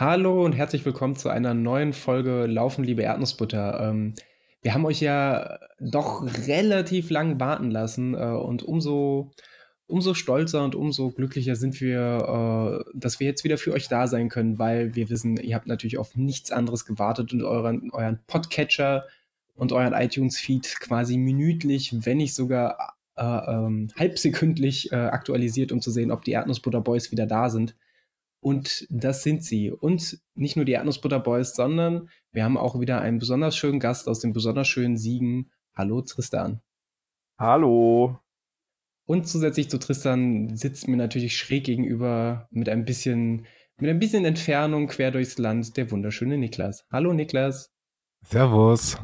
Hallo und herzlich willkommen zu einer neuen Folge Laufen, liebe Erdnussbutter. Ähm, wir haben euch ja doch relativ lang warten lassen äh, und umso, umso stolzer und umso glücklicher sind wir, äh, dass wir jetzt wieder für euch da sein können, weil wir wissen, ihr habt natürlich auf nichts anderes gewartet und euren, euren Podcatcher und euren iTunes-Feed quasi minütlich, wenn nicht sogar äh, ähm, halbsekündlich äh, aktualisiert, um zu sehen, ob die Erdnussbutter Boys wieder da sind. Und das sind sie. Und nicht nur die Erdnussbutter Boys, sondern wir haben auch wieder einen besonders schönen Gast aus den besonders schönen Siegen. Hallo Tristan. Hallo. Und zusätzlich zu Tristan sitzt mir natürlich schräg gegenüber mit ein bisschen, mit ein bisschen Entfernung quer durchs Land der wunderschöne Niklas. Hallo Niklas. Servus.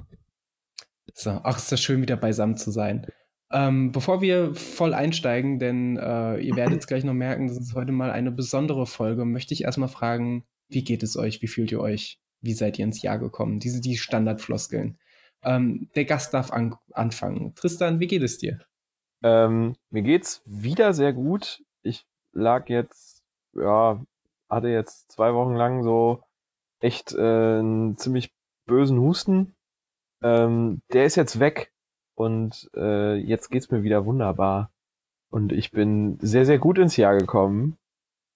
So, ach, ist das schön, wieder beisammen zu sein. Ähm, bevor wir voll einsteigen, denn äh, ihr werdet es gleich noch merken, das ist heute mal eine besondere Folge, möchte ich erstmal fragen, wie geht es euch? Wie fühlt ihr euch? Wie seid ihr ins Jahr gekommen? Diese die Standardfloskeln. Ähm, der Gast darf an anfangen. Tristan, wie geht es dir? Ähm, mir geht's wieder sehr gut. Ich lag jetzt, ja, hatte jetzt zwei Wochen lang so echt äh, einen ziemlich bösen Husten. Ähm, der ist jetzt weg. Und äh, jetzt geht's mir wieder wunderbar. Und ich bin sehr, sehr gut ins Jahr gekommen.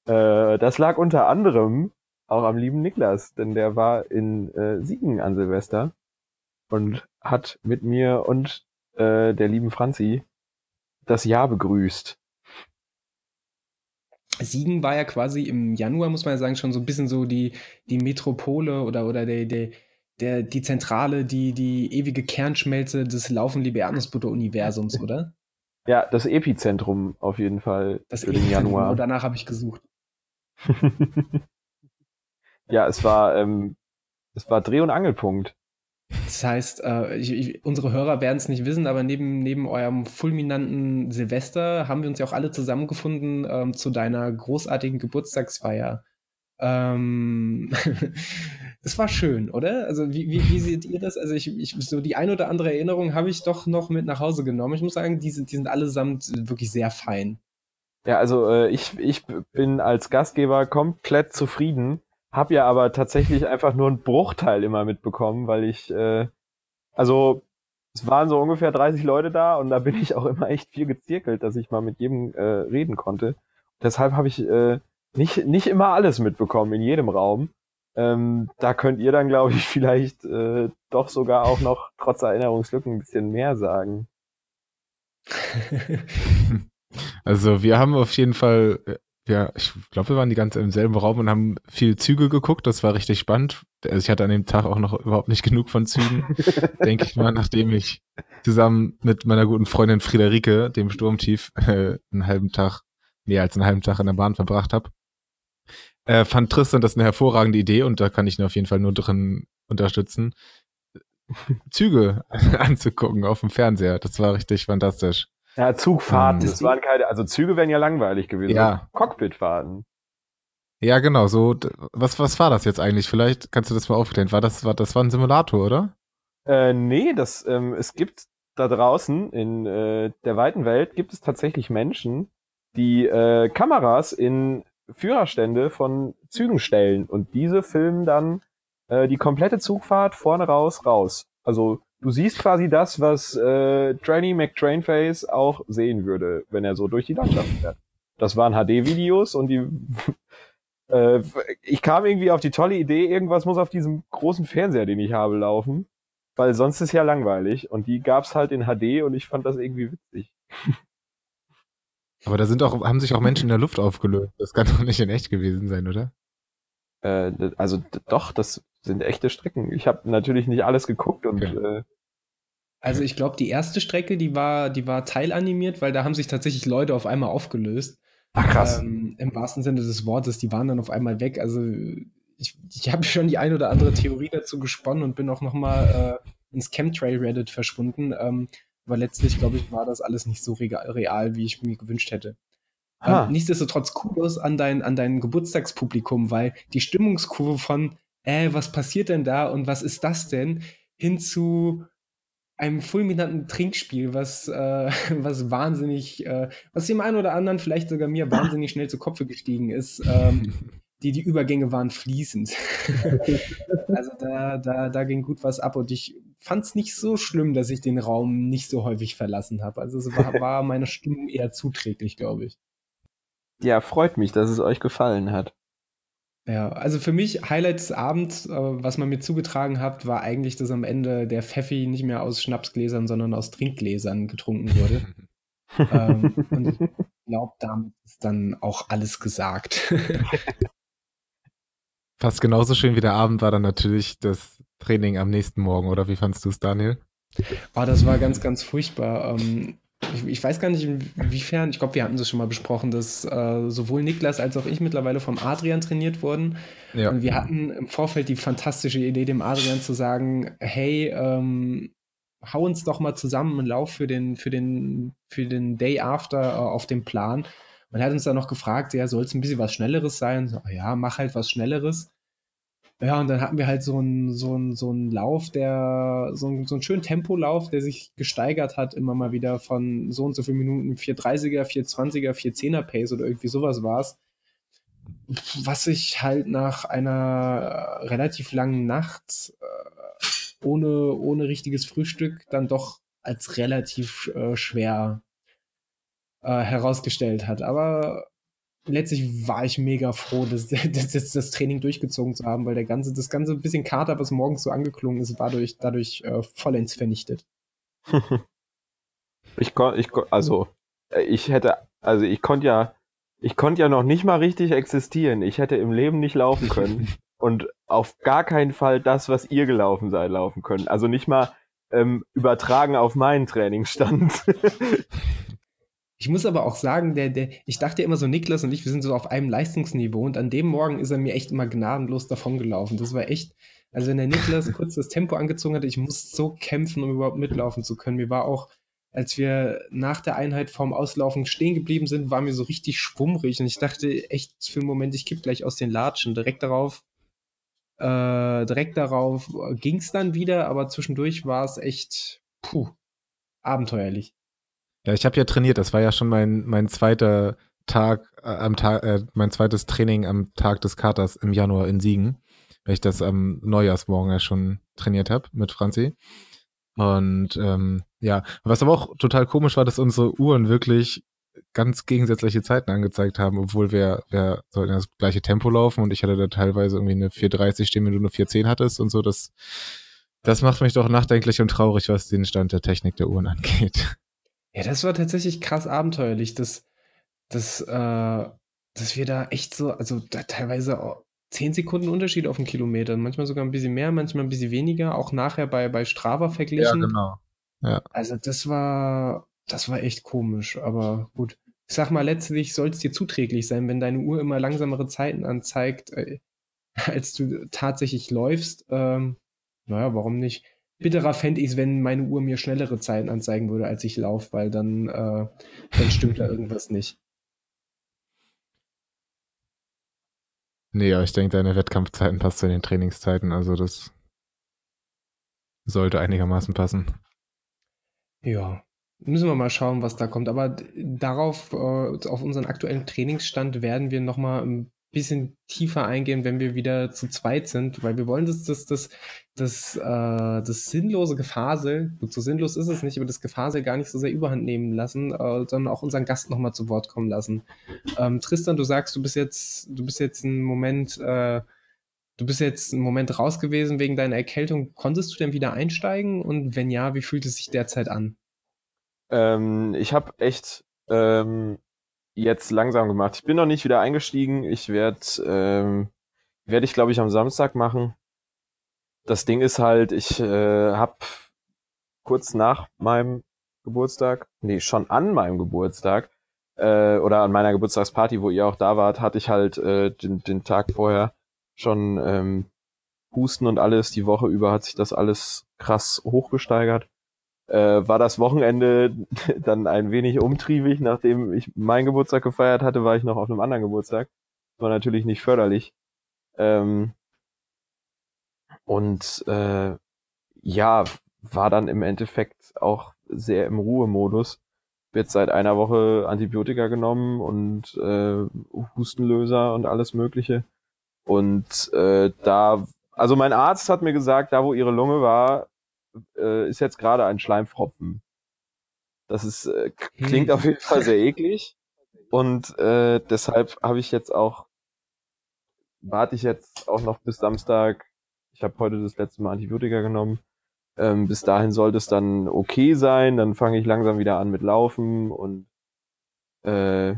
Äh, das lag unter anderem auch am lieben Niklas, denn der war in äh, Siegen an Silvester und hat mit mir und äh, der lieben Franzi das Jahr begrüßt. Siegen war ja quasi im Januar, muss man ja sagen, schon so ein bisschen so die, die Metropole oder, oder der, der, der, die Zentrale, die, die ewige Kernschmelze des Laufen liebe Erdnussbutter-Universums, oder? Ja, das Epizentrum auf jeden Fall das für den Januar. Danach habe ich gesucht. ja, es war, ähm, es war Dreh- und Angelpunkt. Das heißt, äh, ich, ich, unsere Hörer werden es nicht wissen, aber neben, neben eurem fulminanten Silvester haben wir uns ja auch alle zusammengefunden ähm, zu deiner großartigen Geburtstagsfeier. Ähm, es war schön, oder? Also wie, wie, wie, seht ihr das? Also ich, ich, so die ein oder andere Erinnerung habe ich doch noch mit nach Hause genommen. Ich muss sagen, die sind, die sind allesamt wirklich sehr fein. Ja, also äh, ich, ich bin als Gastgeber komplett zufrieden, habe ja aber tatsächlich einfach nur einen Bruchteil immer mitbekommen, weil ich, äh, also es waren so ungefähr 30 Leute da und da bin ich auch immer echt viel gezirkelt, dass ich mal mit jedem äh, reden konnte. Deshalb habe ich äh, nicht, nicht immer alles mitbekommen in jedem Raum. Ähm, da könnt ihr dann, glaube ich, vielleicht äh, doch sogar auch noch trotz Erinnerungslücken ein bisschen mehr sagen. also wir haben auf jeden Fall, äh, ja, ich glaube, wir waren die ganze im selben Raum und haben viel Züge geguckt. Das war richtig spannend. Also ich hatte an dem Tag auch noch überhaupt nicht genug von Zügen, denke ich mal, nachdem ich zusammen mit meiner guten Freundin Friederike, dem Sturmtief, äh, einen halben Tag, mehr als einen halben Tag in der Bahn verbracht habe äh, fand Tristan das eine hervorragende Idee und da kann ich ihn auf jeden Fall nur drin unterstützen, Züge anzugucken auf dem Fernseher. Das war richtig fantastisch. Ja, Zugfahrten, ähm, das waren keine, also Züge wären ja langweilig gewesen. Ja. Cockpitfahrten. Ja, genau, so, was, was war das jetzt eigentlich? Vielleicht kannst du das mal aufklären. War das, war, das war ein Simulator, oder? Äh, nee, das, ähm, es gibt da draußen in äh, der weiten Welt gibt es tatsächlich Menschen, die äh, Kameras in Führerstände von Zügen stellen und diese filmen dann äh, die komplette Zugfahrt vorne raus, raus. Also du siehst quasi das, was äh, Tranny McTrainface auch sehen würde, wenn er so durch die Landschaft fährt. Das waren HD-Videos und die äh, ich kam irgendwie auf die tolle Idee, irgendwas muss auf diesem großen Fernseher, den ich habe, laufen, weil sonst ist ja langweilig und die gab's halt in HD und ich fand das irgendwie witzig. Aber da sind auch, haben sich auch Menschen in der Luft aufgelöst. Das kann doch nicht in echt gewesen sein, oder? Äh, also doch, das sind echte Strecken. Ich habe natürlich nicht alles geguckt und okay. äh, also ich glaube, die erste Strecke, die war, die war teilanimiert, weil da haben sich tatsächlich Leute auf einmal aufgelöst. Ach krass. Ähm, Im wahrsten Sinne des Wortes, die waren dann auf einmal weg. Also ich, ich habe schon die ein oder andere Theorie dazu gesponnen und bin auch noch mal äh, ins Chemtrail Reddit verschwunden. Ähm, aber letztlich, glaube ich, war das alles nicht so real, wie ich mir gewünscht hätte. Ah. Ähm, nichtsdestotrotz Kudos an dein, an dein Geburtstagspublikum, weil die Stimmungskurve von, äh, was passiert denn da und was ist das denn, hin zu einem fulminanten Trinkspiel, was, äh, was wahnsinnig, äh, was dem einen oder anderen, vielleicht sogar mir, wahnsinnig schnell zu Kopfe gestiegen ist. Ähm, die, die Übergänge waren fließend. also da, da, da ging gut was ab und ich fand es nicht so schlimm, dass ich den Raum nicht so häufig verlassen habe. Also es war, war meiner Stimmung eher zuträglich, glaube ich. Ja, freut mich, dass es euch gefallen hat. Ja, also für mich Highlight des Abends, äh, was man mir zugetragen hat, war eigentlich, dass am Ende der Pfeffi nicht mehr aus Schnapsgläsern, sondern aus Trinkgläsern getrunken wurde. ähm, und ich glaube, damit ist dann auch alles gesagt. Fast genauso schön wie der Abend war dann natürlich das Training am nächsten Morgen, oder wie fandst du es, Daniel? Oh, das war ganz, ganz furchtbar. Ähm, ich, ich, weiß gar nicht, inwiefern, ich glaube, wir hatten das schon mal besprochen, dass äh, sowohl Niklas als auch ich mittlerweile vom Adrian trainiert wurden. Ja. Und wir hatten im Vorfeld die fantastische Idee, dem Adrian zu sagen, hey, ähm, hau uns doch mal zusammen einen Lauf für den, für den, für den Day After äh, auf dem Plan. Und er hat uns dann noch gefragt, ja, soll es ein bisschen was Schnelleres sein? So, ja, mach halt was Schnelleres. Ja, und dann hatten wir halt so einen so einen, so einen Lauf, der, so einen, so einen schönen Tempolauf, der sich gesteigert hat, immer mal wieder von so und so vielen Minuten 430er, 420er, 410er Pace oder irgendwie sowas war es. Was ich halt nach einer relativ langen Nacht äh, ohne, ohne richtiges Frühstück dann doch als relativ äh, schwer äh, herausgestellt hat. Aber letztlich war ich mega froh, das, das, das, Training durchgezogen zu haben, weil der ganze, das ganze bisschen Kater, was morgens so angeklungen ist, war durch, dadurch äh, vollends vernichtet. ich konnte, ich, also, äh, ich hätte, also ich konnte ja, ich konnte ja noch nicht mal richtig existieren. Ich hätte im Leben nicht laufen können und auf gar keinen Fall das, was ihr gelaufen seid, laufen können. Also nicht mal ähm, übertragen auf meinen Trainingsstand. Ich muss aber auch sagen, der, der, ich dachte immer so, Niklas und ich, wir sind so auf einem Leistungsniveau und an dem Morgen ist er mir echt immer gnadenlos davongelaufen. Das war echt, also wenn der Niklas kurz das Tempo angezogen hatte, ich musste so kämpfen, um überhaupt mitlaufen zu können. Mir war auch, als wir nach der Einheit vorm Auslaufen stehen geblieben sind, war mir so richtig schwummrig und ich dachte echt für einen Moment, ich kipp gleich aus den Latschen. Direkt darauf, äh, direkt darauf ging es dann wieder, aber zwischendurch war es echt, puh, abenteuerlich. Ja, ich habe ja trainiert. Das war ja schon mein, mein zweiter Tag äh, am Tag, äh, mein zweites Training am Tag des Katers im Januar in Siegen, weil ich das am Neujahrsmorgen ja schon trainiert habe mit Franzi. Und ähm, ja, was aber auch total komisch war, dass unsere Uhren wirklich ganz gegensätzliche Zeiten angezeigt haben, obwohl wir, wir sollten das gleiche Tempo laufen und ich hatte da teilweise irgendwie eine 4.30 stehen, wenn du eine 4.10 hattest und so. Das, das macht mich doch nachdenklich und traurig, was den Stand der Technik der Uhren angeht. Ja, das war tatsächlich krass abenteuerlich, dass, dass, äh, dass wir da echt so, also da teilweise zehn Sekunden Unterschied auf den Kilometer, manchmal sogar ein bisschen mehr, manchmal ein bisschen weniger, auch nachher bei, bei Strava verglichen. Ja, genau. Ja. Also das war, das war echt komisch, aber gut. Ich sag mal, letztlich soll es dir zuträglich sein, wenn deine Uhr immer langsamere Zeiten anzeigt, äh, als du tatsächlich läufst. Ähm, naja, warum nicht? Bitterer fände ich es, wenn meine Uhr mir schnellere Zeiten anzeigen würde, als ich laufe, weil dann, äh, dann stimmt da irgendwas nicht. Nee, aber ich denke, deine Wettkampfzeiten passt zu den Trainingszeiten, also das sollte einigermaßen passen. Ja, müssen wir mal schauen, was da kommt. Aber darauf, äh, auf unseren aktuellen Trainingsstand werden wir nochmal ein bisschen tiefer eingehen, wenn wir wieder zu zweit sind, weil wir wollen das, das, das, das, äh, das sinnlose Gefasel, gut, so sinnlos ist es nicht, aber das Gefasel gar nicht so sehr überhand nehmen lassen, äh, sondern auch unseren Gast nochmal zu Wort kommen lassen. Ähm, Tristan, du sagst, du bist jetzt, du bist jetzt einen Moment, äh, du bist jetzt einen Moment raus gewesen wegen deiner Erkältung. Konntest du denn wieder einsteigen? Und wenn ja, wie fühlt es sich derzeit an? Ähm, ich habe echt ähm, jetzt langsam gemacht. Ich bin noch nicht wieder eingestiegen. Ich werde, ähm, werde ich glaube ich am Samstag machen. Das Ding ist halt, ich äh, habe kurz nach meinem Geburtstag, nee, schon an meinem Geburtstag äh, oder an meiner Geburtstagsparty, wo ihr auch da wart, hatte ich halt äh, den, den Tag vorher schon ähm, Husten und alles. Die Woche über hat sich das alles krass hochgesteigert äh, war das Wochenende dann ein wenig umtriebig. Nachdem ich meinen Geburtstag gefeiert hatte, war ich noch auf einem anderen Geburtstag. War natürlich nicht förderlich. Ähm, und äh, ja, war dann im Endeffekt auch sehr im Ruhemodus. Wird seit einer Woche Antibiotika genommen und äh, Hustenlöser und alles Mögliche. Und äh, da, also mein Arzt hat mir gesagt, da wo ihre Lunge war, äh, ist jetzt gerade ein Schleimfropfen. Das ist, äh, klingt hm. auf jeden Fall sehr eklig. Und äh, deshalb habe ich jetzt auch, warte ich jetzt auch noch bis Samstag. Ich habe heute das letzte Mal Antibiotika genommen. Ähm, bis dahin sollte es dann okay sein. Dann fange ich langsam wieder an mit Laufen und äh,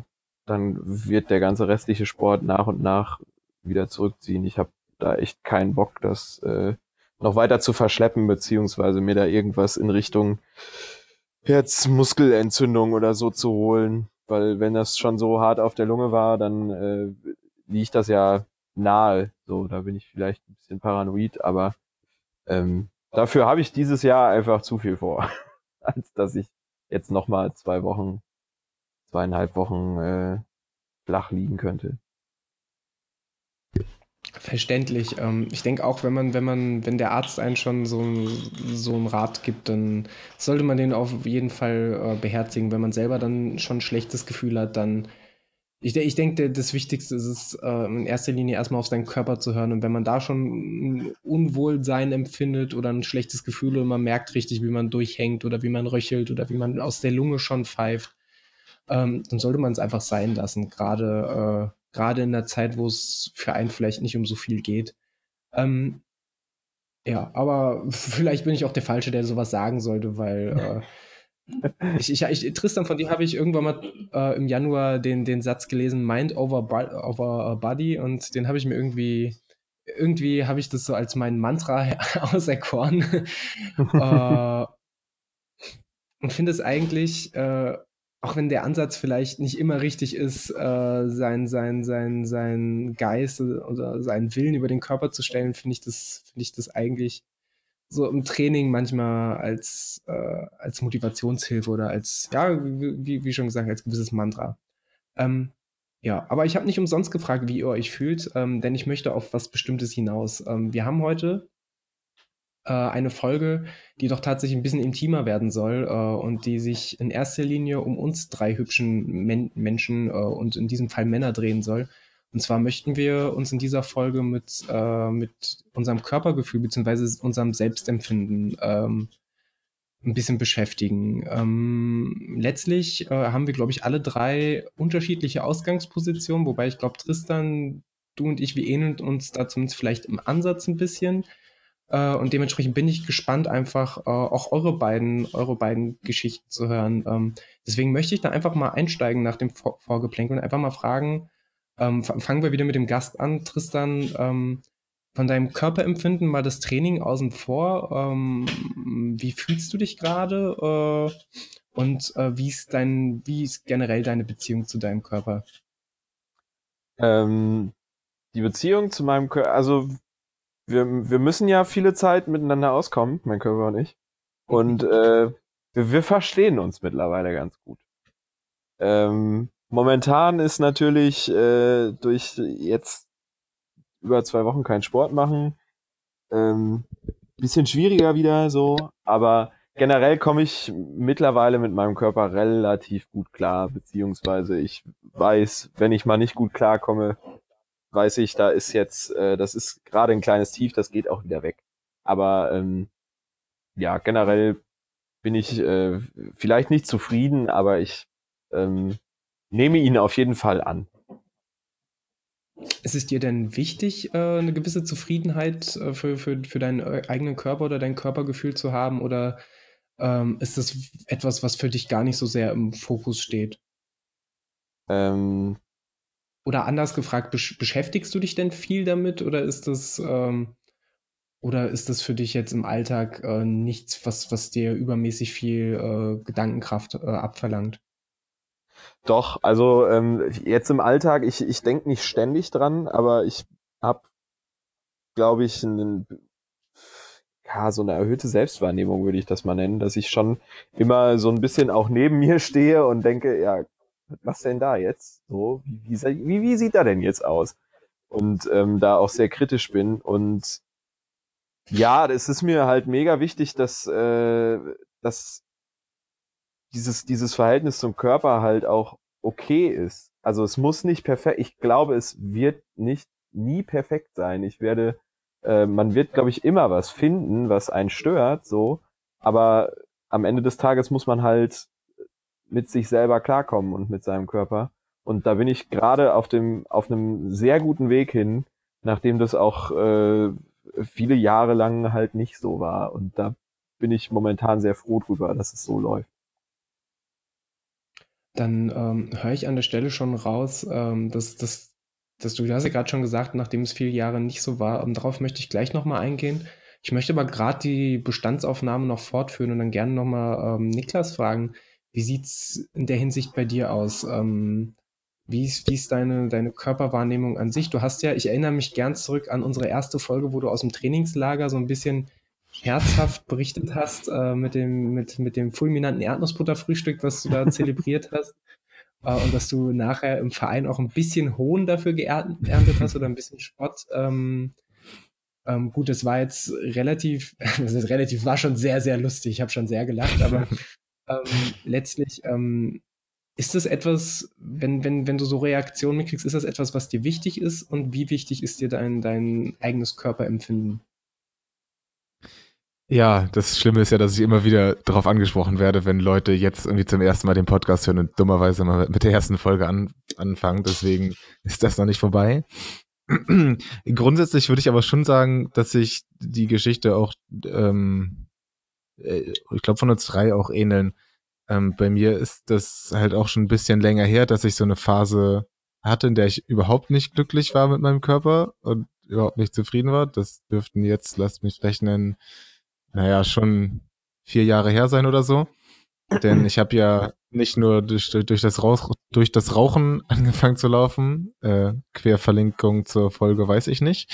dann wird der ganze restliche Sport nach und nach wieder zurückziehen. Ich habe da echt keinen Bock, das äh, noch weiter zu verschleppen, beziehungsweise mir da irgendwas in Richtung Herzmuskelentzündung oder so zu holen. Weil wenn das schon so hart auf der Lunge war, dann äh, liegt das ja nahe. So, da bin ich vielleicht ein bisschen paranoid, aber ähm, dafür habe ich dieses Jahr einfach zu viel vor, als dass ich jetzt nochmal zwei Wochen, zweieinhalb Wochen äh, flach liegen könnte. Verständlich. Ähm, ich denke auch, wenn man, wenn man, wenn der Arzt einen schon so, so einen Rat gibt, dann sollte man den auf jeden Fall äh, beherzigen. Wenn man selber dann schon ein schlechtes Gefühl hat, dann ich, ich denke, das Wichtigste ist es, äh, in erster Linie erstmal auf seinen Körper zu hören. Und wenn man da schon ein Unwohlsein empfindet oder ein schlechtes Gefühl und man merkt richtig, wie man durchhängt oder wie man röchelt oder wie man aus der Lunge schon pfeift, ähm, dann sollte man es einfach sein lassen. Gerade, äh, gerade in der Zeit, wo es für einen vielleicht nicht um so viel geht. Ähm, ja, aber vielleicht bin ich auch der Falsche, der sowas sagen sollte, weil äh, ich, ich, ich, Tristan, von dir habe ich irgendwann mal äh, im Januar den, den Satz gelesen, Mind over, over Body, und den habe ich mir irgendwie, irgendwie habe ich das so als mein Mantra auserkoren. äh, und finde es eigentlich äh, auch wenn der Ansatz vielleicht nicht immer richtig ist, äh, sein, sein, sein, sein Geist oder seinen Willen über den Körper zu stellen, finde ich das, finde ich das eigentlich so im Training manchmal als, äh, als Motivationshilfe oder als, ja, wie, wie schon gesagt, als gewisses Mantra. Ähm, ja, aber ich habe nicht umsonst gefragt, wie ihr euch fühlt, ähm, denn ich möchte auf was Bestimmtes hinaus. Ähm, wir haben heute äh, eine Folge, die doch tatsächlich ein bisschen intimer werden soll äh, und die sich in erster Linie um uns drei hübschen Men Menschen äh, und in diesem Fall Männer drehen soll. Und zwar möchten wir uns in dieser Folge mit, äh, mit unserem Körpergefühl bzw. unserem Selbstempfinden ähm, ein bisschen beschäftigen. Ähm, letztlich äh, haben wir, glaube ich, alle drei unterschiedliche Ausgangspositionen, wobei ich glaube, Tristan, du und ich, wir ähneln uns da zumindest vielleicht im Ansatz ein bisschen. Äh, und dementsprechend bin ich gespannt, einfach äh, auch eure beiden, eure beiden Geschichten zu hören. Ähm, deswegen möchte ich da einfach mal einsteigen nach dem Vor Vorgeplänkel und einfach mal fragen, ähm, fangen wir wieder mit dem Gast an, Tristan. Ähm, von deinem Körperempfinden mal das Training außen vor. Ähm, wie fühlst du dich gerade? Äh, und äh, wie ist dein, wie ist generell deine Beziehung zu deinem Körper? Ähm, die Beziehung zu meinem Körper, also wir, wir müssen ja viele Zeit miteinander auskommen, mein Körper und ich. Und äh, wir, wir verstehen uns mittlerweile ganz gut. Ähm, momentan ist natürlich äh, durch jetzt über zwei Wochen kein Sport machen ähm, bisschen schwieriger wieder so, aber generell komme ich mittlerweile mit meinem Körper relativ gut klar, beziehungsweise ich weiß, wenn ich mal nicht gut klarkomme, weiß ich, da ist jetzt, äh, das ist gerade ein kleines Tief, das geht auch wieder weg. Aber ähm, ja, generell bin ich äh, vielleicht nicht zufrieden, aber ich ähm, nehme ihn auf jeden Fall an. Ist es dir denn wichtig, äh, eine gewisse Zufriedenheit äh, für, für, für deinen äh, eigenen Körper oder dein Körpergefühl zu haben? Oder ähm, ist das etwas, was für dich gar nicht so sehr im Fokus steht? Ähm, oder anders gefragt, besch beschäftigst du dich denn viel damit oder ist das, ähm, oder ist das für dich jetzt im Alltag äh, nichts, was, was dir übermäßig viel äh, Gedankenkraft äh, abverlangt? Doch, also ähm, jetzt im Alltag, ich, ich denke nicht ständig dran, aber ich habe, glaube ich, einen, ja, so eine erhöhte Selbstwahrnehmung würde ich das mal nennen, dass ich schon immer so ein bisschen auch neben mir stehe und denke, ja, was denn da jetzt? So, wie, wie, wie, wie sieht er denn jetzt aus? Und ähm, da auch sehr kritisch bin. Und ja, es ist mir halt mega wichtig, dass, äh, dass dieses, dieses Verhältnis zum Körper halt auch okay ist. Also es muss nicht perfekt, ich glaube, es wird nicht nie perfekt sein. Ich werde, äh, man wird, glaube ich, immer was finden, was einen stört, so. Aber am Ende des Tages muss man halt mit sich selber klarkommen und mit seinem Körper. Und da bin ich gerade auf dem, auf einem sehr guten Weg hin, nachdem das auch äh, viele Jahre lang halt nicht so war. Und da bin ich momentan sehr froh drüber, dass es so läuft. Dann ähm, höre ich an der Stelle schon raus, ähm, dass, dass, dass du, du hast ja gerade schon gesagt, nachdem es viele Jahre nicht so war, ähm, darauf möchte ich gleich nochmal eingehen. Ich möchte aber gerade die Bestandsaufnahme noch fortführen und dann gerne nochmal ähm, Niklas fragen, wie sieht's in der Hinsicht bei dir aus? Ähm, wie ist, wie ist deine, deine Körperwahrnehmung an sich? Du hast ja, ich erinnere mich gern zurück an unsere erste Folge, wo du aus dem Trainingslager so ein bisschen herzhaft berichtet hast äh, mit, dem, mit, mit dem fulminanten Erdnussbutterfrühstück, was du da zelebriert hast. Äh, und dass du nachher im Verein auch ein bisschen Hohn dafür geerntet hast oder ein bisschen Spott. Ähm, ähm, gut, das war jetzt relativ, das ist relativ, war schon sehr, sehr lustig. Ich habe schon sehr gelacht, aber ähm, letztlich ähm, ist das etwas, wenn, wenn, wenn du so Reaktionen mitkriegst, ist das etwas, was dir wichtig ist und wie wichtig ist dir dein, dein eigenes Körperempfinden? Ja, das Schlimme ist ja, dass ich immer wieder darauf angesprochen werde, wenn Leute jetzt irgendwie zum ersten Mal den Podcast hören und dummerweise mal mit der ersten Folge an, anfangen. Deswegen ist das noch nicht vorbei. Grundsätzlich würde ich aber schon sagen, dass sich die Geschichte auch, ähm, äh, ich glaube, von uns drei auch ähneln. Ähm, bei mir ist das halt auch schon ein bisschen länger her, dass ich so eine Phase hatte, in der ich überhaupt nicht glücklich war mit meinem Körper und überhaupt nicht zufrieden war. Das dürften jetzt, lasst mich rechnen, naja, schon vier Jahre her sein oder so. Denn ich habe ja nicht nur durch, durch, das Rauch, durch das Rauchen angefangen zu laufen, äh, Querverlinkung zur Folge weiß ich nicht,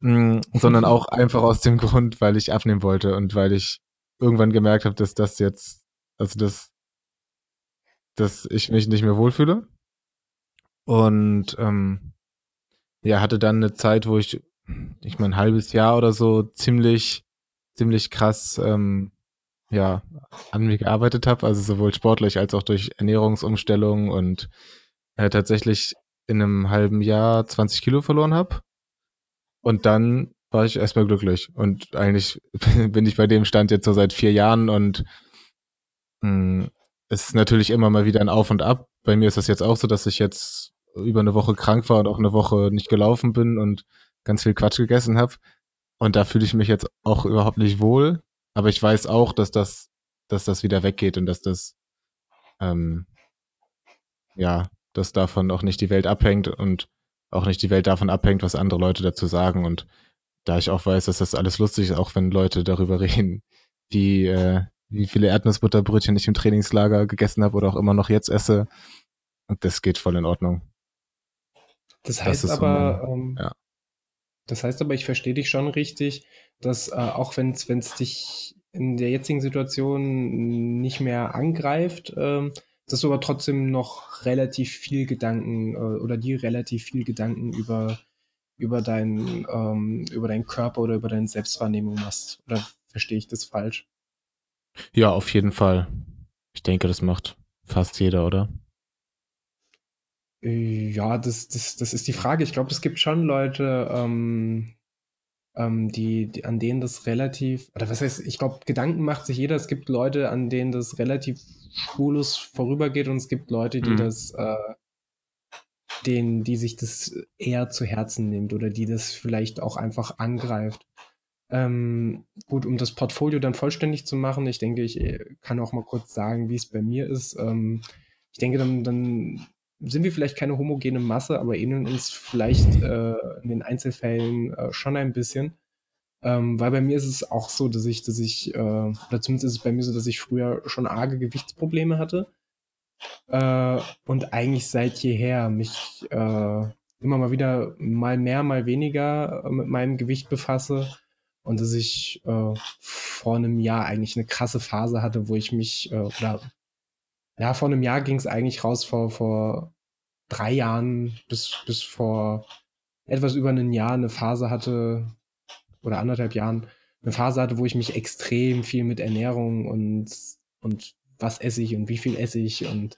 mm, sondern auch einfach aus dem Grund, weil ich abnehmen wollte und weil ich irgendwann gemerkt habe, dass das jetzt, also dass, dass ich mich nicht mehr wohlfühle. Und ähm, ja, hatte dann eine Zeit, wo ich, ich mein, ein halbes Jahr oder so ziemlich ziemlich krass ähm, ja, an mir gearbeitet habe, also sowohl sportlich als auch durch Ernährungsumstellung und äh, tatsächlich in einem halben Jahr 20 Kilo verloren habe. Und dann war ich erstmal glücklich. Und eigentlich bin ich bei dem Stand jetzt so seit vier Jahren und mh, hm, es ist natürlich immer mal wieder ein Auf und Ab. Bei mir ist das jetzt auch so, dass ich jetzt über eine Woche krank war und auch eine Woche nicht gelaufen bin und ganz viel Quatsch gegessen habe. Und da fühle ich mich jetzt auch überhaupt nicht wohl. Aber ich weiß auch, dass das, dass das wieder weggeht und dass das, ähm, ja, dass davon auch nicht die Welt abhängt und auch nicht die Welt davon abhängt, was andere Leute dazu sagen. Und da ich auch weiß, dass das alles lustig ist, auch wenn Leute darüber reden, wie, äh, wie viele Erdnussbutterbrötchen ich im Trainingslager gegessen habe oder auch immer noch jetzt esse. Und das geht voll in Ordnung. Das heißt das aber, um, ähm, ja. Das heißt aber, ich verstehe dich schon richtig, dass äh, auch wenn es dich in der jetzigen Situation nicht mehr angreift, ähm, dass du aber trotzdem noch relativ viel Gedanken äh, oder dir relativ viel Gedanken über, über, dein, ähm, über deinen Körper oder über deine Selbstwahrnehmung machst. Oder verstehe ich das falsch? Ja, auf jeden Fall. Ich denke, das macht fast jeder, oder? Ja, das, das, das ist die Frage. Ich glaube, es gibt schon Leute, ähm, ähm, die, die, an denen das relativ, oder was heißt, ich glaube, Gedanken macht sich jeder. Es gibt Leute, an denen das relativ spurlos vorübergeht und es gibt Leute, die mhm. das, äh, denen, die sich das eher zu Herzen nimmt oder die das vielleicht auch einfach angreift. Ähm, gut, um das Portfolio dann vollständig zu machen, ich denke, ich äh, kann auch mal kurz sagen, wie es bei mir ist. Ähm, ich denke, dann, dann sind wir vielleicht keine homogene Masse, aber ähneln uns vielleicht äh, in den Einzelfällen äh, schon ein bisschen. Ähm, weil bei mir ist es auch so, dass ich, dass ich, äh, oder zumindest ist es bei mir so, dass ich früher schon arge Gewichtsprobleme hatte. Äh, und eigentlich seit jeher mich äh, immer mal wieder mal mehr, mal weniger äh, mit meinem Gewicht befasse. Und dass ich äh, vor einem Jahr eigentlich eine krasse Phase hatte, wo ich mich, äh, oder ja, vor einem Jahr ging es eigentlich raus, vor, vor drei Jahren bis, bis vor etwas über einem Jahr eine Phase hatte, oder anderthalb Jahren, eine Phase hatte, wo ich mich extrem viel mit Ernährung und, und was esse ich und wie viel esse ich und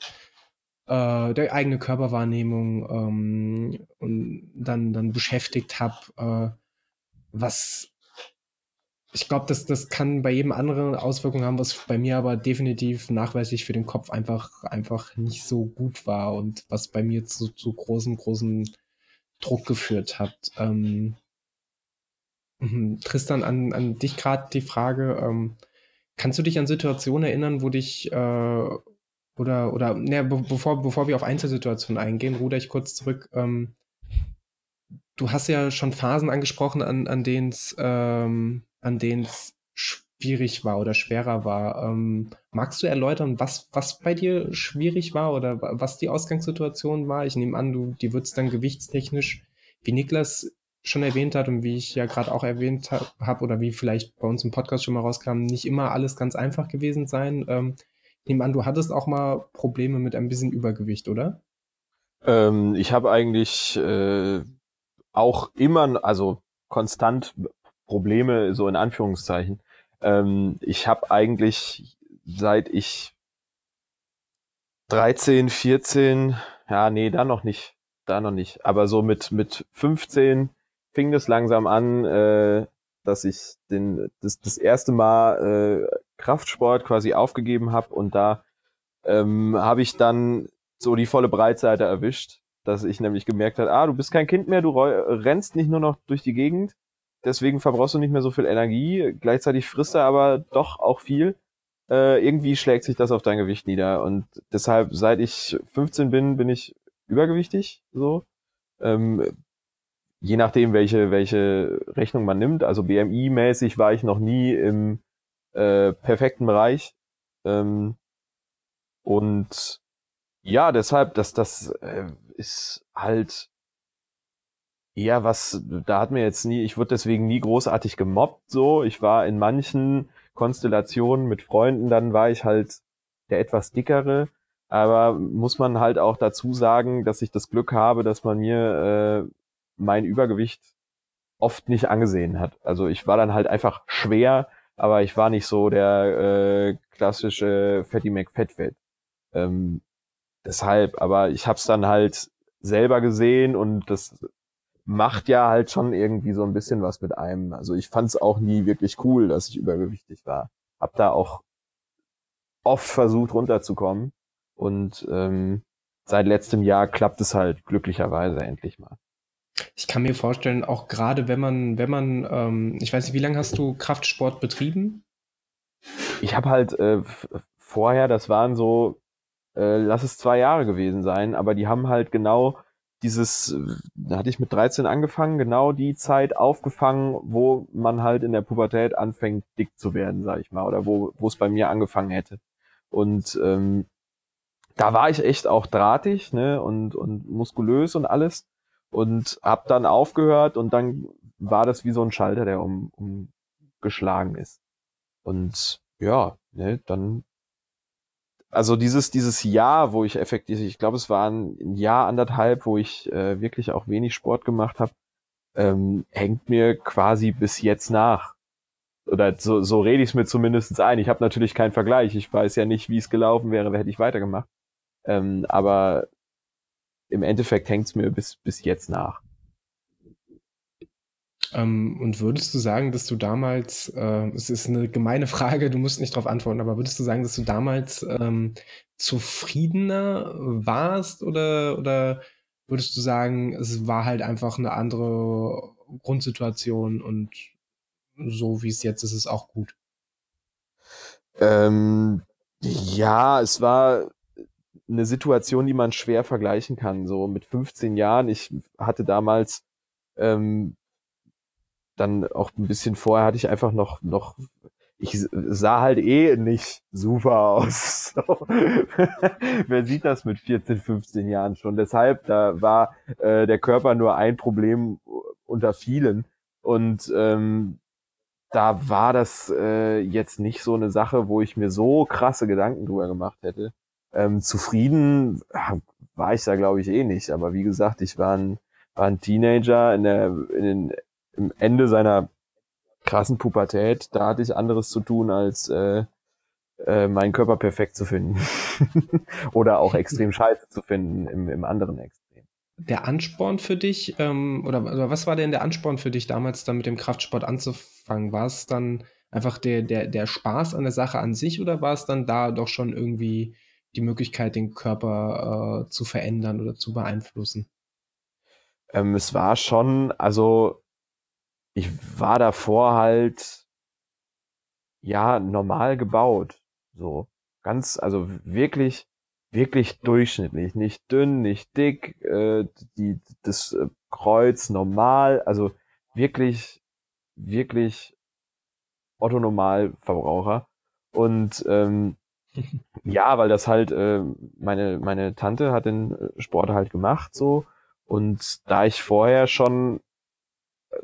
äh, der eigene Körperwahrnehmung ähm, und dann, dann beschäftigt habe, äh, was ich glaube, das, das kann bei jedem anderen Auswirkungen haben, was bei mir aber definitiv nachweislich für den Kopf einfach, einfach nicht so gut war und was bei mir zu, zu großen, großen Druck geführt hat. Ähm, mhm. Tristan, an, an dich gerade die Frage, ähm, kannst du dich an Situationen erinnern, wo dich äh, oder, oder, ne, be bevor, bevor wir auf Einzelsituationen eingehen, ruder ich kurz zurück. Ähm, du hast ja schon Phasen angesprochen, an, an denen es ähm, an denen schwierig war oder schwerer war. Ähm, magst du erläutern, was, was bei dir schwierig war oder was die Ausgangssituation war? Ich nehme an, du, die wird es dann gewichtstechnisch, wie Niklas schon erwähnt hat und wie ich ja gerade auch erwähnt habe oder wie vielleicht bei uns im Podcast schon mal rauskam, nicht immer alles ganz einfach gewesen sein. Ähm, ich nehme an, du hattest auch mal Probleme mit ein bisschen Übergewicht, oder? Ähm, ich habe eigentlich äh, auch immer, also konstant Probleme, so in Anführungszeichen. Ähm, ich habe eigentlich, seit ich 13, 14, ja, nee, da noch nicht, da noch nicht, aber so mit, mit 15 fing das langsam an, äh, dass ich den, das, das erste Mal äh, Kraftsport quasi aufgegeben habe und da ähm, habe ich dann so die volle Breitseite erwischt, dass ich nämlich gemerkt habe, ah, du bist kein Kind mehr, du rennst nicht nur noch durch die Gegend, deswegen verbrauchst du nicht mehr so viel Energie, gleichzeitig frisst er aber doch auch viel. Äh, irgendwie schlägt sich das auf dein Gewicht nieder und deshalb, seit ich 15 bin, bin ich übergewichtig, so. Ähm, je nachdem, welche, welche Rechnung man nimmt. Also BMI-mäßig war ich noch nie im äh, perfekten Bereich. Ähm, und ja, deshalb, dass das äh, ist halt ja, was, da hat mir jetzt nie, ich wurde deswegen nie großartig gemobbt, so. Ich war in manchen Konstellationen mit Freunden, dann war ich halt der etwas dickere. Aber muss man halt auch dazu sagen, dass ich das Glück habe, dass man mir äh, mein Übergewicht oft nicht angesehen hat. Also ich war dann halt einfach schwer, aber ich war nicht so der äh, klassische Fatty McFatfett. Ähm, deshalb, aber ich hab's dann halt selber gesehen und das macht ja halt schon irgendwie so ein bisschen was mit einem. Also ich fand es auch nie wirklich cool, dass ich übergewichtig war. Hab da auch oft versucht runterzukommen und ähm, seit letztem Jahr klappt es halt glücklicherweise endlich mal. Ich kann mir vorstellen, auch gerade wenn man, wenn man, ähm, ich weiß nicht, wie lange hast du Kraftsport betrieben? Ich habe halt äh, vorher, das waren so, äh, lass es zwei Jahre gewesen sein, aber die haben halt genau dieses, da hatte ich mit 13 angefangen, genau die Zeit aufgefangen, wo man halt in der Pubertät anfängt, dick zu werden, sag ich mal, oder wo, wo es bei mir angefangen hätte. Und ähm, da war ich echt auch drahtig, ne, und, und muskulös und alles. Und hab dann aufgehört und dann war das wie so ein Schalter, der um, umgeschlagen ist. Und ja, ne, dann also dieses, dieses Jahr, wo ich effektiv, ich glaube, es war ein Jahr, anderthalb, wo ich äh, wirklich auch wenig Sport gemacht habe, ähm, hängt mir quasi bis jetzt nach. Oder so, so rede ich es mir zumindest ein. Ich habe natürlich keinen Vergleich. Ich weiß ja nicht, wie es gelaufen wäre, hätte ich weitergemacht. Ähm, aber im Endeffekt hängt es mir bis, bis jetzt nach. Ähm, und würdest du sagen, dass du damals, äh, es ist eine gemeine Frage, du musst nicht darauf antworten, aber würdest du sagen, dass du damals ähm, zufriedener warst oder, oder würdest du sagen, es war halt einfach eine andere Grundsituation und so wie es jetzt ist, ist es auch gut? Ähm, ja, es war eine Situation, die man schwer vergleichen kann. So mit 15 Jahren, ich hatte damals ähm, dann auch ein bisschen vorher hatte ich einfach noch, noch, ich sah halt eh nicht super aus. Wer sieht das mit 14, 15 Jahren schon? Deshalb, da war äh, der Körper nur ein Problem unter vielen. Und ähm, da war das äh, jetzt nicht so eine Sache, wo ich mir so krasse Gedanken drüber gemacht hätte. Ähm, zufrieden war ich da, glaube ich, eh nicht. Aber wie gesagt, ich war ein, war ein Teenager in, der, in den im Ende seiner krassen Pubertät, da hatte ich anderes zu tun, als äh, äh, meinen Körper perfekt zu finden. oder auch extrem scheiße zu finden im, im anderen Extrem. Der Ansporn für dich, ähm, oder, oder was war denn der Ansporn für dich damals dann mit dem Kraftsport anzufangen? War es dann einfach der, der, der Spaß an der Sache an sich oder war es dann da doch schon irgendwie die Möglichkeit, den Körper äh, zu verändern oder zu beeinflussen? Ähm, es war schon, also ich war davor halt ja normal gebaut. So ganz, also wirklich, wirklich durchschnittlich. Nicht dünn, nicht dick, äh, die, das äh, Kreuz normal, also wirklich, wirklich Otto Normalverbraucher. Und ähm, ja, weil das halt, äh, meine, meine Tante hat den äh, Sport halt gemacht so. Und da ich vorher schon äh,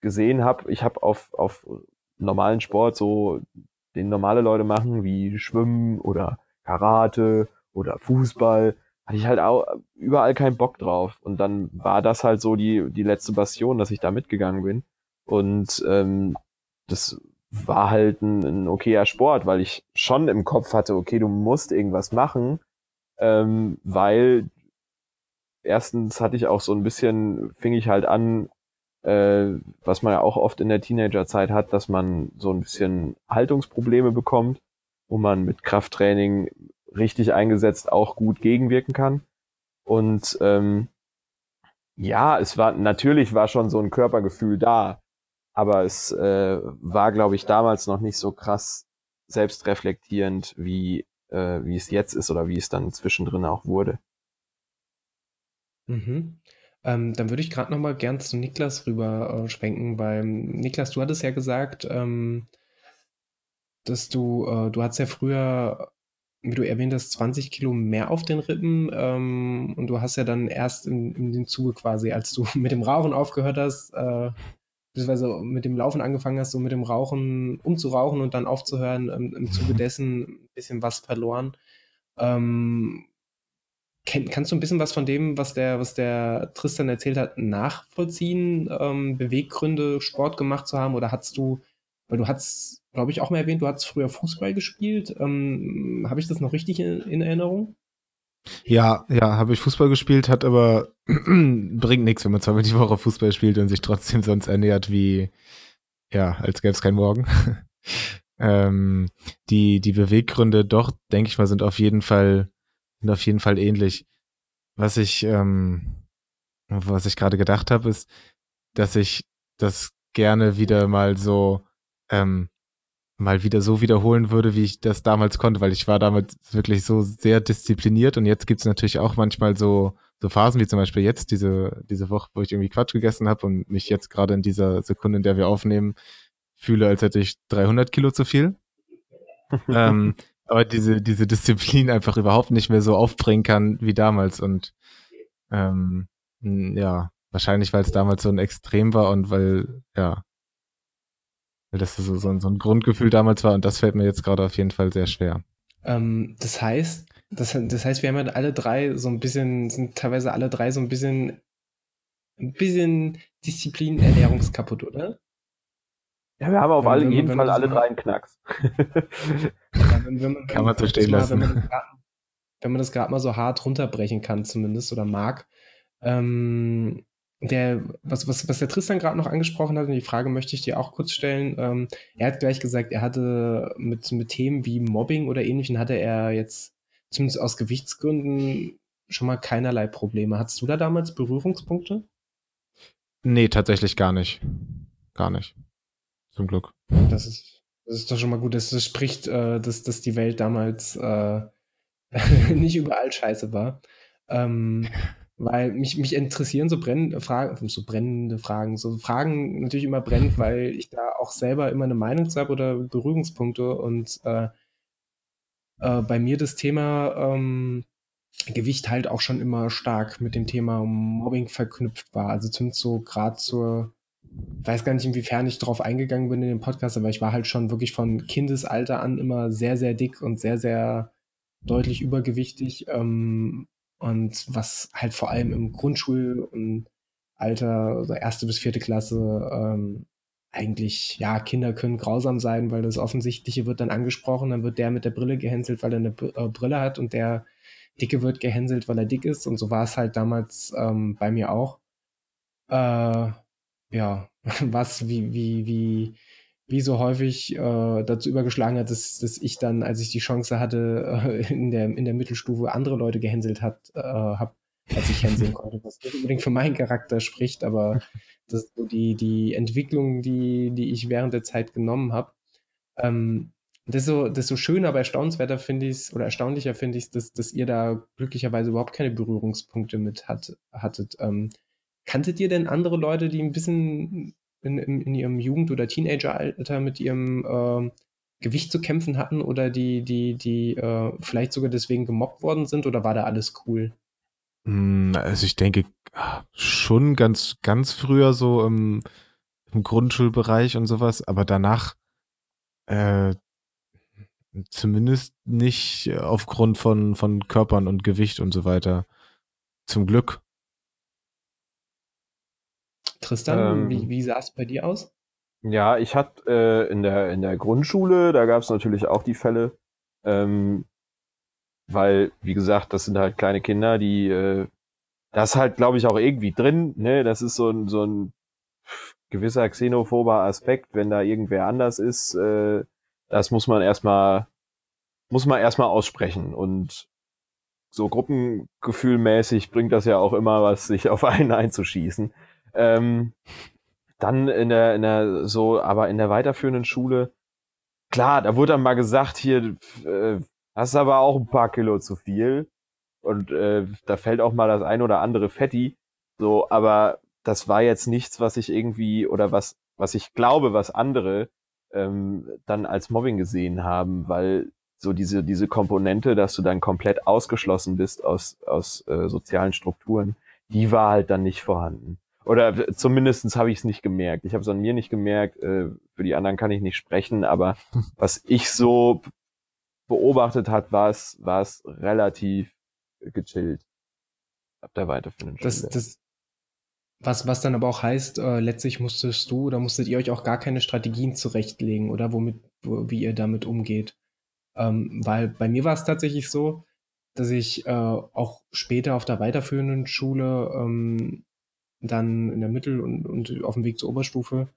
gesehen habe, ich habe auf, auf normalen Sport so den normale Leute machen, wie Schwimmen oder Karate oder Fußball, hatte ich halt auch überall keinen Bock drauf. Und dann war das halt so die, die letzte Bastion, dass ich da mitgegangen bin. Und ähm, das war halt ein, ein okayer Sport, weil ich schon im Kopf hatte, okay, du musst irgendwas machen, ähm, weil erstens hatte ich auch so ein bisschen, fing ich halt an, äh, was man ja auch oft in der Teenagerzeit hat, dass man so ein bisschen Haltungsprobleme bekommt, wo man mit Krafttraining richtig eingesetzt auch gut gegenwirken kann. Und ähm, ja, es war natürlich war schon so ein Körpergefühl da, aber es äh, war, glaube ich, damals noch nicht so krass selbstreflektierend, wie äh, wie es jetzt ist oder wie es dann zwischendrin auch wurde. Mhm. Ähm, dann würde ich gerade noch mal gern zu Niklas rüber äh, schwenken, weil Niklas, du hattest ja gesagt, ähm, dass du, äh, du hattest ja früher, wie du erwähnt hast, 20 Kilo mehr auf den Rippen ähm, und du hast ja dann erst in, in dem Zuge quasi, als du mit dem Rauchen aufgehört hast, äh, beziehungsweise mit dem Laufen angefangen hast, so mit dem Rauchen umzurauchen und dann aufzuhören, ähm, im Zuge dessen ein bisschen was verloren. Ähm, Kenn, kannst du ein bisschen was von dem, was der, was der Tristan erzählt hat, nachvollziehen? Ähm, Beweggründe, Sport gemacht zu haben? Oder hast du, weil du hast, glaube ich, auch mal erwähnt, du hast früher Fußball gespielt. Ähm, habe ich das noch richtig in, in Erinnerung? Ja, ja, habe ich Fußball gespielt, hat aber bringt nichts, wenn man zweimal die Woche Fußball spielt und sich trotzdem sonst ernährt wie, ja, als gäbe es keinen Morgen. ähm, die, die Beweggründe doch, denke ich mal, sind auf jeden Fall sind auf jeden Fall ähnlich. Was ich, ähm, was ich gerade gedacht habe, ist, dass ich das gerne wieder mal so, ähm, mal wieder so wiederholen würde, wie ich das damals konnte, weil ich war damals wirklich so sehr diszipliniert und jetzt gibt's natürlich auch manchmal so, so Phasen wie zum Beispiel jetzt, diese, diese Woche, wo ich irgendwie Quatsch gegessen habe und mich jetzt gerade in dieser Sekunde, in der wir aufnehmen, fühle, als hätte ich 300 Kilo zu viel. ähm, aber diese, diese Disziplin einfach überhaupt nicht mehr so aufbringen kann wie damals. Und ähm, ja, wahrscheinlich, weil es damals so ein Extrem war und weil, ja, weil das so, so, so ein Grundgefühl damals war und das fällt mir jetzt gerade auf jeden Fall sehr schwer. Ähm, das heißt, das, das heißt, wir haben ja alle drei so ein bisschen, sind teilweise alle drei so ein bisschen, ein bisschen Disziplin ernährungskaputt, oder? Ja, wir haben auf alle, jeden Fall alle drei einen Knacks. Ja, wenn, wenn man, kann man so stehen lassen. Wenn man das gerade mal so hart runterbrechen kann, zumindest, oder mag. Ähm, der, was, was, was der Tristan gerade noch angesprochen hat, und die Frage möchte ich dir auch kurz stellen. Ähm, er hat gleich gesagt, er hatte mit, mit Themen wie Mobbing oder ähnlichen, hatte er jetzt zumindest aus Gewichtsgründen schon mal keinerlei Probleme. Hattest du da damals Berührungspunkte? Nee, tatsächlich gar nicht. Gar nicht. Zum Glück. Das ist, das ist doch schon mal gut. Das, das spricht, äh, dass, dass die Welt damals äh, nicht überall scheiße war. Ähm, weil mich, mich interessieren so brennende Fragen, so brennende Fragen, so Fragen natürlich immer brennend, weil ich da auch selber immer eine Meinung zu habe oder Berührungspunkte und äh, äh, bei mir das Thema ähm, Gewicht halt auch schon immer stark mit dem Thema Mobbing verknüpft war. Also zumindest so gerade zur weiß gar nicht, inwiefern ich darauf eingegangen bin in dem Podcast, aber ich war halt schon wirklich von Kindesalter an immer sehr, sehr dick und sehr, sehr deutlich übergewichtig. Ähm, und was halt vor allem im Grundschul- und Alter, also erste bis vierte Klasse, ähm, eigentlich, ja, Kinder können grausam sein, weil das Offensichtliche wird dann angesprochen, dann wird der mit der Brille gehänselt, weil er eine äh, Brille hat und der Dicke wird gehänselt, weil er dick ist. Und so war es halt damals ähm, bei mir auch. Äh, ja, was, wie, wie, wie, wie so häufig äh, dazu übergeschlagen hat, dass, dass ich dann, als ich die Chance hatte, äh, in, der, in der Mittelstufe andere Leute gehänselt hat, äh, habe, als ich hänseln konnte, was nicht unbedingt für meinen Charakter spricht, aber das ist so die, die Entwicklung, die, die ich während der Zeit genommen habe. Ähm, desto, desto schöner, aber erstaunenswerter finde ich es, oder erstaunlicher finde ich es, dass, dass ihr da glücklicherweise überhaupt keine Berührungspunkte mit hat, hattet. Ähm, kanntet ihr denn andere Leute, die ein bisschen in, in, in ihrem Jugend- oder Teenageralter mit ihrem äh, Gewicht zu kämpfen hatten oder die, die, die äh, vielleicht sogar deswegen gemobbt worden sind oder war da alles cool? Hm, also ich denke schon ganz, ganz früher so im, im Grundschulbereich und sowas, aber danach äh, zumindest nicht aufgrund von, von Körpern und Gewicht und so weiter. Zum Glück. Tristan, ähm, wie, wie sah es bei dir aus? Ja, ich hatte äh, in, der, in der Grundschule, da gab es natürlich auch die Fälle, ähm, weil, wie gesagt, das sind halt kleine Kinder, die, äh, das ist halt, glaube ich, auch irgendwie drin, ne? Das ist so ein, so ein gewisser xenophober Aspekt, wenn da irgendwer anders ist, äh, das muss man erstmal, muss man erstmal aussprechen und so gruppengefühlmäßig bringt das ja auch immer was, sich auf einen einzuschießen. Ähm, dann in der, in der, so, aber in der weiterführenden Schule, klar, da wurde dann mal gesagt, hier, äh, hast aber auch ein paar Kilo zu viel. Und äh, da fällt auch mal das ein oder andere Fetti. So, aber das war jetzt nichts, was ich irgendwie, oder was, was ich glaube, was andere ähm, dann als Mobbing gesehen haben, weil so diese, diese Komponente, dass du dann komplett ausgeschlossen bist aus, aus äh, sozialen Strukturen, die war halt dann nicht vorhanden. Oder zumindestens habe ich es nicht gemerkt. Ich habe es an mir nicht gemerkt. Äh, für die anderen kann ich nicht sprechen, aber was ich so beobachtet hat, war es, war es relativ gechillt. Ab der weiterführenden das, das, was, was dann aber auch heißt, äh, letztlich musstest du oder musstet ihr euch auch gar keine Strategien zurechtlegen, oder womit, wo, wie ihr damit umgeht. Ähm, weil bei mir war es tatsächlich so, dass ich äh, auch später auf der weiterführenden Schule ähm, dann in der Mittel- und, und auf dem Weg zur Oberstufe,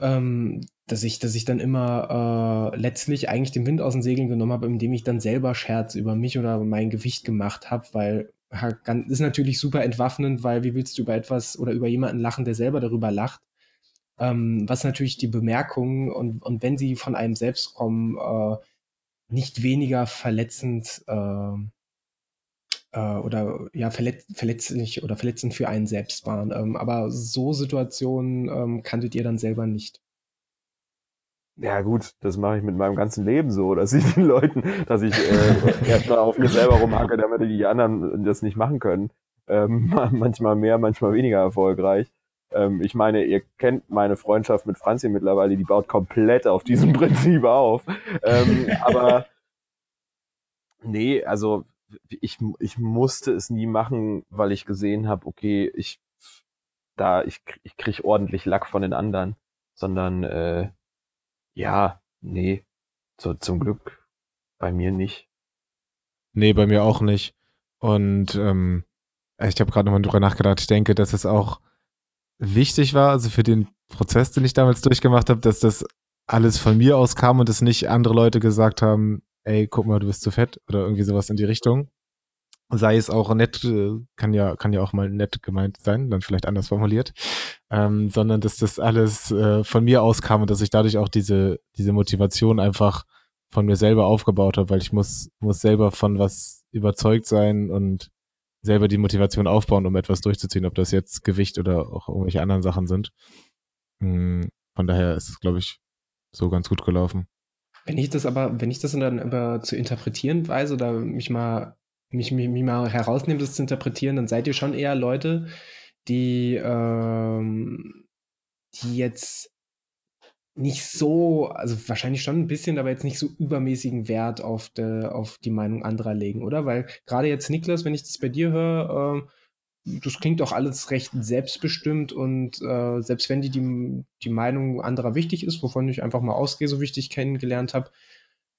ähm, dass ich, dass ich dann immer äh, letztlich eigentlich den Wind aus den Segeln genommen habe, indem ich dann selber Scherz über mich oder mein Gewicht gemacht habe, weil ist natürlich super entwaffnend, weil wie willst du über etwas oder über jemanden lachen, der selber darüber lacht? Ähm, was natürlich die Bemerkungen und, und wenn sie von einem selbst kommen, äh, nicht weniger verletzend äh, äh, oder ja, verletz, verletzlich oder verletzend für einen selbst waren. Ähm, aber so Situationen ähm, kanntet ihr dann selber nicht. Ja gut, das mache ich mit meinem ganzen Leben so, dass ich den Leuten, dass ich äh, erstmal auf mir selber rumhacke, damit die anderen das nicht machen können. Ähm, manchmal mehr, manchmal weniger erfolgreich. Ähm, ich meine, ihr kennt meine Freundschaft mit Franzi mittlerweile, die baut komplett auf diesem Prinzip auf. Ähm, aber nee, also ich, ich musste es nie machen, weil ich gesehen habe, okay, ich da ich ich krieg ordentlich Lack von den anderen, sondern äh, ja, nee, so, zum Glück bei mir nicht. Nee, bei mir auch nicht. Und ähm, ich habe gerade nochmal drüber nachgedacht. Ich denke, dass es auch wichtig war, also für den Prozess, den ich damals durchgemacht habe, dass das alles von mir aus kam und es nicht andere Leute gesagt haben, ey, guck mal, du bist zu fett oder irgendwie sowas in die Richtung. Sei es auch nett, äh, kann ja, kann ja auch mal nett gemeint sein, dann vielleicht anders formuliert, ähm, sondern dass das alles äh, von mir aus kam und dass ich dadurch auch diese, diese Motivation einfach von mir selber aufgebaut habe, weil ich muss, muss selber von was überzeugt sein und selber die Motivation aufbauen, um etwas durchzuziehen, ob das jetzt Gewicht oder auch irgendwelche anderen Sachen sind. Hm, von daher ist es, glaube ich, so ganz gut gelaufen. Wenn ich das aber, wenn ich das dann aber zu interpretieren weiß oder mich mal, mich, mich, mich mal herausnehme, das zu interpretieren, dann seid ihr schon eher Leute, die, ähm, die jetzt nicht so, also wahrscheinlich schon ein bisschen, aber jetzt nicht so übermäßigen Wert auf, de, auf die Meinung anderer legen, oder? Weil gerade jetzt, Niklas, wenn ich das bei dir höre, äh, das klingt auch alles recht selbstbestimmt und äh, selbst wenn die, die die Meinung anderer wichtig ist, wovon ich einfach mal ausgehe, so wichtig kennengelernt habe,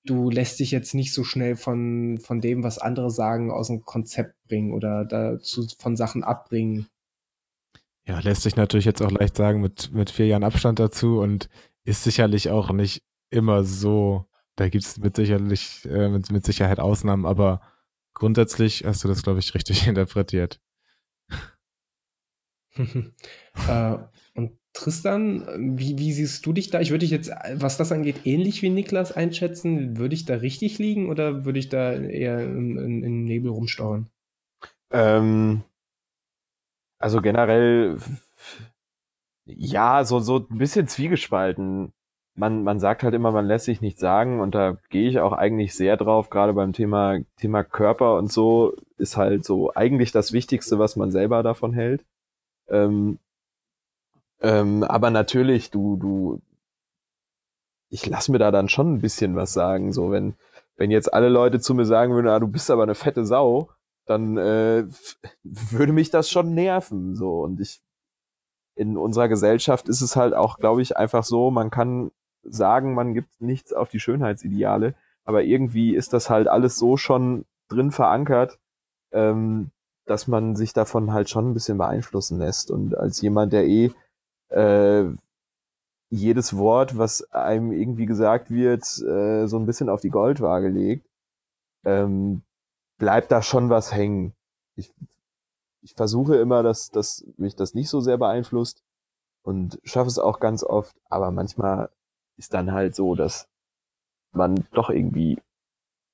du lässt dich jetzt nicht so schnell von, von dem, was andere sagen, aus dem Konzept bringen oder dazu von Sachen abbringen. Ja, lässt sich natürlich jetzt auch leicht sagen mit, mit vier Jahren Abstand dazu und ist sicherlich auch nicht immer so. Da gibt es mit äh, mit, mit Sicherheit Ausnahmen, aber grundsätzlich hast du das, glaube ich, richtig interpretiert. äh, und Tristan, wie, wie siehst du dich da? Ich würde dich jetzt, was das angeht, ähnlich wie Niklas einschätzen. Würde ich da richtig liegen oder würde ich da eher im, im, im Nebel rumsteuern? Ähm, also generell, ja, so, so ein bisschen zwiegespalten. Man, man sagt halt immer, man lässt sich nichts sagen und da gehe ich auch eigentlich sehr drauf, gerade beim Thema, Thema Körper und so, ist halt so eigentlich das Wichtigste, was man selber davon hält. Ähm, ähm, aber natürlich, du, du, ich lass mir da dann schon ein bisschen was sagen. So, wenn, wenn jetzt alle Leute zu mir sagen würden, ah, du bist aber eine fette Sau, dann äh, würde mich das schon nerven. So, und ich, in unserer Gesellschaft ist es halt auch, glaube ich, einfach so, man kann sagen, man gibt nichts auf die Schönheitsideale, aber irgendwie ist das halt alles so schon drin verankert, ähm, dass man sich davon halt schon ein bisschen beeinflussen lässt. Und als jemand, der eh äh, jedes Wort, was einem irgendwie gesagt wird, äh, so ein bisschen auf die Goldwaage legt, ähm, bleibt da schon was hängen. Ich, ich versuche immer, dass, dass mich das nicht so sehr beeinflusst und schaffe es auch ganz oft, aber manchmal ist dann halt so, dass man doch irgendwie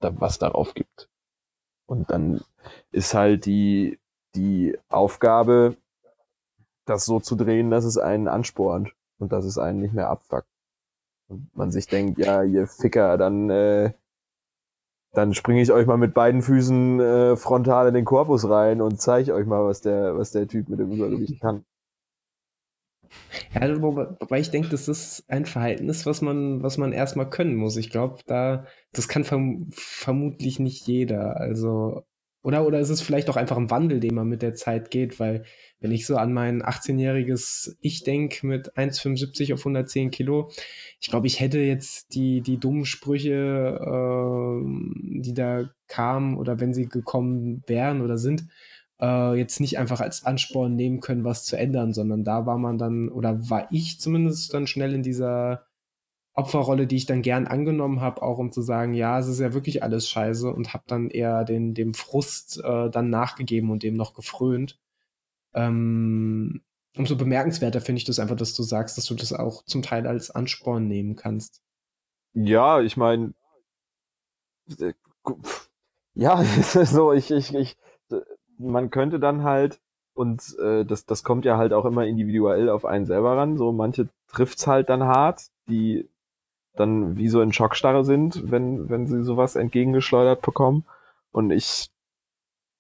da was darauf gibt. Und dann ist halt die, die Aufgabe, das so zu drehen, dass es einen anspornt und dass es einen nicht mehr abfuckt. Und man sich denkt, ja, ihr Ficker, dann, äh, dann springe ich euch mal mit beiden Füßen äh, frontal in den Korpus rein und zeige euch mal, was der, was der Typ mit dem Übergewicht kann. Ja, wobei ich denke, das ist ein Verhältnis, was man, was man erstmal können muss. Ich glaube, da, das kann verm vermutlich nicht jeder. Also, oder, oder ist es vielleicht auch einfach ein Wandel, den man mit der Zeit geht, weil wenn ich so an mein 18-jähriges Ich denke mit 1,75 auf 110 Kilo, ich glaube, ich hätte jetzt die, die dummen Sprüche, äh, die da kamen oder wenn sie gekommen wären oder sind, äh, jetzt nicht einfach als Ansporn nehmen können, was zu ändern, sondern da war man dann, oder war ich zumindest dann schnell in dieser Opferrolle, die ich dann gern angenommen habe, auch um zu sagen, ja, es ist ja wirklich alles scheiße und habe dann eher den, dem Frust äh, dann nachgegeben und dem noch gefrönt. Ähm, umso bemerkenswerter finde ich das einfach, dass du sagst, dass du das auch zum Teil als Ansporn nehmen kannst. Ja, ich meine, äh, ja, so, ich, ich, ich, man könnte dann halt, und äh, das, das kommt ja halt auch immer individuell auf einen selber ran, so manche trifft's halt dann hart, die dann wie so in Schockstarre sind, wenn, wenn sie sowas entgegengeschleudert bekommen. Und ich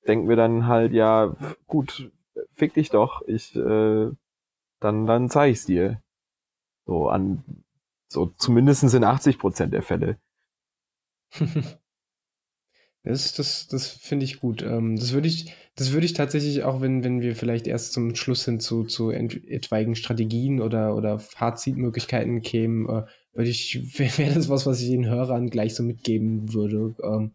denke mir dann halt, ja, gut, fick dich doch, ich, äh, dann, dann zeige ich's dir. So an, so zumindestens in 80 Prozent der Fälle. Das, das, das finde ich gut. Ähm, das würde ich, das würde ich tatsächlich auch, wenn, wenn wir vielleicht erst zum Schluss hin zu, zu etwaigen Strategien oder, oder Fazitmöglichkeiten kämen, äh, würde ich, wäre das was, was ich den Hörern gleich so mitgeben würde. Ähm,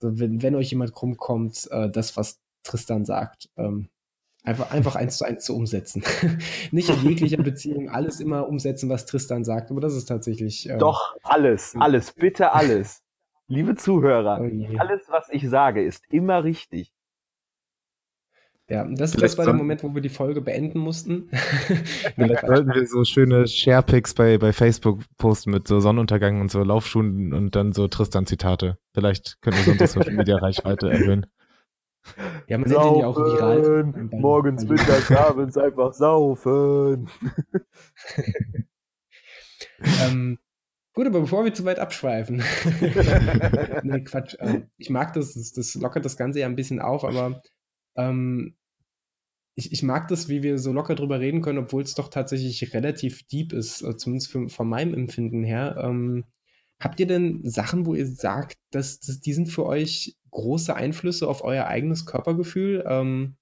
wenn, wenn euch jemand rumkommt, äh, das, was Tristan sagt, ähm, einfach, einfach eins zu eins zu umsetzen. Nicht in jeglicher Beziehung alles immer umsetzen, was Tristan sagt, aber das ist tatsächlich. Ähm, Doch, alles, alles, bitte alles. Liebe Zuhörer, oh alles, was ich sage, ist immer richtig. Ja, das, das war der Moment, wo wir die Folge beenden mussten. Vielleicht sollten wir so schöne Sharepics bei, bei Facebook posten mit so Sonnenuntergang und so Laufschuhen und dann so Tristan-Zitate. Vielleicht können wir so unsere Social Media Reichweite erhöhen. Ja, man saufen, ja auch viral. Morgens, mittags, abends einfach saufen. ähm, Gut, aber bevor wir zu weit abschweifen. nee, Quatsch. Ähm, ich mag das, das, das, lockert das Ganze ja ein bisschen auf, aber ähm, ich, ich mag das, wie wir so locker drüber reden können, obwohl es doch tatsächlich relativ deep ist, äh, zumindest für, von meinem Empfinden her. Ähm, habt ihr denn Sachen, wo ihr sagt, dass, dass die sind für euch große Einflüsse auf euer eigenes Körpergefühl? Ähm,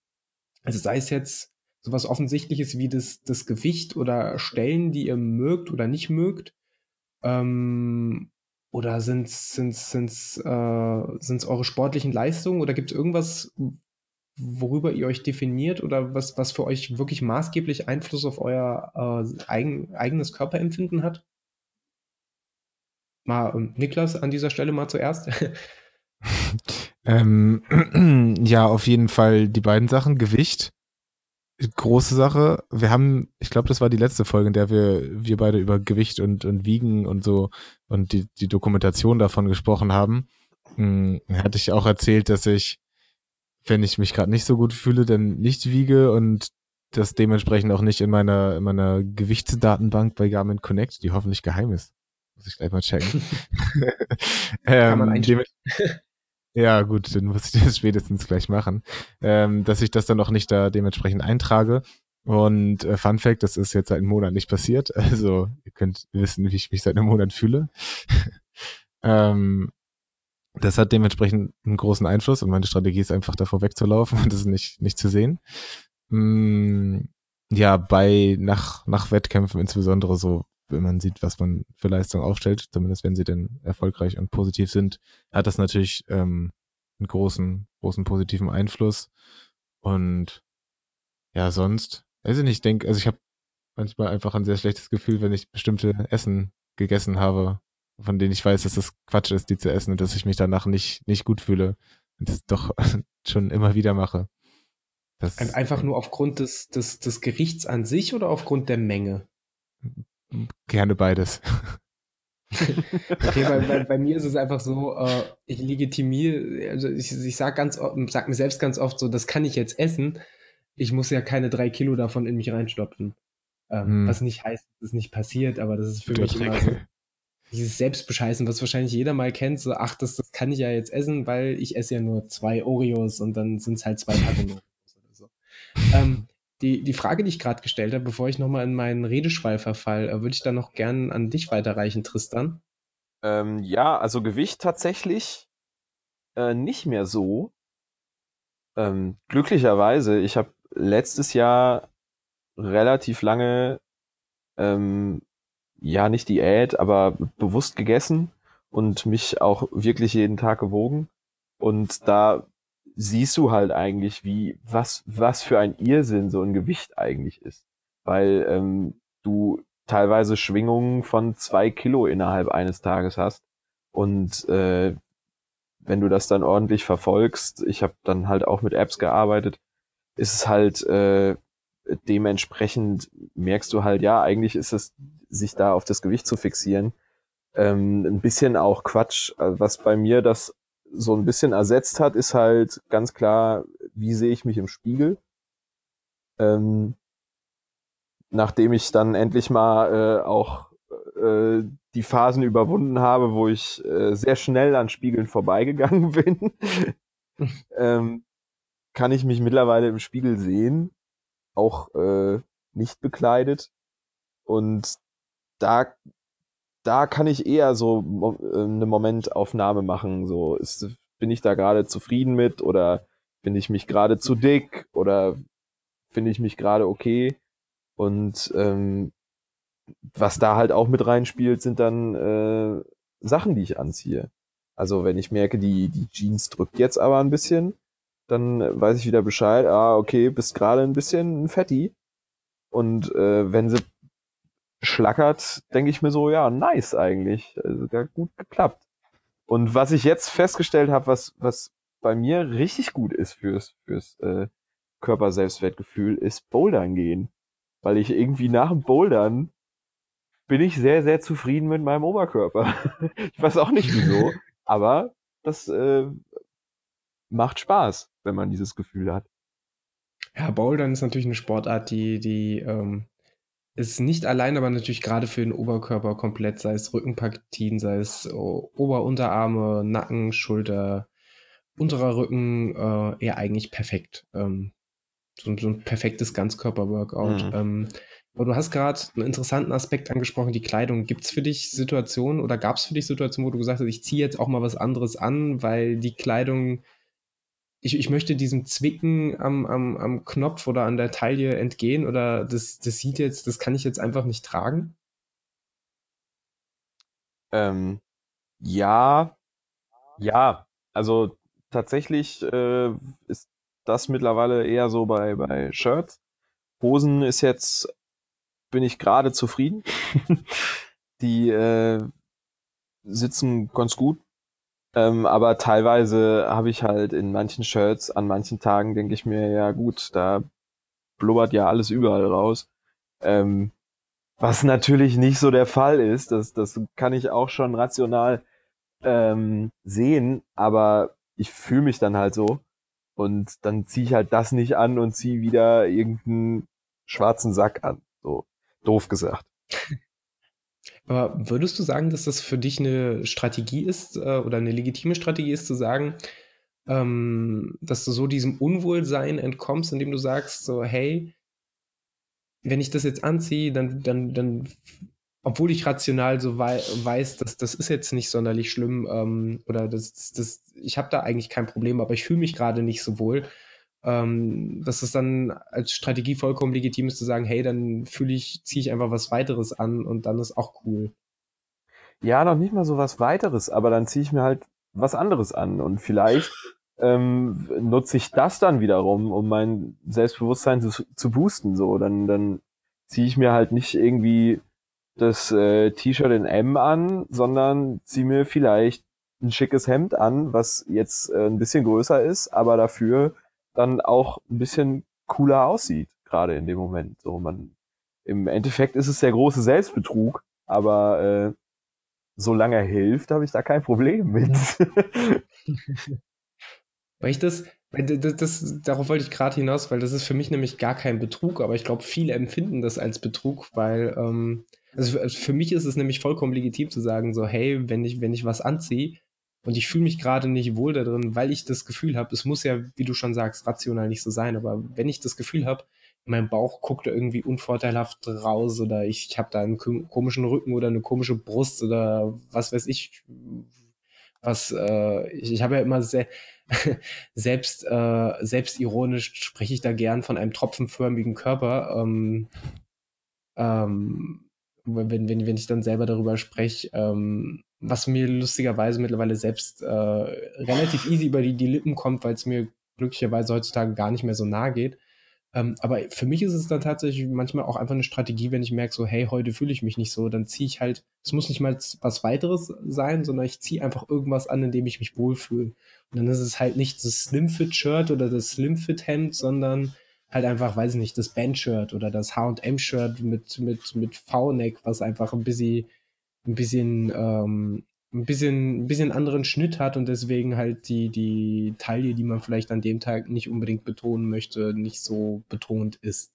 Also sei es jetzt sowas Offensichtliches wie das, das Gewicht oder Stellen, die ihr mögt oder nicht mögt. Ähm, oder sind es sind's, sind's, äh, sind's eure sportlichen Leistungen oder gibt es irgendwas, worüber ihr euch definiert oder was, was für euch wirklich maßgeblich Einfluss auf euer äh, eigen, eigenes Körperempfinden hat? Mal ähm, Niklas an dieser Stelle mal zuerst. ähm, ja, auf jeden Fall die beiden Sachen. Gewicht, große Sache. Wir haben, ich glaube, das war die letzte Folge, in der wir, wir beide über Gewicht und, und Wiegen und so und die, die Dokumentation davon gesprochen haben. Hm, hatte ich auch erzählt, dass ich wenn ich mich gerade nicht so gut fühle, dann nicht wiege und das dementsprechend auch nicht in meiner, in meiner Gewichtsdatenbank bei Garmin Connect, die hoffentlich geheim ist. Muss ich gleich mal checken. Kann man ähm, ja, gut, dann muss ich das spätestens gleich machen. Ähm, dass ich das dann auch nicht da dementsprechend eintrage. Und äh, Fun Fact, das ist jetzt seit einem Monat nicht passiert. Also ihr könnt wissen, wie ich mich seit einem Monat fühle. ähm, das hat dementsprechend einen großen Einfluss und meine Strategie ist einfach davor wegzulaufen und das nicht, nicht zu sehen. Mm, ja, bei nach, nach Wettkämpfen insbesondere so, wenn man sieht, was man für Leistung aufstellt, zumindest wenn sie denn erfolgreich und positiv sind, hat das natürlich ähm, einen großen, großen positiven Einfluss. Und ja, sonst, weiß ich nicht, ich denke, also ich habe manchmal einfach ein sehr schlechtes Gefühl, wenn ich bestimmte Essen gegessen habe, von denen ich weiß, dass das Quatsch ist, die zu essen und dass ich mich danach nicht, nicht gut fühle und das doch schon immer wieder mache. Das, Einfach nur aufgrund des, des, des Gerichts an sich oder aufgrund der Menge? Gerne beides. okay, bei, bei, bei, mir ist es einfach so, äh, ich legitimiere, also ich, ich sag ganz sag mir selbst ganz oft so, das kann ich jetzt essen. Ich muss ja keine drei Kilo davon in mich reinstopfen. Ähm, hm. Was nicht heißt, dass es nicht passiert, aber das ist für mich immer so, dieses Selbstbescheißen, was wahrscheinlich jeder mal kennt, so, ach, das, das kann ich ja jetzt essen, weil ich esse ja nur zwei Oreos und dann sind es halt zwei Packungen oder so. Ähm, die, die Frage, die ich gerade gestellt habe, bevor ich nochmal in meinen Redeschwall verfall, äh, würde ich dann noch gern an dich weiterreichen, Tristan. Ähm, ja, also Gewicht tatsächlich äh, nicht mehr so. Ähm, glücklicherweise, ich habe letztes Jahr relativ lange ähm, ja, nicht Diät, aber bewusst gegessen und mich auch wirklich jeden Tag gewogen. Und da siehst du halt eigentlich, wie, was, was für ein Irrsinn so ein Gewicht eigentlich ist. Weil ähm, du teilweise Schwingungen von zwei Kilo innerhalb eines Tages hast. Und äh, wenn du das dann ordentlich verfolgst, ich habe dann halt auch mit Apps gearbeitet, ist es halt äh, dementsprechend merkst du halt, ja, eigentlich ist es sich da auf das Gewicht zu fixieren. Ähm, ein bisschen auch Quatsch. Also was bei mir das so ein bisschen ersetzt hat, ist halt ganz klar, wie sehe ich mich im Spiegel. Ähm, nachdem ich dann endlich mal äh, auch äh, die Phasen überwunden habe, wo ich äh, sehr schnell an Spiegeln vorbeigegangen bin, ähm, kann ich mich mittlerweile im Spiegel sehen, auch äh, nicht bekleidet. Und da, da kann ich eher so äh, eine Momentaufnahme machen. So, ist, bin ich da gerade zufrieden mit oder finde ich mich gerade zu dick oder finde ich mich gerade okay? Und ähm, was da halt auch mit reinspielt, sind dann äh, Sachen, die ich anziehe. Also wenn ich merke, die, die Jeans drückt jetzt aber ein bisschen, dann weiß ich wieder Bescheid, ah, okay, bist gerade ein bisschen ein Fetti. Und äh, wenn sie schlackert, denke ich mir so, ja, nice eigentlich. Also gar gut geklappt. Und was ich jetzt festgestellt habe, was, was bei mir richtig gut ist fürs, fürs äh, Körperselbstwertgefühl, ist Bouldern gehen. Weil ich irgendwie nach dem Bouldern bin ich sehr, sehr zufrieden mit meinem Oberkörper. ich weiß auch nicht wieso, aber das äh, macht Spaß, wenn man dieses Gefühl hat. Ja, Bouldern ist natürlich eine Sportart, die, die ähm, ist nicht allein, aber natürlich gerade für den Oberkörper komplett, sei es Rückenpartien, sei es oh, Ober-, Unterarme, Nacken, Schulter, unterer Rücken, äh, eher eigentlich perfekt. Ähm, so, so, ein perfektes Ganzkörper-Workout. Mhm. Ähm, aber du hast gerade einen interessanten Aspekt angesprochen, die Kleidung. Gibt es für dich Situationen oder gab es für dich Situationen, wo du gesagt hast, ich ziehe jetzt auch mal was anderes an, weil die Kleidung ich, ich möchte diesem Zwicken am, am, am Knopf oder an der Taille entgehen oder das, das sieht jetzt, das kann ich jetzt einfach nicht tragen? Ähm, ja, ja, also tatsächlich äh, ist das mittlerweile eher so bei, bei Shirts. Hosen ist jetzt, bin ich gerade zufrieden. Die äh, sitzen ganz gut. Ähm, aber teilweise habe ich halt in manchen Shirts, an manchen Tagen denke ich mir, ja gut, da blubbert ja alles überall raus. Ähm, was natürlich nicht so der Fall ist, das, das kann ich auch schon rational ähm, sehen, aber ich fühle mich dann halt so. Und dann ziehe ich halt das nicht an und ziehe wieder irgendeinen schwarzen Sack an. So doof gesagt. Aber würdest du sagen, dass das für dich eine Strategie ist äh, oder eine legitime Strategie ist, zu sagen, ähm, dass du so diesem Unwohlsein entkommst, indem du sagst, so, hey, wenn ich das jetzt anziehe, dann, dann, dann obwohl ich rational so wei weiß, dass das ist jetzt nicht sonderlich schlimm ähm, oder das, das, ich habe da eigentlich kein Problem, aber ich fühle mich gerade nicht so wohl, ähm, dass es dann als Strategie vollkommen legitim ist zu sagen, hey, dann fühle ich, ziehe ich einfach was weiteres an und dann ist auch cool. Ja, noch nicht mal so was weiteres, aber dann ziehe ich mir halt was anderes an und vielleicht ähm, nutze ich das dann wiederum, um mein Selbstbewusstsein zu, zu boosten. So, dann, dann ziehe ich mir halt nicht irgendwie das äh, T-Shirt in M an, sondern ziehe mir vielleicht ein schickes Hemd an, was jetzt äh, ein bisschen größer ist, aber dafür dann auch ein bisschen cooler aussieht, gerade in dem Moment. So, man, im Endeffekt ist es der große Selbstbetrug, aber äh, solange er hilft, habe ich da kein Problem mit. Weil ich das, das, das, darauf wollte ich gerade hinaus, weil das ist für mich nämlich gar kein Betrug, aber ich glaube, viele empfinden das als Betrug, weil, ähm, also für, mich ist es nämlich vollkommen legitim zu sagen, so, hey, wenn ich, wenn ich was anziehe und ich fühle mich gerade nicht wohl da drin, weil ich das Gefühl habe, es muss ja, wie du schon sagst, rational nicht so sein, aber wenn ich das Gefühl habe, mein Bauch guckt da irgendwie unvorteilhaft raus oder ich, ich habe da einen komischen Rücken oder eine komische Brust oder was weiß ich, was, äh, ich, ich habe ja immer sehr, selbst, äh, selbstironisch spreche ich da gern von einem tropfenförmigen Körper. Ähm, ähm, wenn, wenn, wenn ich dann selber darüber spreche, ähm, was mir lustigerweise mittlerweile selbst äh, relativ easy über die, die Lippen kommt, weil es mir glücklicherweise heutzutage gar nicht mehr so nahe geht. Ähm, aber für mich ist es dann tatsächlich manchmal auch einfach eine Strategie, wenn ich merke, so, hey, heute fühle ich mich nicht so, dann ziehe ich halt, es muss nicht mal was weiteres sein, sondern ich ziehe einfach irgendwas an, in dem ich mich wohlfühle. Und dann ist es halt nicht das Slimfit-Shirt oder das Slimfit-Hemd, sondern halt einfach, weiß ich nicht, das Band-Shirt oder das H&M-Shirt mit, mit, mit V-Neck, was einfach ein bisschen, ein bisschen ähm, ein bisschen, ein bisschen anderen Schnitt hat und deswegen halt die, die Taille, die man vielleicht an dem Tag nicht unbedingt betonen möchte, nicht so betont ist.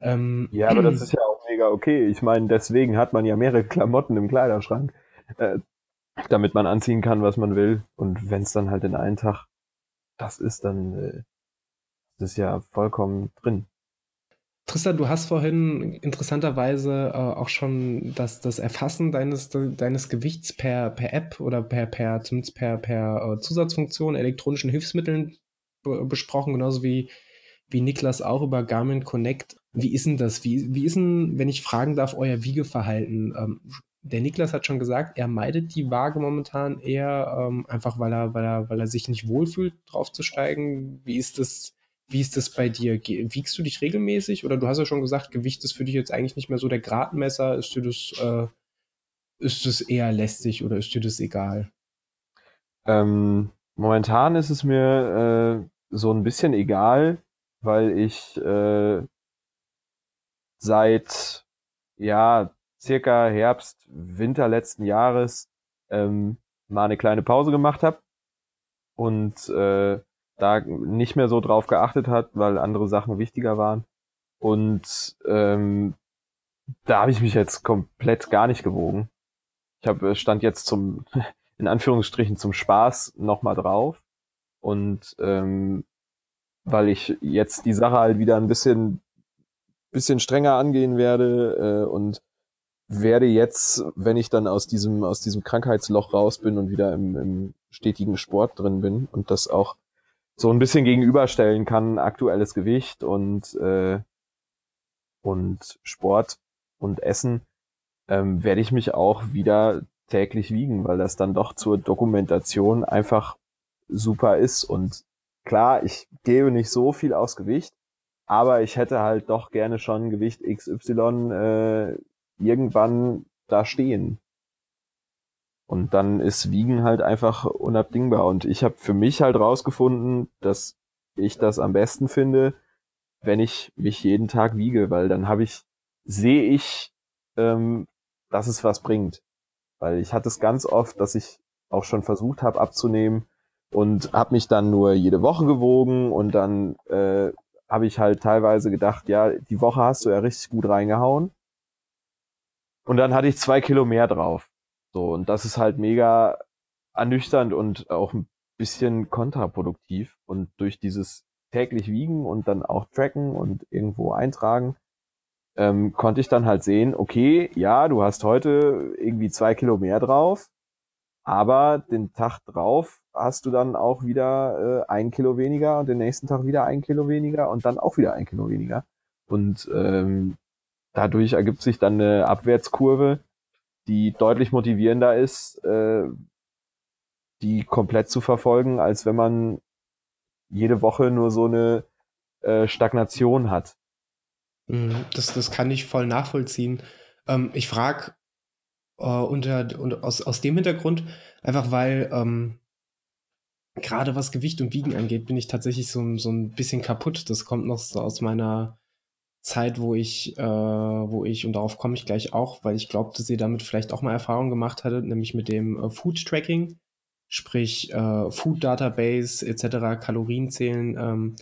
Ähm, ja, aber das ist ja auch mega okay. Ich meine, deswegen hat man ja mehrere Klamotten im Kleiderschrank, äh, damit man anziehen kann, was man will. Und wenn es dann halt in einen Tag das ist, dann äh, ist ja vollkommen drin. Tristan, du hast vorhin interessanterweise äh, auch schon das, das Erfassen deines, deines Gewichts per, per App oder per, per, zumindest per, per äh, Zusatzfunktion, elektronischen Hilfsmitteln besprochen, genauso wie, wie Niklas auch über Garmin Connect. Wie ist denn das? Wie, wie ist denn, wenn ich fragen darf, euer Wiegeverhalten? Ähm, der Niklas hat schon gesagt, er meidet die Waage momentan eher, ähm, einfach weil er, weil er, weil er sich nicht wohlfühlt, draufzusteigen. Wie ist das? Wie ist das bei dir? Wiegst du dich regelmäßig? Oder du hast ja schon gesagt, Gewicht ist für dich jetzt eigentlich nicht mehr so der Gradmesser. Ist dir das, äh, ist das eher lästig oder ist dir das egal? Ähm, momentan ist es mir äh, so ein bisschen egal, weil ich äh, seit ja circa Herbst, Winter letzten Jahres ähm, mal eine kleine Pause gemacht habe und äh, da nicht mehr so drauf geachtet hat, weil andere Sachen wichtiger waren. Und ähm, da habe ich mich jetzt komplett gar nicht gewogen. Ich habe äh, stand jetzt zum, in Anführungsstrichen zum Spaß nochmal drauf. Und ähm, weil ich jetzt die Sache halt wieder ein bisschen, bisschen strenger angehen werde äh, und werde jetzt, wenn ich dann aus diesem, aus diesem Krankheitsloch raus bin und wieder im, im stetigen Sport drin bin und das auch so ein bisschen gegenüberstellen kann, aktuelles Gewicht und, äh, und Sport und Essen, ähm, werde ich mich auch wieder täglich wiegen, weil das dann doch zur Dokumentation einfach super ist. Und klar, ich gebe nicht so viel aufs Gewicht, aber ich hätte halt doch gerne schon Gewicht XY äh, irgendwann da stehen. Und dann ist Wiegen halt einfach unabdingbar. Und ich habe für mich halt rausgefunden, dass ich das am besten finde, wenn ich mich jeden Tag wiege, weil dann habe ich, sehe ich, ähm, dass es was bringt. Weil ich hatte es ganz oft, dass ich auch schon versucht habe abzunehmen und habe mich dann nur jede Woche gewogen und dann äh, habe ich halt teilweise gedacht, ja, die Woche hast du ja richtig gut reingehauen. Und dann hatte ich zwei Kilo mehr drauf. So, und das ist halt mega ernüchternd und auch ein bisschen kontraproduktiv. Und durch dieses täglich wiegen und dann auch tracken und irgendwo eintragen, ähm, konnte ich dann halt sehen, okay, ja, du hast heute irgendwie zwei Kilo mehr drauf, aber den Tag drauf hast du dann auch wieder äh, ein Kilo weniger und den nächsten Tag wieder ein Kilo weniger und dann auch wieder ein Kilo weniger. Und ähm, dadurch ergibt sich dann eine Abwärtskurve, die deutlich motivierender ist, äh, die komplett zu verfolgen, als wenn man jede Woche nur so eine äh, Stagnation hat. Mhm, das, das kann ich voll nachvollziehen. Ähm, ich frage äh, unter, unter, aus, aus dem Hintergrund, einfach weil ähm, gerade was Gewicht und Wiegen angeht, bin ich tatsächlich so, so ein bisschen kaputt. Das kommt noch so aus meiner Zeit, wo ich, äh, wo ich, und darauf komme ich gleich auch, weil ich glaube, dass ihr damit vielleicht auch mal Erfahrung gemacht hattet, nämlich mit dem äh, Food Tracking, sprich äh, Food Database etc., Kalorien zählen. Ähm,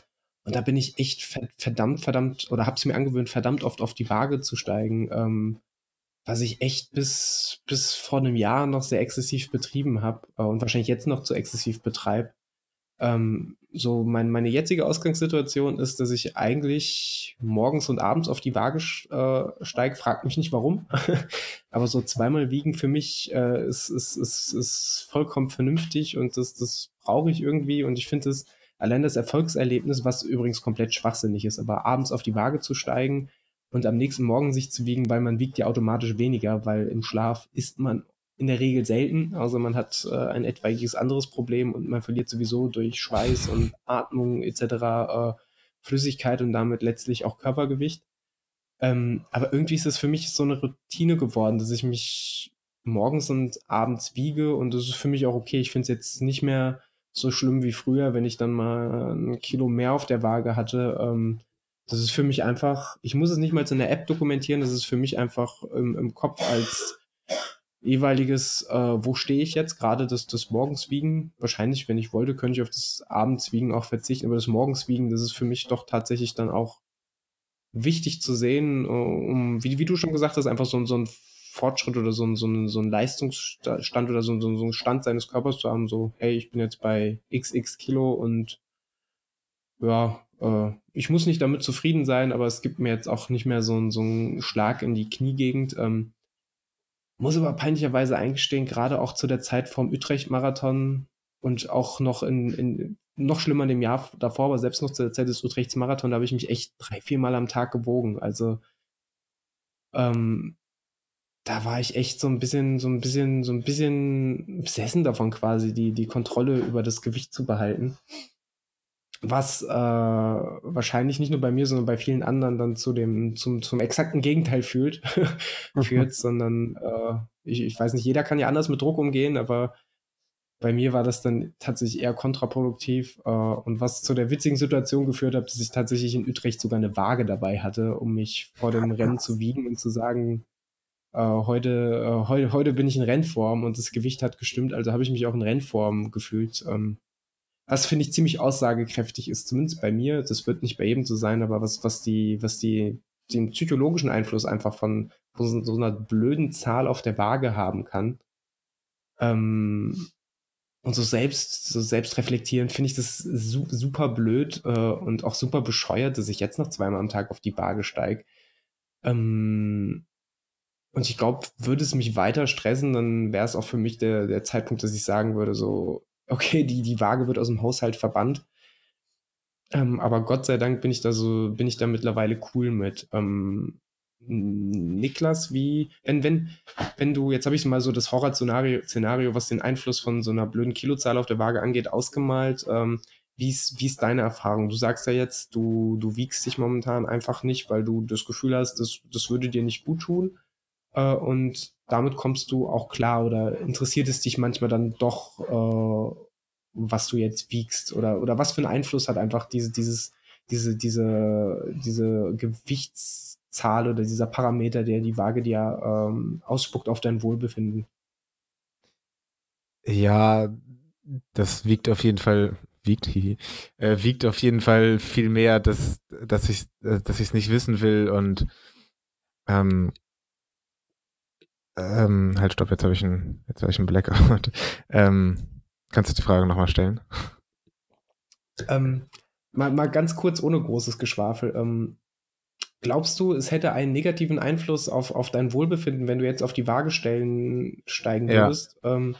und da bin ich echt verdammt, verdammt, oder habe es mir angewöhnt, verdammt oft auf die Waage zu steigen, ähm, was ich echt bis, bis vor einem Jahr noch sehr exzessiv betrieben habe äh, und wahrscheinlich jetzt noch zu exzessiv betreibe. Ähm, so mein, meine jetzige Ausgangssituation ist, dass ich eigentlich morgens und abends auf die Waage äh, steige. Fragt mich nicht warum, aber so zweimal wiegen für mich äh, ist, ist, ist, ist vollkommen vernünftig und das, das brauche ich irgendwie und ich finde es allein das Erfolgserlebnis, was übrigens komplett schwachsinnig ist, aber abends auf die Waage zu steigen und am nächsten Morgen sich zu wiegen, weil man wiegt ja automatisch weniger, weil im Schlaf isst man in der Regel selten. Also man hat äh, ein etwaiges anderes Problem und man verliert sowieso durch Schweiß und Atmung etc. Äh, Flüssigkeit und damit letztlich auch Körpergewicht. Ähm, aber irgendwie ist es für mich so eine Routine geworden, dass ich mich morgens und abends wiege und das ist für mich auch okay. Ich finde es jetzt nicht mehr so schlimm wie früher, wenn ich dann mal ein Kilo mehr auf der Waage hatte. Ähm, das ist für mich einfach, ich muss es nicht mal in der App dokumentieren, das ist für mich einfach im, im Kopf als jeweiliges, äh, wo stehe ich jetzt, gerade das, das Morgenswiegen. Wahrscheinlich, wenn ich wollte, könnte ich auf das Abendswiegen auch verzichten, aber das Morgenswiegen, das ist für mich doch tatsächlich dann auch wichtig zu sehen, äh, um, wie, wie du schon gesagt hast, einfach so, so ein Fortschritt oder so so ein, so ein Leistungsstand oder so, so, so ein Stand seines Körpers zu haben, so, hey, ich bin jetzt bei XX Kilo und ja, äh, ich muss nicht damit zufrieden sein, aber es gibt mir jetzt auch nicht mehr so, so einen Schlag in die Kniegegend. Ähm, muss aber peinlicherweise eingestehen, gerade auch zu der Zeit vom Utrecht-Marathon und auch noch in, in noch schlimmer in dem Jahr davor, aber selbst noch zu der Zeit des Utrechts Marathon, da habe ich mich echt drei, vier Mal am Tag gewogen. Also ähm, da war ich echt so ein bisschen, so ein bisschen, so ein bisschen besessen davon quasi, die, die Kontrolle über das Gewicht zu behalten was äh, wahrscheinlich nicht nur bei mir, sondern bei vielen anderen dann zu dem, zum, zum exakten Gegenteil fühlt, führt, sondern äh, ich, ich weiß nicht, jeder kann ja anders mit Druck umgehen, aber bei mir war das dann tatsächlich eher kontraproduktiv äh, und was zu der witzigen Situation geführt hat, dass ich tatsächlich in Utrecht sogar eine Waage dabei hatte, um mich vor dem Rennen zu wiegen und zu sagen, äh, heute, äh, heute, heute bin ich in Rennform und das Gewicht hat gestimmt, also habe ich mich auch in Rennform gefühlt. Ähm, was finde ich ziemlich aussagekräftig ist, zumindest bei mir, das wird nicht bei jedem so sein, aber was, was die, was die, den psychologischen Einfluss einfach von, von so einer blöden Zahl auf der Waage haben kann. Ähm, und so selbst, so selbst reflektieren, finde ich das su super blöd äh, und auch super bescheuert, dass ich jetzt noch zweimal am Tag auf die Waage steige. Ähm, und ich glaube, würde es mich weiter stressen, dann wäre es auch für mich der, der Zeitpunkt, dass ich sagen würde, so, okay, die, die Waage wird aus dem Haushalt verbannt. Ähm, aber Gott sei Dank bin ich da so, bin ich da mittlerweile cool mit. Ähm, Niklas, wie, wenn, wenn, wenn du, jetzt habe ich mal so das Horror-Szenario, Szenario, was den Einfluss von so einer blöden Kilozahl auf der Waage angeht, ausgemalt. Ähm, wie ist, wie ist deine Erfahrung? Du sagst ja jetzt, du, du wiegst dich momentan einfach nicht, weil du das Gefühl hast, das, das würde dir nicht gut tun. Äh, und damit kommst du auch klar oder interessiert es dich manchmal dann doch, äh, was du jetzt wiegst oder, oder was für einen Einfluss hat einfach diese, dieses, diese, diese, diese Gewichtszahl oder dieser Parameter, der die Waage dir ähm, ausspuckt auf dein Wohlbefinden? Ja, das wiegt auf jeden Fall, wiegt, äh, wiegt auf jeden Fall viel mehr, dass, dass ich äh, dass ich es nicht wissen will und ähm, ähm, halt, stopp, jetzt habe ich einen, jetzt habe ich einen Blackout. ähm, kannst du die Frage nochmal stellen? Ähm, mal, mal ganz kurz ohne großes Geschwafel. Ähm, glaubst du, es hätte einen negativen Einfluss auf, auf dein Wohlbefinden, wenn du jetzt auf die Waage stellen, steigen würdest? Ja. Ähm,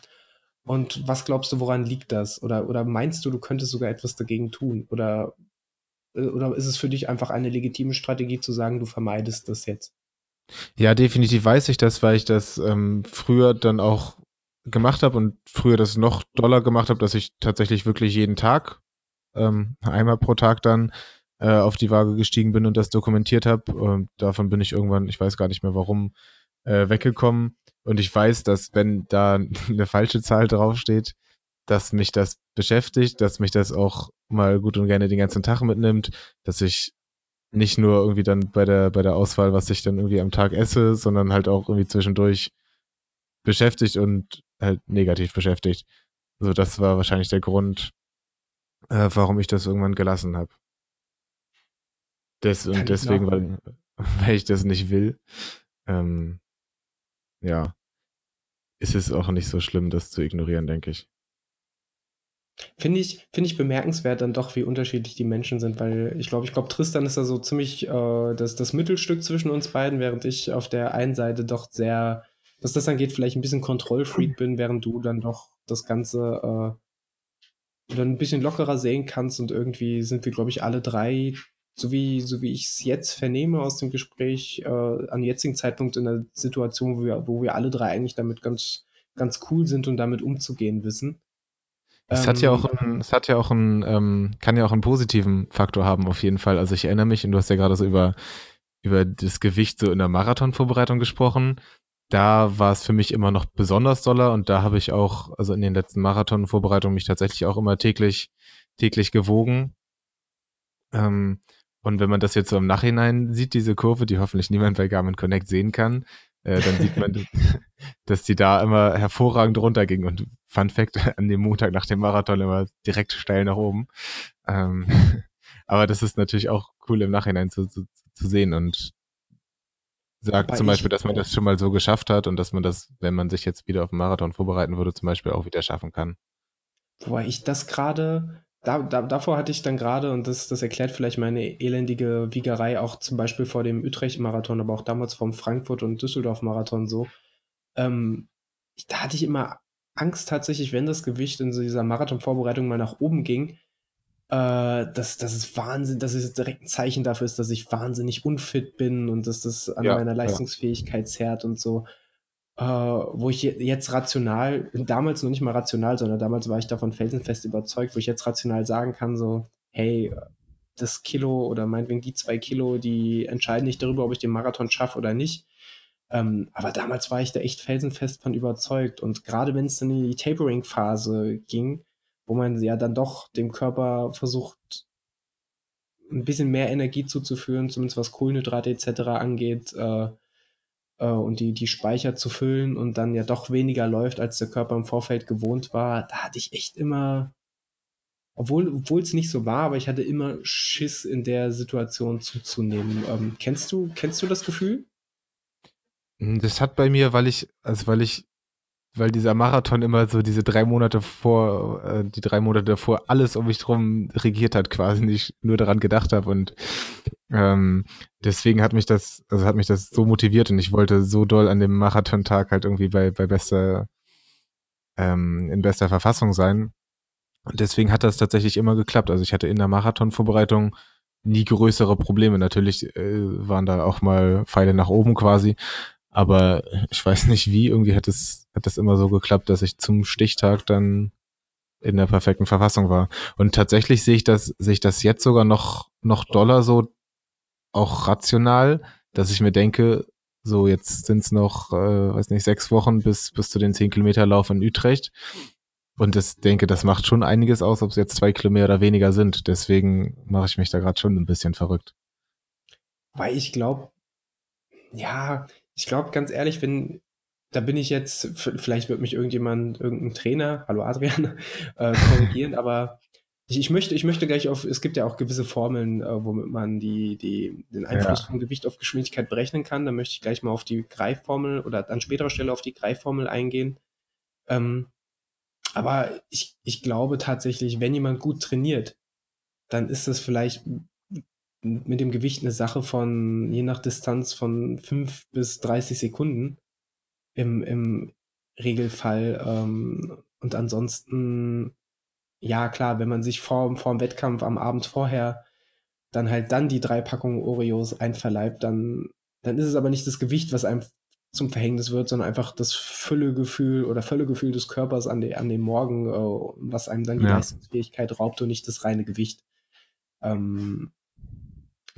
und was glaubst du, woran liegt das? Oder, oder meinst du, du könntest sogar etwas dagegen tun? Oder, äh, oder ist es für dich einfach eine legitime Strategie zu sagen, du vermeidest das jetzt? Ja, definitiv weiß ich das, weil ich das ähm, früher dann auch gemacht habe und früher das noch doller gemacht habe, dass ich tatsächlich wirklich jeden Tag, ähm, einmal pro Tag dann äh, auf die Waage gestiegen bin und das dokumentiert habe. Und davon bin ich irgendwann, ich weiß gar nicht mehr warum, äh, weggekommen. Und ich weiß, dass wenn da eine falsche Zahl draufsteht, dass mich das beschäftigt, dass mich das auch mal gut und gerne den ganzen Tag mitnimmt, dass ich nicht nur irgendwie dann bei der, bei der Auswahl, was ich dann irgendwie am Tag esse, sondern halt auch irgendwie zwischendurch beschäftigt und halt negativ beschäftigt. So, das war wahrscheinlich der Grund, äh, warum ich das irgendwann gelassen habe. Des, und deswegen, weil, weil ich das nicht will, ähm, ja, ist es auch nicht so schlimm, das zu ignorieren, denke ich. Finde ich, finde ich bemerkenswert dann doch, wie unterschiedlich die Menschen sind, weil ich glaube, ich glaube, Tristan ist da so ziemlich äh, das, das Mittelstück zwischen uns beiden, während ich auf der einen Seite doch sehr, was das angeht, vielleicht ein bisschen Kontrollfreak bin, während du dann doch das Ganze äh, dann ein bisschen lockerer sehen kannst und irgendwie sind wir, glaube ich, alle drei, so wie, so wie ich es jetzt vernehme aus dem Gespräch, äh, am jetzigen Zeitpunkt in der Situation, wo wir, wo wir alle drei eigentlich damit ganz, ganz cool sind und damit umzugehen wissen. Es hat ja auch, ähm, ein, es hat ja auch einen, ähm, kann ja auch einen positiven Faktor haben auf jeden Fall. Also ich erinnere mich, und du hast ja gerade so über, über das Gewicht so in der Marathonvorbereitung gesprochen. Da war es für mich immer noch besonders doller und da habe ich auch, also in den letzten Marathonvorbereitungen mich tatsächlich auch immer täglich, täglich gewogen. Ähm, und wenn man das jetzt so im Nachhinein sieht, diese Kurve, die hoffentlich niemand bei Garmin Connect sehen kann, äh, dann sieht man, dass die da immer hervorragend runterging. Und Fun Fact, an dem Montag nach dem Marathon immer direkt steil nach oben. Ähm, aber das ist natürlich auch cool im Nachhinein zu, zu, zu sehen und sagt zum Beispiel, dass man das schon mal so geschafft hat und dass man das, wenn man sich jetzt wieder auf den Marathon vorbereiten würde, zum Beispiel auch wieder schaffen kann. Wobei ich das gerade da, da, davor hatte ich dann gerade, und das, das erklärt vielleicht meine elendige Wiegerei auch zum Beispiel vor dem Utrecht-Marathon, aber auch damals vom Frankfurt- und Düsseldorf-Marathon so. Ähm, da hatte ich immer Angst tatsächlich, wenn das Gewicht in so dieser Marathon-Vorbereitung mal nach oben ging, äh, dass, dass es Wahnsinn, dass es direkt ein Zeichen dafür ist, dass ich wahnsinnig unfit bin und dass das an ja, meiner Leistungsfähigkeit ja. zerrt und so äh, wo ich jetzt rational, damals noch nicht mal rational, sondern damals war ich davon felsenfest überzeugt, wo ich jetzt rational sagen kann, so, hey, das Kilo oder meinetwegen die zwei Kilo, die entscheiden nicht darüber, ob ich den Marathon schaffe oder nicht. Ähm, aber damals war ich da echt felsenfest von überzeugt. Und gerade wenn es dann in die Tapering-Phase ging, wo man ja dann doch dem Körper versucht, ein bisschen mehr Energie zuzuführen, zumindest was Kohlenhydrate etc. angeht, äh, und die, die Speicher zu füllen und dann ja doch weniger läuft, als der Körper im Vorfeld gewohnt war, da hatte ich echt immer, obwohl es nicht so war, aber ich hatte immer Schiss in der Situation zuzunehmen. Ähm, kennst du, kennst du das Gefühl? Das hat bei mir, weil ich, also weil ich weil dieser Marathon immer so diese drei Monate vor, äh, die drei Monate davor alles um mich drum regiert hat, quasi nicht nur daran gedacht habe und ähm, deswegen hat mich das, also hat mich das so motiviert und ich wollte so doll an dem Marathontag halt irgendwie bei, bei bester, ähm, in bester Verfassung sein. Und deswegen hat das tatsächlich immer geklappt. Also ich hatte in der Marathonvorbereitung nie größere Probleme. Natürlich äh, waren da auch mal Pfeile nach oben quasi. Aber ich weiß nicht wie, irgendwie hat es, hat das immer so geklappt, dass ich zum Stichtag dann in der perfekten Verfassung war. Und tatsächlich sehe ich das, sehe ich das jetzt sogar noch, noch doller so auch rational, dass ich mir denke, so jetzt sind es noch, äh, weiß nicht, sechs Wochen bis, bis zu den zehn Kilometer Lauf in Utrecht. Und das denke, das macht schon einiges aus, ob es jetzt zwei Kilometer oder weniger sind. Deswegen mache ich mich da gerade schon ein bisschen verrückt. Weil ich glaube, ja, ich glaube ganz ehrlich, wenn, da bin ich jetzt, vielleicht wird mich irgendjemand, irgendein Trainer, hallo Adrian, äh, korrigieren, aber ich, ich, möchte, ich möchte gleich auf, es gibt ja auch gewisse Formeln, äh, womit man die, die, den Einfluss ja. vom Gewicht auf Geschwindigkeit berechnen kann. Da möchte ich gleich mal auf die Greifformel oder an späterer Stelle auf die Greifformel eingehen. Ähm, aber ich, ich glaube tatsächlich, wenn jemand gut trainiert, dann ist das vielleicht mit dem Gewicht eine Sache von, je nach Distanz, von 5 bis 30 Sekunden im, im Regelfall. Ähm, und ansonsten, ja klar, wenn man sich vor, vor dem Wettkampf am Abend vorher dann halt dann die drei Packungen Oreos einverleibt, dann, dann ist es aber nicht das Gewicht, was einem zum Verhängnis wird, sondern einfach das Füllegefühl oder Völlegefühl des Körpers an, de, an dem Morgen, äh, was einem dann die ja. Leistungsfähigkeit raubt und nicht das reine Gewicht. Ähm,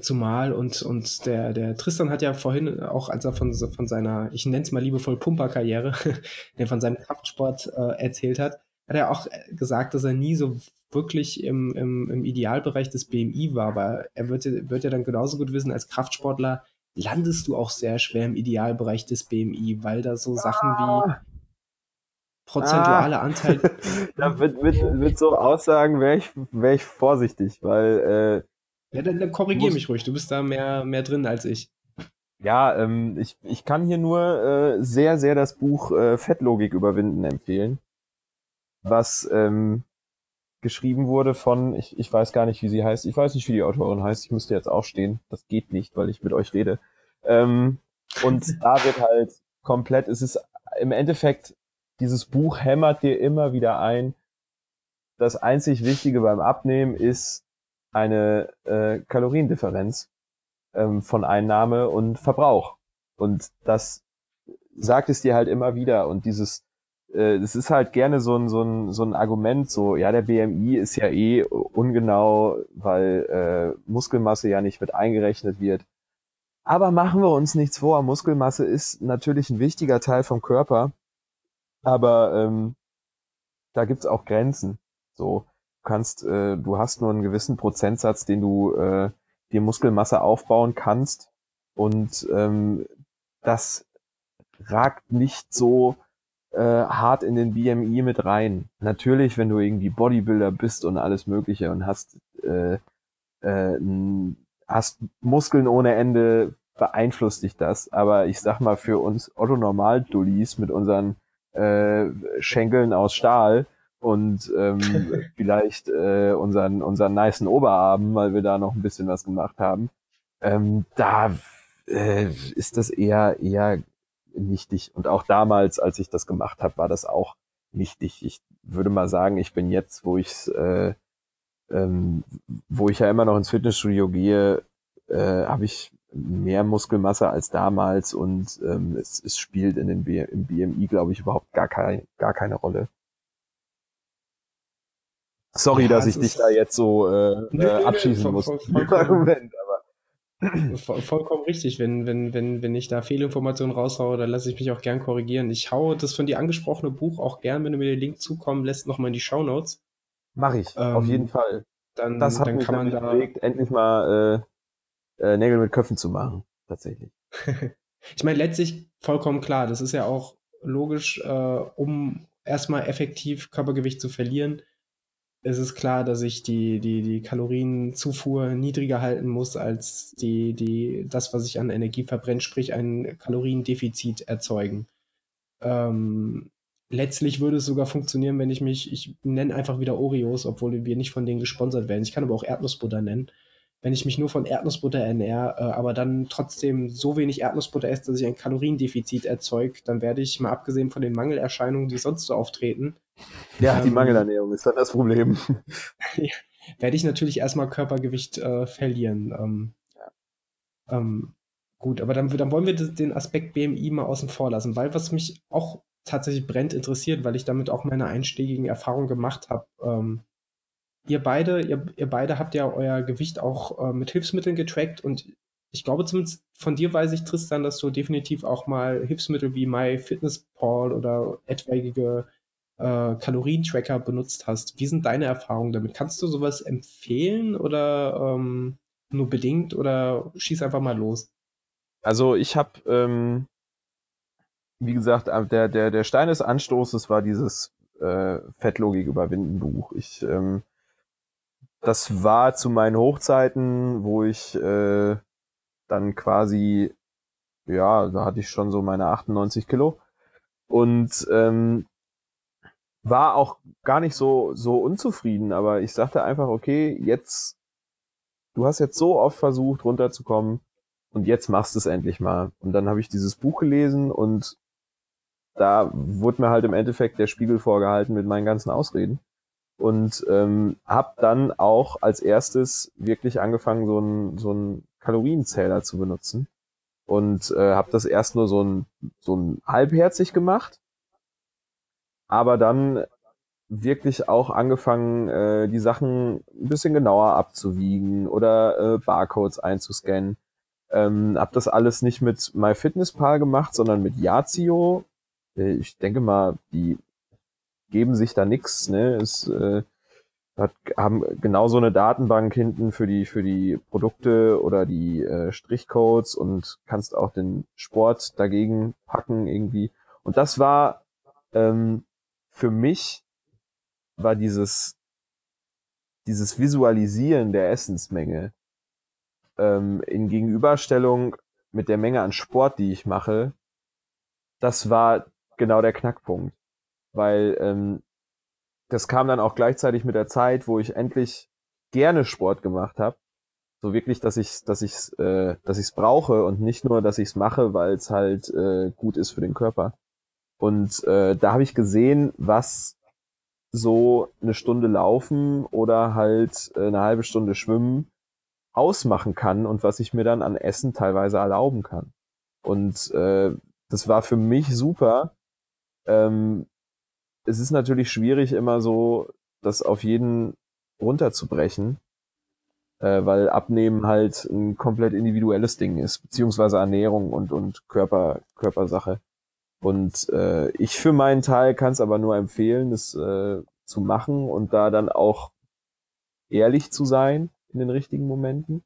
zumal und, und der, der Tristan hat ja vorhin auch, als er von, von seiner, ich nenne es mal liebevoll Pumperkarriere, der von seinem Kraftsport äh, erzählt hat, hat er auch gesagt, dass er nie so wirklich im, im, im Idealbereich des BMI war, aber er wird, wird ja dann genauso gut wissen, als Kraftsportler landest du auch sehr schwer im Idealbereich des BMI, weil da so Sachen ah. wie prozentuale ah. Anteil. da mit, mit, mit so Aussagen wäre ich, wär ich vorsichtig, weil. Äh, ja, dann, dann korrigier mich ruhig, du bist da mehr, mehr drin als ich. Ja, ähm, ich, ich kann hier nur äh, sehr, sehr das Buch äh, Fettlogik überwinden empfehlen. Was ähm, geschrieben wurde von, ich, ich weiß gar nicht, wie sie heißt, ich weiß nicht, wie die Autorin heißt, ich müsste jetzt aufstehen, das geht nicht, weil ich mit euch rede. Ähm, und da wird halt komplett, es ist im Endeffekt, dieses Buch hämmert dir immer wieder ein, das einzig Wichtige beim Abnehmen ist eine äh, Kaloriendifferenz ähm, von Einnahme und Verbrauch. Und das sagt es dir halt immer wieder. Und dieses äh, es ist halt gerne so ein, so, ein, so ein Argument, so, ja, der BMI ist ja eh ungenau, weil äh, Muskelmasse ja nicht mit eingerechnet wird. Aber machen wir uns nichts vor, Muskelmasse ist natürlich ein wichtiger Teil vom Körper, aber ähm, da gibt's auch Grenzen. So, kannst, äh, du hast nur einen gewissen Prozentsatz, den du äh, dir Muskelmasse aufbauen kannst und ähm, das ragt nicht so äh, hart in den BMI mit rein. Natürlich, wenn du irgendwie Bodybuilder bist und alles Mögliche und hast, äh, äh, hast Muskeln ohne Ende, beeinflusst dich das. Aber ich sag mal, für uns Otto-Normal-Dullis mit unseren äh, Schenkeln aus Stahl und ähm, vielleicht äh, unseren, unseren niceen Oberarmen, weil wir da noch ein bisschen was gemacht haben, ähm, da äh, ist das eher, eher nichtig. Und auch damals, als ich das gemacht habe, war das auch nichtig. Ich würde mal sagen, ich bin jetzt, wo ich äh, ähm, wo ich ja immer noch ins Fitnessstudio gehe, äh, habe ich mehr Muskelmasse als damals und ähm, es, es spielt in den B im BMI, glaube ich, überhaupt gar, kein, gar keine Rolle. Sorry, ja, dass ich dich da jetzt so äh, nee, äh, abschießen nee, muss. Voll, voll, Vollkommen richtig. Wenn, wenn, wenn, wenn ich da Fehlinformationen raushaue, dann lasse ich mich auch gern korrigieren. Ich haue das von dir angesprochene Buch auch gern, wenn du mir den Link zukommen lässt, nochmal in die Show Notes. Mach ich, ähm, auf jeden Fall. Dann, das hat dann mich kann man da bewegt, endlich mal äh, äh, Nägel mit Köpfen zu machen, tatsächlich. ich meine, letztlich vollkommen klar. Das ist ja auch logisch, äh, um erstmal effektiv Körpergewicht zu verlieren, es ist klar, dass ich die, die, die Kalorienzufuhr niedriger halten muss als die, die, das, was ich an Energie verbrenne, sprich ein Kaloriendefizit erzeugen. Ähm, letztlich würde es sogar funktionieren, wenn ich mich, ich nenne einfach wieder Oreos, obwohl wir nicht von denen gesponsert werden. Ich kann aber auch Erdnussbutter nennen. Wenn ich mich nur von Erdnussbutter ernähre, äh, aber dann trotzdem so wenig Erdnussbutter esse, dass ich ein Kaloriendefizit erzeuge, dann werde ich, mal abgesehen von den Mangelerscheinungen, die sonst so auftreten, ja, ähm, die Mangelernährung ist dann das Problem. werde ich natürlich erstmal Körpergewicht äh, verlieren. Ähm, ja. ähm, gut, aber dann, dann wollen wir den Aspekt BMI mal außen vor lassen, weil was mich auch tatsächlich brennt interessiert, weil ich damit auch meine einstiegigen Erfahrungen gemacht habe. Ähm, ihr beide, ihr, ihr beide habt ja euer Gewicht auch äh, mit Hilfsmitteln getrackt und ich glaube zumindest von dir weiß ich, Tristan, dass du definitiv auch mal Hilfsmittel wie MyFitnessPal oder etwaige äh, Kalorientracker benutzt hast. Wie sind deine Erfahrungen damit? Kannst du sowas empfehlen oder ähm, nur bedingt oder schieß einfach mal los? Also ich habe, ähm, wie gesagt, äh, der, der, der Stein des Anstoßes war dieses äh, Fettlogik überwinden Buch. Ich ähm, das war zu meinen Hochzeiten, wo ich äh, dann quasi, ja, da hatte ich schon so meine 98 Kilo und ähm, war auch gar nicht so so unzufrieden, aber ich sagte einfach, okay, jetzt, du hast jetzt so oft versucht runterzukommen und jetzt machst es endlich mal. Und dann habe ich dieses Buch gelesen und da wurde mir halt im Endeffekt der Spiegel vorgehalten mit meinen ganzen Ausreden und ähm, habe dann auch als erstes wirklich angefangen, so einen so einen Kalorienzähler zu benutzen und äh, habe das erst nur so ein so ein halbherzig gemacht, aber dann wirklich auch angefangen, äh, die Sachen ein bisschen genauer abzuwiegen oder äh, Barcodes einzuscannen. Ähm, hab das alles nicht mit MyFitnessPal gemacht, sondern mit Yazio. Äh, ich denke mal, die geben sich da nix, ne? Es äh, hat, haben genau so eine Datenbank hinten für die für die Produkte oder die äh, Strichcodes und kannst auch den Sport dagegen packen irgendwie. Und das war ähm, für mich war dieses dieses Visualisieren der Essensmenge ähm, in Gegenüberstellung mit der Menge an Sport, die ich mache, das war genau der Knackpunkt weil ähm, das kam dann auch gleichzeitig mit der Zeit, wo ich endlich gerne Sport gemacht habe. So wirklich, dass ich, dass ich's, äh, dass ich's brauche und nicht nur, dass ich's mache, weil es halt äh, gut ist für den Körper. Und äh, da habe ich gesehen, was so eine Stunde laufen oder halt äh, eine halbe Stunde schwimmen ausmachen kann und was ich mir dann an Essen teilweise erlauben kann. Und äh, das war für mich super, ähm, es ist natürlich schwierig, immer so das auf jeden runterzubrechen, äh, weil Abnehmen halt ein komplett individuelles Ding ist, beziehungsweise Ernährung und, und Körper, Körpersache. Und äh, ich für meinen Teil kann es aber nur empfehlen, das äh, zu machen und da dann auch ehrlich zu sein in den richtigen Momenten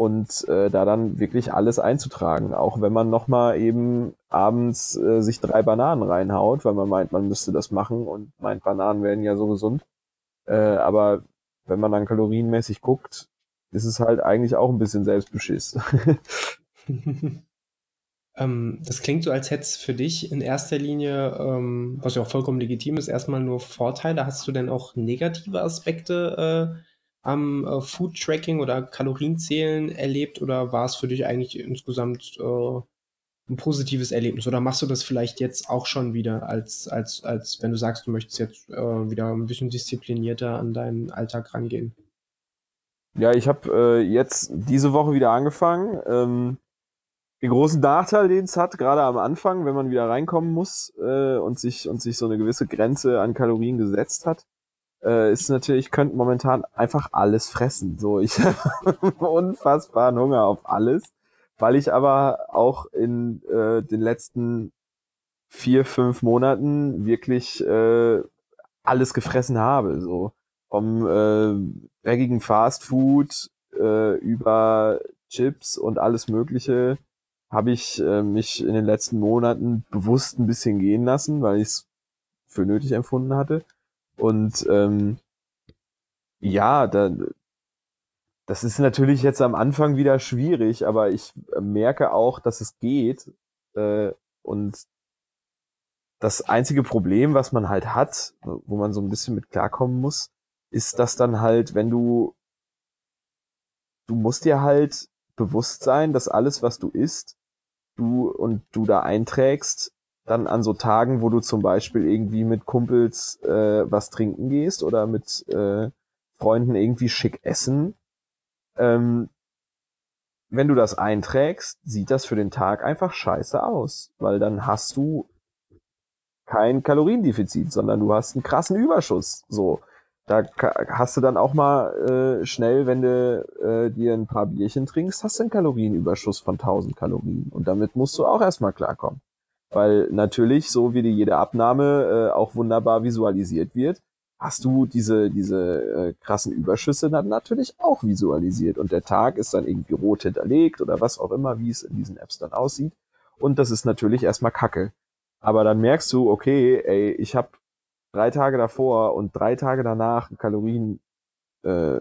und äh, da dann wirklich alles einzutragen, auch wenn man nochmal eben abends äh, sich drei Bananen reinhaut, weil man meint, man müsste das machen und meint, Bananen werden ja so gesund. Äh, aber wenn man dann kalorienmäßig guckt, ist es halt eigentlich auch ein bisschen Selbstbeschiss. ähm, das klingt so, als hätte es für dich in erster Linie, ähm, was ja auch vollkommen legitim ist, erstmal nur Vorteile. Hast du denn auch negative Aspekte äh, am äh, Food-Tracking oder Kalorienzählen erlebt oder war es für dich eigentlich insgesamt äh, ein positives Erlebnis? Oder machst du das vielleicht jetzt auch schon wieder, als, als, als wenn du sagst, du möchtest jetzt äh, wieder ein bisschen disziplinierter an deinen Alltag rangehen? Ja, ich habe äh, jetzt diese Woche wieder angefangen. Ähm, den großen Nachteil, den es hat, gerade am Anfang, wenn man wieder reinkommen muss äh, und sich und sich so eine gewisse Grenze an Kalorien gesetzt hat, äh, ist natürlich, ich könnte momentan einfach alles fressen. So, ich habe unfassbaren Hunger auf alles, weil ich aber auch in äh, den letzten vier, fünf Monaten wirklich äh, alles gefressen habe. So vom äh, dreckigen Fastfood äh, über Chips und alles Mögliche habe ich äh, mich in den letzten Monaten bewusst ein bisschen gehen lassen, weil ich es für nötig empfunden hatte. Und ähm, ja, da, das ist natürlich jetzt am Anfang wieder schwierig, aber ich merke auch, dass es geht. Äh, und das einzige Problem, was man halt hat, wo man so ein bisschen mit klarkommen muss, ist, dass dann halt, wenn du du musst dir halt bewusst sein, dass alles, was du isst, du und du da einträgst, dann an so Tagen, wo du zum Beispiel irgendwie mit Kumpels äh, was trinken gehst oder mit äh, Freunden irgendwie schick essen, ähm, wenn du das einträgst, sieht das für den Tag einfach scheiße aus, weil dann hast du kein Kaloriendefizit, sondern du hast einen krassen Überschuss. So, da hast du dann auch mal äh, schnell, wenn du äh, dir ein paar Bierchen trinkst, hast du einen Kalorienüberschuss von 1000 Kalorien und damit musst du auch erstmal klarkommen. Weil natürlich, so wie dir jede Abnahme äh, auch wunderbar visualisiert wird, hast du diese, diese äh, krassen Überschüsse dann natürlich auch visualisiert. Und der Tag ist dann irgendwie rot hinterlegt oder was auch immer, wie es in diesen Apps dann aussieht. Und das ist natürlich erstmal Kacke. Aber dann merkst du, okay, ey, ich habe drei Tage davor und drei Tage danach ein Kalorien äh,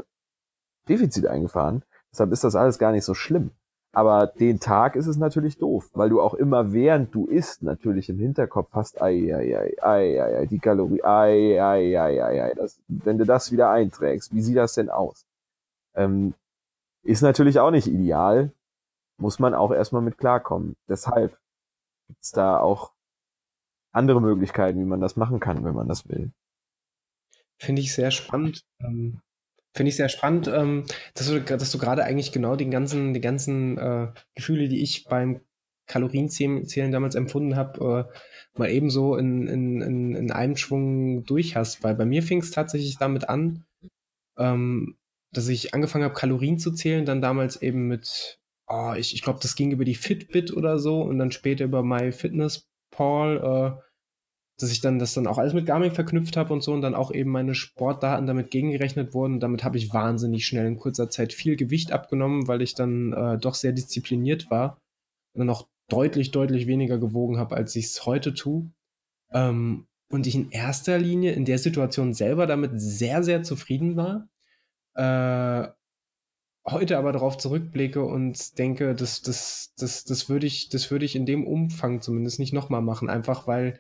Defizit eingefahren. Deshalb ist das alles gar nicht so schlimm. Aber den Tag ist es natürlich doof, weil du auch immer während du isst natürlich im Hinterkopf hast, ei, ei, ei, ei, ei, ei die Kalorie, ei, ei, ei, ei, ei, das, wenn du das wieder einträgst, wie sieht das denn aus? Ähm, ist natürlich auch nicht ideal, muss man auch erstmal mit klarkommen. Deshalb gibt's da auch andere Möglichkeiten, wie man das machen kann, wenn man das will. Finde ich sehr spannend. Ähm, Finde ich sehr spannend, ähm, dass du, dass du gerade eigentlich genau den ganzen, die ganzen äh, Gefühle, die ich beim Kalorienzählen damals empfunden habe, äh, mal ebenso in, in, in, in einem Schwung durch hast. Weil bei mir fing es tatsächlich damit an, ähm, dass ich angefangen habe, Kalorien zu zählen, dann damals eben mit, oh, ich, ich glaube, das ging über die Fitbit oder so und dann später über MyFitnessPal. Äh, dass ich dann das dann auch alles mit Garmin verknüpft habe und so und dann auch eben meine Sportdaten damit gegengerechnet wurden. damit habe ich wahnsinnig schnell in kurzer Zeit viel Gewicht abgenommen, weil ich dann äh, doch sehr diszipliniert war und dann auch deutlich, deutlich weniger gewogen habe, als ich es heute tue. Ähm, und ich in erster Linie in der Situation selber damit sehr, sehr zufrieden war. Äh, heute aber darauf zurückblicke und denke, das, das, das, das würde ich, das würde ich in dem Umfang zumindest nicht nochmal machen, einfach weil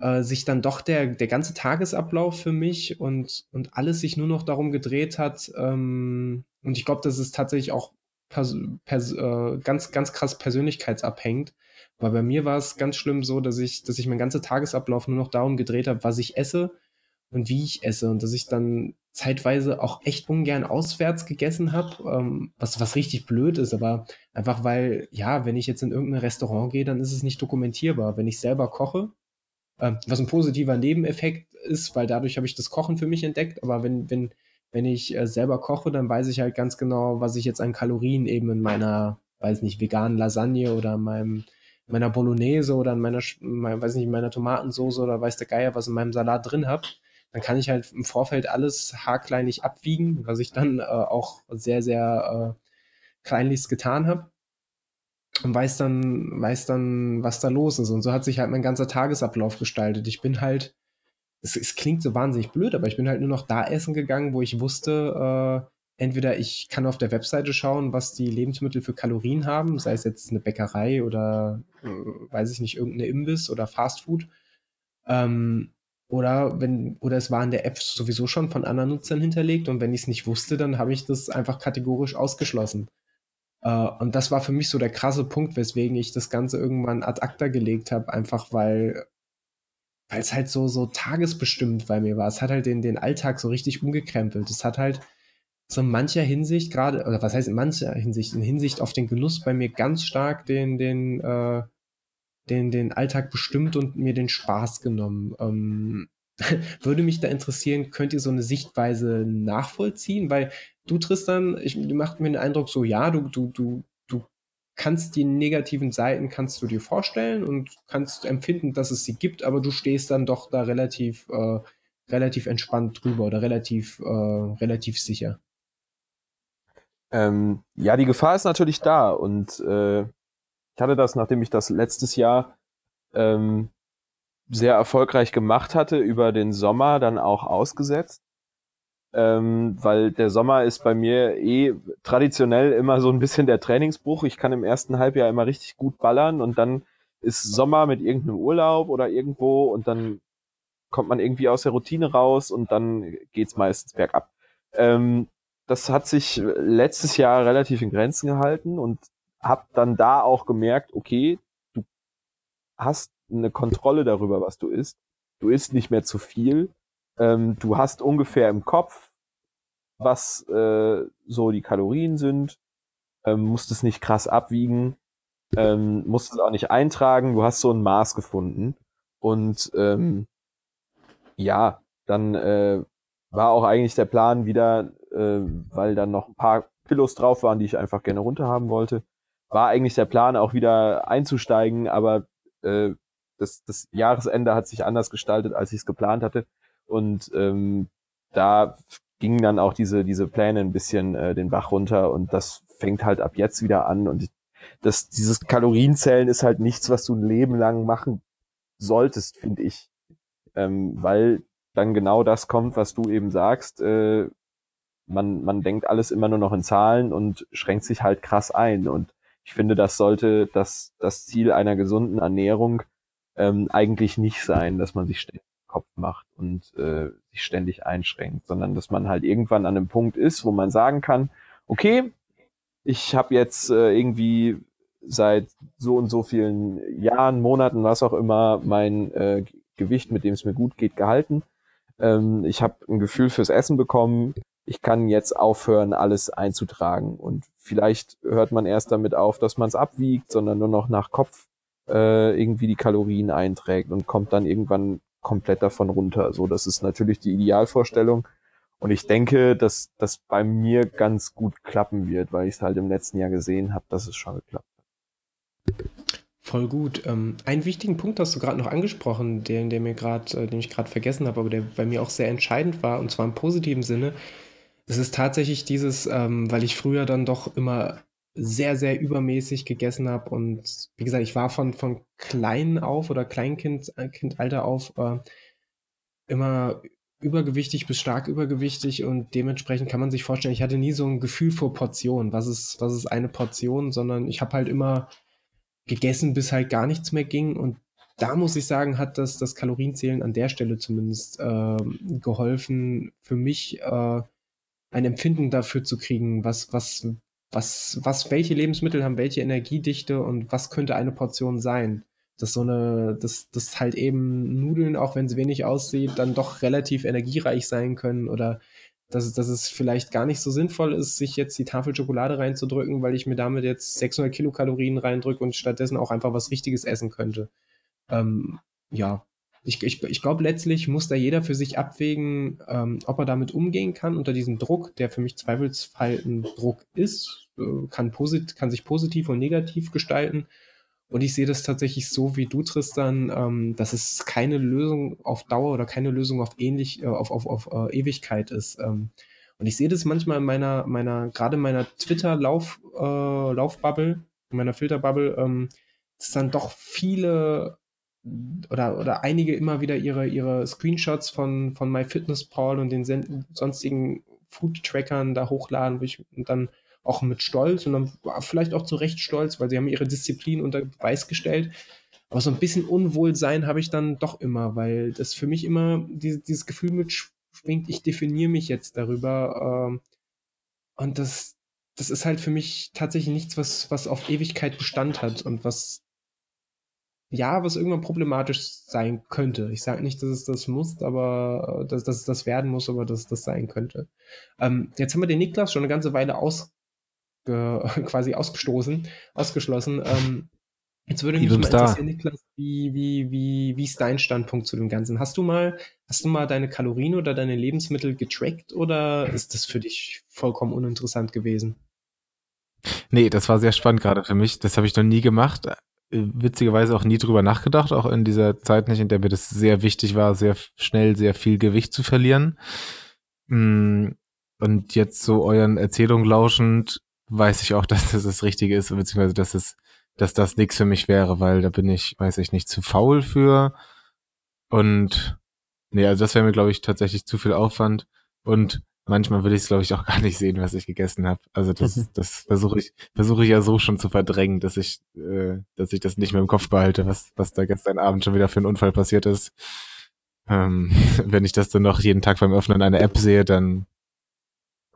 äh, sich dann doch der, der ganze Tagesablauf für mich und, und alles sich nur noch darum gedreht hat. Ähm, und ich glaube, das ist tatsächlich auch pers pers äh, ganz, ganz krass persönlichkeitsabhängig. Weil bei mir war es ganz schlimm so, dass ich, dass ich mein ganzer Tagesablauf nur noch darum gedreht habe, was ich esse und wie ich esse. Und dass ich dann zeitweise auch echt ungern auswärts gegessen habe, ähm, was, was richtig blöd ist, aber einfach weil, ja, wenn ich jetzt in irgendein Restaurant gehe, dann ist es nicht dokumentierbar. Wenn ich selber koche, ähm, was ein positiver Nebeneffekt ist, weil dadurch habe ich das Kochen für mich entdeckt. Aber wenn, wenn, wenn ich äh, selber koche, dann weiß ich halt ganz genau, was ich jetzt an Kalorien eben in meiner, weiß nicht, veganen Lasagne oder in meinem, meiner Bolognese oder in meiner, mein, weiß nicht, in meiner Tomatensauce oder weiß der Geier, was in meinem Salat drin habe. Dann kann ich halt im Vorfeld alles haarkleinig abwiegen, was ich dann äh, auch sehr, sehr äh, kleinlichst getan habe und weiß dann, weiß dann, was da los ist. Und so hat sich halt mein ganzer Tagesablauf gestaltet. Ich bin halt, es, es klingt so wahnsinnig blöd, aber ich bin halt nur noch da essen gegangen, wo ich wusste, äh, entweder ich kann auf der Webseite schauen, was die Lebensmittel für Kalorien haben, sei es jetzt eine Bäckerei oder äh, weiß ich nicht, irgendeine Imbiss oder Fastfood. Ähm, oder wenn, oder es war in der App sowieso schon von anderen Nutzern hinterlegt und wenn ich es nicht wusste, dann habe ich das einfach kategorisch ausgeschlossen. Uh, und das war für mich so der krasse Punkt, weswegen ich das Ganze irgendwann ad acta gelegt habe, einfach weil weil es halt so so tagesbestimmt bei mir war. Es hat halt den den Alltag so richtig umgekrempelt. Es hat halt so in mancher Hinsicht gerade oder was heißt in mancher Hinsicht in Hinsicht auf den Genuss bei mir ganz stark den den äh, den den Alltag bestimmt und mir den Spaß genommen. Ähm, würde mich da interessieren, könnt ihr so eine Sichtweise nachvollziehen? Weil du, Tristan, ich, du mir den Eindruck so, ja, du, du, du, du kannst die negativen Seiten, kannst du dir vorstellen und kannst empfinden, dass es sie gibt, aber du stehst dann doch da relativ, äh, relativ entspannt drüber oder relativ, äh, relativ sicher. Ähm, ja, die Gefahr ist natürlich da und äh, ich hatte das, nachdem ich das letztes Jahr ähm, sehr erfolgreich gemacht hatte, über den Sommer dann auch ausgesetzt. Ähm, weil der Sommer ist bei mir eh traditionell immer so ein bisschen der Trainingsbruch. Ich kann im ersten Halbjahr immer richtig gut ballern und dann ist Sommer mit irgendeinem Urlaub oder irgendwo und dann kommt man irgendwie aus der Routine raus und dann geht's meistens bergab. Ähm, das hat sich letztes Jahr relativ in Grenzen gehalten und habe dann da auch gemerkt, okay, du hast eine Kontrolle darüber, was du isst. Du isst nicht mehr zu viel. Ähm, du hast ungefähr im Kopf, was äh, so die Kalorien sind. Ähm, musst es nicht krass abwiegen. Ähm, musst es auch nicht eintragen. Du hast so ein Maß gefunden. Und ähm, ja, dann äh, war auch eigentlich der Plan wieder, äh, weil dann noch ein paar Kilos drauf waren, die ich einfach gerne runterhaben wollte, war eigentlich der Plan auch wieder einzusteigen, aber äh, das, das Jahresende hat sich anders gestaltet, als ich es geplant hatte. Und ähm, da gingen dann auch diese, diese Pläne ein bisschen äh, den Bach runter und das fängt halt ab jetzt wieder an. Und das, dieses Kalorienzählen ist halt nichts, was du ein Leben lang machen solltest, finde ich. Ähm, weil dann genau das kommt, was du eben sagst. Äh, man, man denkt alles immer nur noch in Zahlen und schränkt sich halt krass ein. Und ich finde, das sollte das, das Ziel einer gesunden Ernährung ähm, eigentlich nicht sein, dass man sich ständig Kopf macht und äh, sich ständig einschränkt, sondern dass man halt irgendwann an einem Punkt ist, wo man sagen kann, okay, ich habe jetzt äh, irgendwie seit so und so vielen Jahren, Monaten, was auch immer, mein äh, Gewicht, mit dem es mir gut geht, gehalten. Ähm, ich habe ein Gefühl fürs Essen bekommen. Ich kann jetzt aufhören, alles einzutragen. Und vielleicht hört man erst damit auf, dass man es abwiegt, sondern nur noch nach Kopf äh, irgendwie die Kalorien einträgt und kommt dann irgendwann komplett davon runter. So, das ist natürlich die Idealvorstellung. Und ich denke, dass das bei mir ganz gut klappen wird, weil ich es halt im letzten Jahr gesehen habe, dass es schon geklappt hat. Voll gut. Ähm, einen wichtigen Punkt hast du gerade noch angesprochen, den, der mir grad, äh, den ich gerade vergessen habe, aber der bei mir auch sehr entscheidend war, und zwar im positiven Sinne. Es ist tatsächlich dieses, ähm, weil ich früher dann doch immer sehr, sehr übermäßig gegessen habe. Und wie gesagt, ich war von, von klein auf oder Kleinkindalter äh, auf äh, immer übergewichtig bis stark übergewichtig und dementsprechend kann man sich vorstellen, ich hatte nie so ein Gefühl vor Portionen. Was ist, was ist eine Portion, sondern ich habe halt immer gegessen, bis halt gar nichts mehr ging. Und da muss ich sagen, hat das, das Kalorienzählen an der Stelle zumindest äh, geholfen, für mich äh, ein Empfinden dafür zu kriegen, was, was, was, was, welche Lebensmittel haben welche Energiedichte und was könnte eine Portion sein. Dass so eine, dass, dass halt eben Nudeln, auch wenn es wenig aussieht, dann doch relativ energiereich sein können oder dass, dass es vielleicht gar nicht so sinnvoll ist, sich jetzt die Tafel Schokolade reinzudrücken, weil ich mir damit jetzt 600 Kilokalorien reindrücke und stattdessen auch einfach was Richtiges essen könnte. Ähm, ja, ich, ich, ich glaube, letztlich muss da jeder für sich abwägen, ähm, ob er damit umgehen kann unter diesem Druck, der für mich zweifelsfall ein Druck ist, äh, kann, posit kann sich positiv und negativ gestalten. Und ich sehe das tatsächlich so wie du, Tristan, ähm, dass es keine Lösung auf Dauer oder keine Lösung auf ähnlich, äh, auf, auf, auf uh, Ewigkeit ist. Ähm, und ich sehe das manchmal in meiner, meiner, gerade meiner Twitter-Lauf, äh, Laufbubble, in meiner Filterbubble, ähm, dass dann doch viele oder, oder einige immer wieder ihre, ihre Screenshots von, von MyFitnessPal und den sonstigen Food-Trackern da hochladen, ich dann auch mit Stolz und dann vielleicht auch zu Recht stolz, weil sie haben ihre Disziplin unter Beweis gestellt. Aber so ein bisschen Unwohlsein habe ich dann doch immer, weil das für mich immer dieses, dieses Gefühl mitschwingt, ich definiere mich jetzt darüber. Ähm, und das, das ist halt für mich tatsächlich nichts, was, was auf Ewigkeit Bestand hat und was ja, was irgendwann problematisch sein könnte. Ich sage nicht, dass es das muss, aber äh, dass, dass es das werden muss, aber dass es das sein könnte. Ähm, jetzt haben wir den Niklas schon eine ganze Weile aus, quasi ausgestoßen, ausgeschlossen. Ähm, jetzt würde mich mal interessieren, Niklas, wie, wie, wie, wie ist dein Standpunkt zu dem Ganzen? Hast du mal, hast du mal deine Kalorien oder deine Lebensmittel getrackt oder ist das für dich vollkommen uninteressant gewesen? Nee, das war sehr spannend gerade für mich. Das habe ich noch nie gemacht. Äh, witzigerweise auch nie drüber nachgedacht, auch in dieser Zeit nicht, in der mir das sehr wichtig war, sehr schnell sehr viel Gewicht zu verlieren. Mm, und jetzt so euren Erzählungen lauschend, weiß ich auch, dass das das Richtige ist, beziehungsweise dass es, dass das nichts für mich wäre, weil da bin ich, weiß ich nicht, zu faul für. Und nee, also das wäre mir, glaube ich, tatsächlich zu viel Aufwand. Und manchmal will ich es, glaube ich, auch gar nicht sehen, was ich gegessen habe. Also das, mhm. das versuche ich, versuche ich ja so schon zu verdrängen, dass ich, äh, dass ich das nicht mehr im Kopf behalte, was, was da gestern Abend schon wieder für ein Unfall passiert ist. Ähm, wenn ich das dann noch jeden Tag beim Öffnen einer App sehe, dann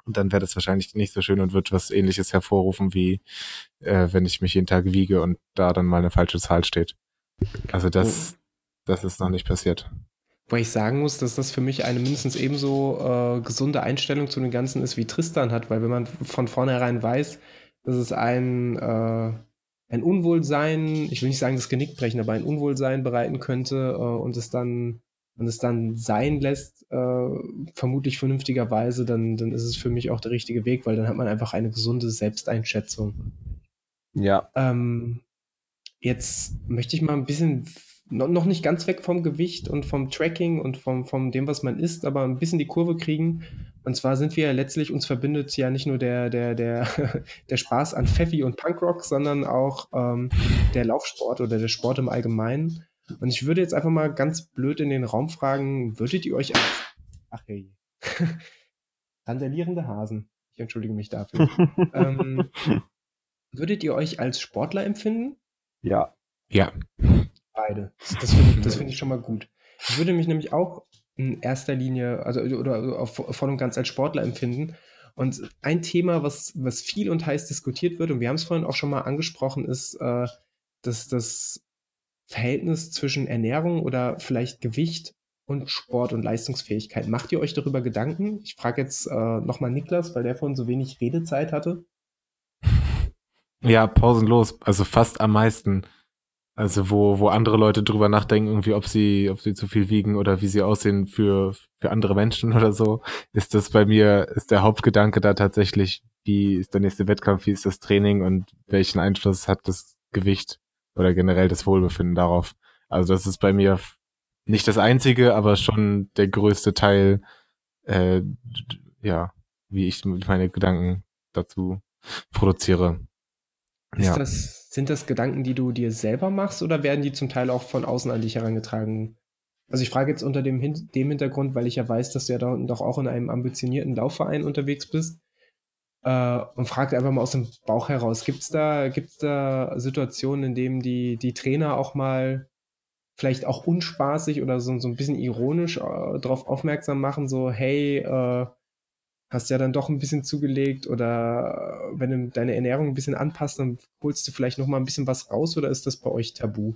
dann wäre das wahrscheinlich nicht so schön und wird was ähnliches hervorrufen, wie äh, wenn ich mich jeden Tag wiege und da dann mal eine falsche Zahl steht. Also das, oh. das ist noch nicht passiert. Wo ich sagen muss, dass das für mich eine mindestens ebenso äh, gesunde Einstellung zu dem Ganzen ist, wie Tristan hat, weil wenn man von vornherein weiß, dass es ein, äh, ein Unwohlsein, ich will nicht sagen das Genick brechen, aber ein Unwohlsein bereiten könnte äh, und es dann und es dann sein lässt, äh, vermutlich vernünftigerweise, dann, dann ist es für mich auch der richtige Weg, weil dann hat man einfach eine gesunde Selbsteinschätzung. Ja. Ähm, jetzt möchte ich mal ein bisschen noch nicht ganz weg vom Gewicht und vom Tracking und vom, vom dem, was man isst, aber ein bisschen die Kurve kriegen. Und zwar sind wir letztlich, uns verbindet ja nicht nur der, der, der, der Spaß an Pfeffi und Punkrock, sondern auch ähm, der Laufsport oder der Sport im Allgemeinen. Und ich würde jetzt einfach mal ganz blöd in den Raum fragen, würdet ihr euch als, ach hey, randalierende Hasen, ich entschuldige mich dafür, ähm, würdet ihr euch als Sportler empfinden? Ja. Ja. Beide. Das, finde ich, find ich schon mal gut. Ich würde mich nämlich auch in erster Linie, also oder auf, voll und ganz als Sportler empfinden. Und ein Thema, was, was viel und heiß diskutiert wird, und wir haben es vorhin auch schon mal angesprochen, ist, äh, dass das Verhältnis zwischen Ernährung oder vielleicht Gewicht und Sport und Leistungsfähigkeit. Macht ihr euch darüber Gedanken? Ich frage jetzt äh, nochmal Niklas, weil der vorhin so wenig Redezeit hatte. Ja, pausenlos, also fast am meisten. Also wo, wo andere Leute drüber nachdenken, irgendwie, ob sie, ob sie zu viel wiegen oder wie sie aussehen für, für andere Menschen oder so, ist das bei mir, ist der Hauptgedanke da tatsächlich, wie ist der nächste Wettkampf, wie ist das Training und welchen Einfluss hat das Gewicht oder generell das Wohlbefinden darauf. Also das ist bei mir nicht das einzige, aber schon der größte Teil, äh, ja, wie ich meine Gedanken dazu produziere. Ist ja. das, sind das Gedanken, die du dir selber machst oder werden die zum Teil auch von außen an dich herangetragen? Also ich frage jetzt unter dem, Hin dem Hintergrund, weil ich ja weiß, dass du ja da doch auch in einem ambitionierten Laufverein unterwegs bist äh, und frage einfach mal aus dem Bauch heraus, gibt es da, gibt's da Situationen, in denen die, die Trainer auch mal vielleicht auch unspaßig oder so, so ein bisschen ironisch äh, darauf aufmerksam machen, so hey, äh, hast ja dann doch ein bisschen zugelegt oder wenn du deine Ernährung ein bisschen anpasst, dann holst du vielleicht noch mal ein bisschen was raus oder ist das bei euch tabu?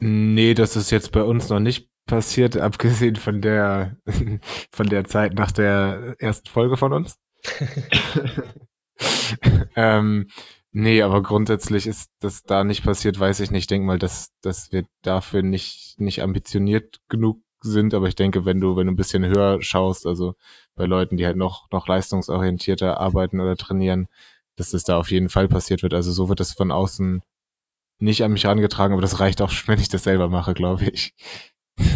Nee, das ist jetzt bei uns noch nicht passiert, abgesehen von der von der Zeit nach der ersten Folge von uns. ähm, nee, aber grundsätzlich ist das da nicht passiert, weiß ich nicht. Ich denke mal, dass, dass wir dafür nicht, nicht ambitioniert genug sind, aber ich denke, wenn du, wenn du ein bisschen höher schaust, also bei Leuten, die halt noch, noch leistungsorientierter arbeiten oder trainieren, dass das da auf jeden Fall passiert wird. Also so wird das von außen nicht an mich herangetragen, aber das reicht auch, wenn ich das selber mache, glaube ich.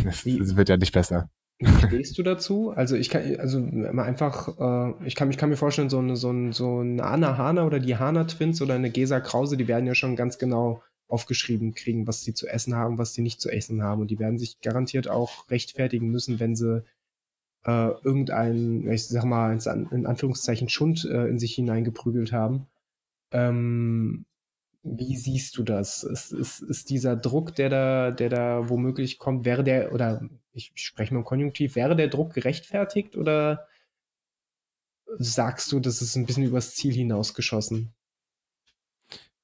Das, das wird ja nicht besser. Wie stehst du dazu? Also ich kann, also mal einfach, äh, ich kann, ich kann mir vorstellen, so eine, so, ein, so eine Anna Hana oder die Hana Twins oder eine Gesa Krause, die werden ja schon ganz genau aufgeschrieben kriegen, was sie zu essen haben, was sie nicht zu essen haben. Und die werden sich garantiert auch rechtfertigen müssen, wenn sie äh, irgendein, ich sag mal, in Anführungszeichen Schund äh, in sich hineingeprügelt haben. Ähm, wie siehst du das? Ist, ist, ist dieser Druck, der da, der da womöglich kommt, wäre der, oder ich spreche mal im Konjunktiv, wäre der Druck gerechtfertigt oder sagst du, das ist ein bisschen übers Ziel hinausgeschossen?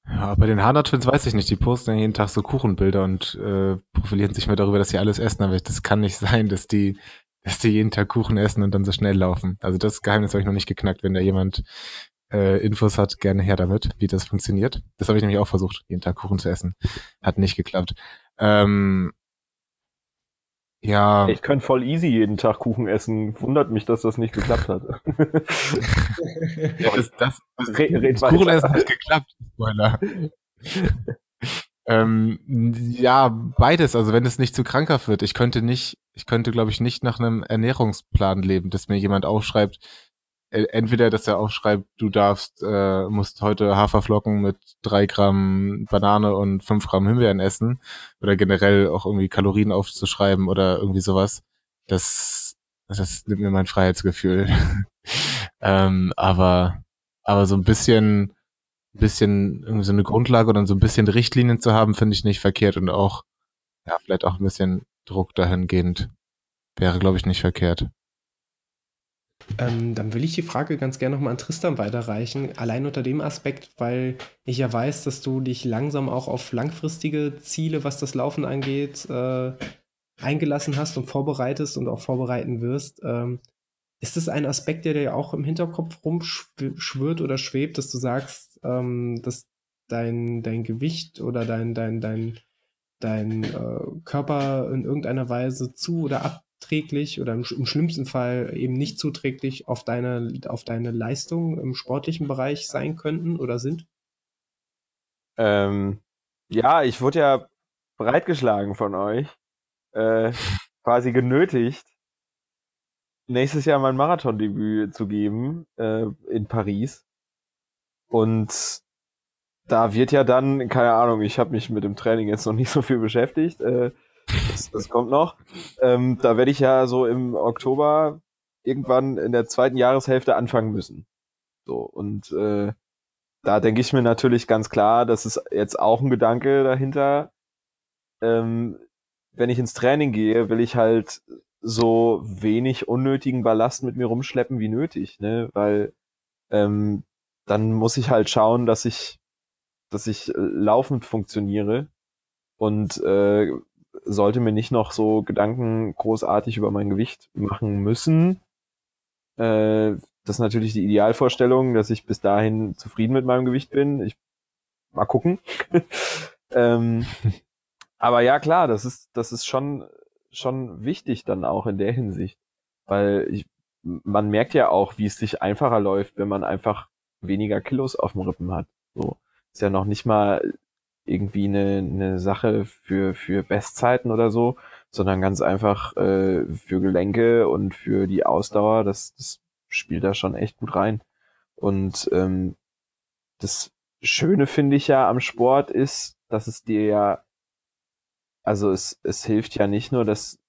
Ja, bei den Hana Twins weiß ich nicht. Die posten ja jeden Tag so Kuchenbilder und äh, profilieren sich mehr darüber, dass sie alles essen. Aber das kann nicht sein, dass die, dass die jeden Tag Kuchen essen und dann so schnell laufen. Also das Geheimnis habe ich noch nicht geknackt. Wenn da jemand äh, Infos hat, gerne her damit, wie das funktioniert. Das habe ich nämlich auch versucht, jeden Tag Kuchen zu essen. Hat nicht geklappt. Ähm, ja. Ich könnte voll easy jeden Tag Kuchen essen. Wundert mich, dass das nicht geklappt hat. ja, das, das, das, das Kuchen essen hat geklappt, Spoiler. ähm, ja, beides. Also wenn es nicht zu krankhaft wird. Ich könnte nicht, ich könnte, glaube ich, nicht nach einem Ernährungsplan leben, dass mir jemand aufschreibt, entweder, dass er aufschreibt, du darfst, äh, musst heute Haferflocken mit drei Gramm Banane und fünf Gramm Himbeeren essen oder generell auch irgendwie Kalorien aufzuschreiben oder irgendwie sowas. Das, das nimmt mir mein Freiheitsgefühl. ähm, aber, aber so ein bisschen, bisschen irgendwie so eine Grundlage oder so ein bisschen Richtlinien zu haben, finde ich nicht verkehrt und auch, ja, vielleicht auch ein bisschen Druck dahingehend wäre, glaube ich, nicht verkehrt. Ähm, dann will ich die Frage ganz gerne nochmal an Tristan weiterreichen. Allein unter dem Aspekt, weil ich ja weiß, dass du dich langsam auch auf langfristige Ziele, was das Laufen angeht, äh, eingelassen hast und vorbereitest und auch vorbereiten wirst. Ähm, ist das ein Aspekt, der dir auch im Hinterkopf rumschwirrt oder schwebt, dass du sagst, ähm, dass dein, dein Gewicht oder dein, dein, dein, dein äh, Körper in irgendeiner Weise zu oder abträglich oder im, im, schlimmsten Fall eben nicht zuträglich auf deine, auf deine Leistung im sportlichen Bereich sein könnten oder sind? Ähm, ja, ich wurde ja breitgeschlagen von euch, äh, quasi genötigt, nächstes Jahr mein Marathondebüt zu geben äh, in Paris. Und da wird ja dann, keine Ahnung, ich habe mich mit dem Training jetzt noch nicht so viel beschäftigt. Äh, das, das kommt noch. Ähm, da werde ich ja so im Oktober irgendwann in der zweiten Jahreshälfte anfangen müssen. So, und äh, da denke ich mir natürlich ganz klar, das ist jetzt auch ein Gedanke dahinter. Ähm, wenn ich ins Training gehe, will ich halt so wenig unnötigen Ballast mit mir rumschleppen wie nötig, ne? Weil ähm, dann muss ich halt schauen, dass ich, dass ich äh, laufend funktioniere und äh, sollte mir nicht noch so Gedanken großartig über mein Gewicht machen müssen. Äh, das ist natürlich die Idealvorstellung, dass ich bis dahin zufrieden mit meinem Gewicht bin. Ich mal gucken. ähm, aber ja, klar, das ist, das ist schon schon wichtig dann auch in der Hinsicht. Weil ich, man merkt ja auch, wie es sich einfacher läuft, wenn man einfach weniger Kilos auf dem Rippen hat. So ist ja noch nicht mal irgendwie eine, eine Sache für, für Bestzeiten oder so, sondern ganz einfach äh, für Gelenke und für die Ausdauer, das, das spielt da schon echt gut rein. Und ähm, das Schöne finde ich ja am Sport ist, dass es dir ja also es, es hilft ja nicht nur, dass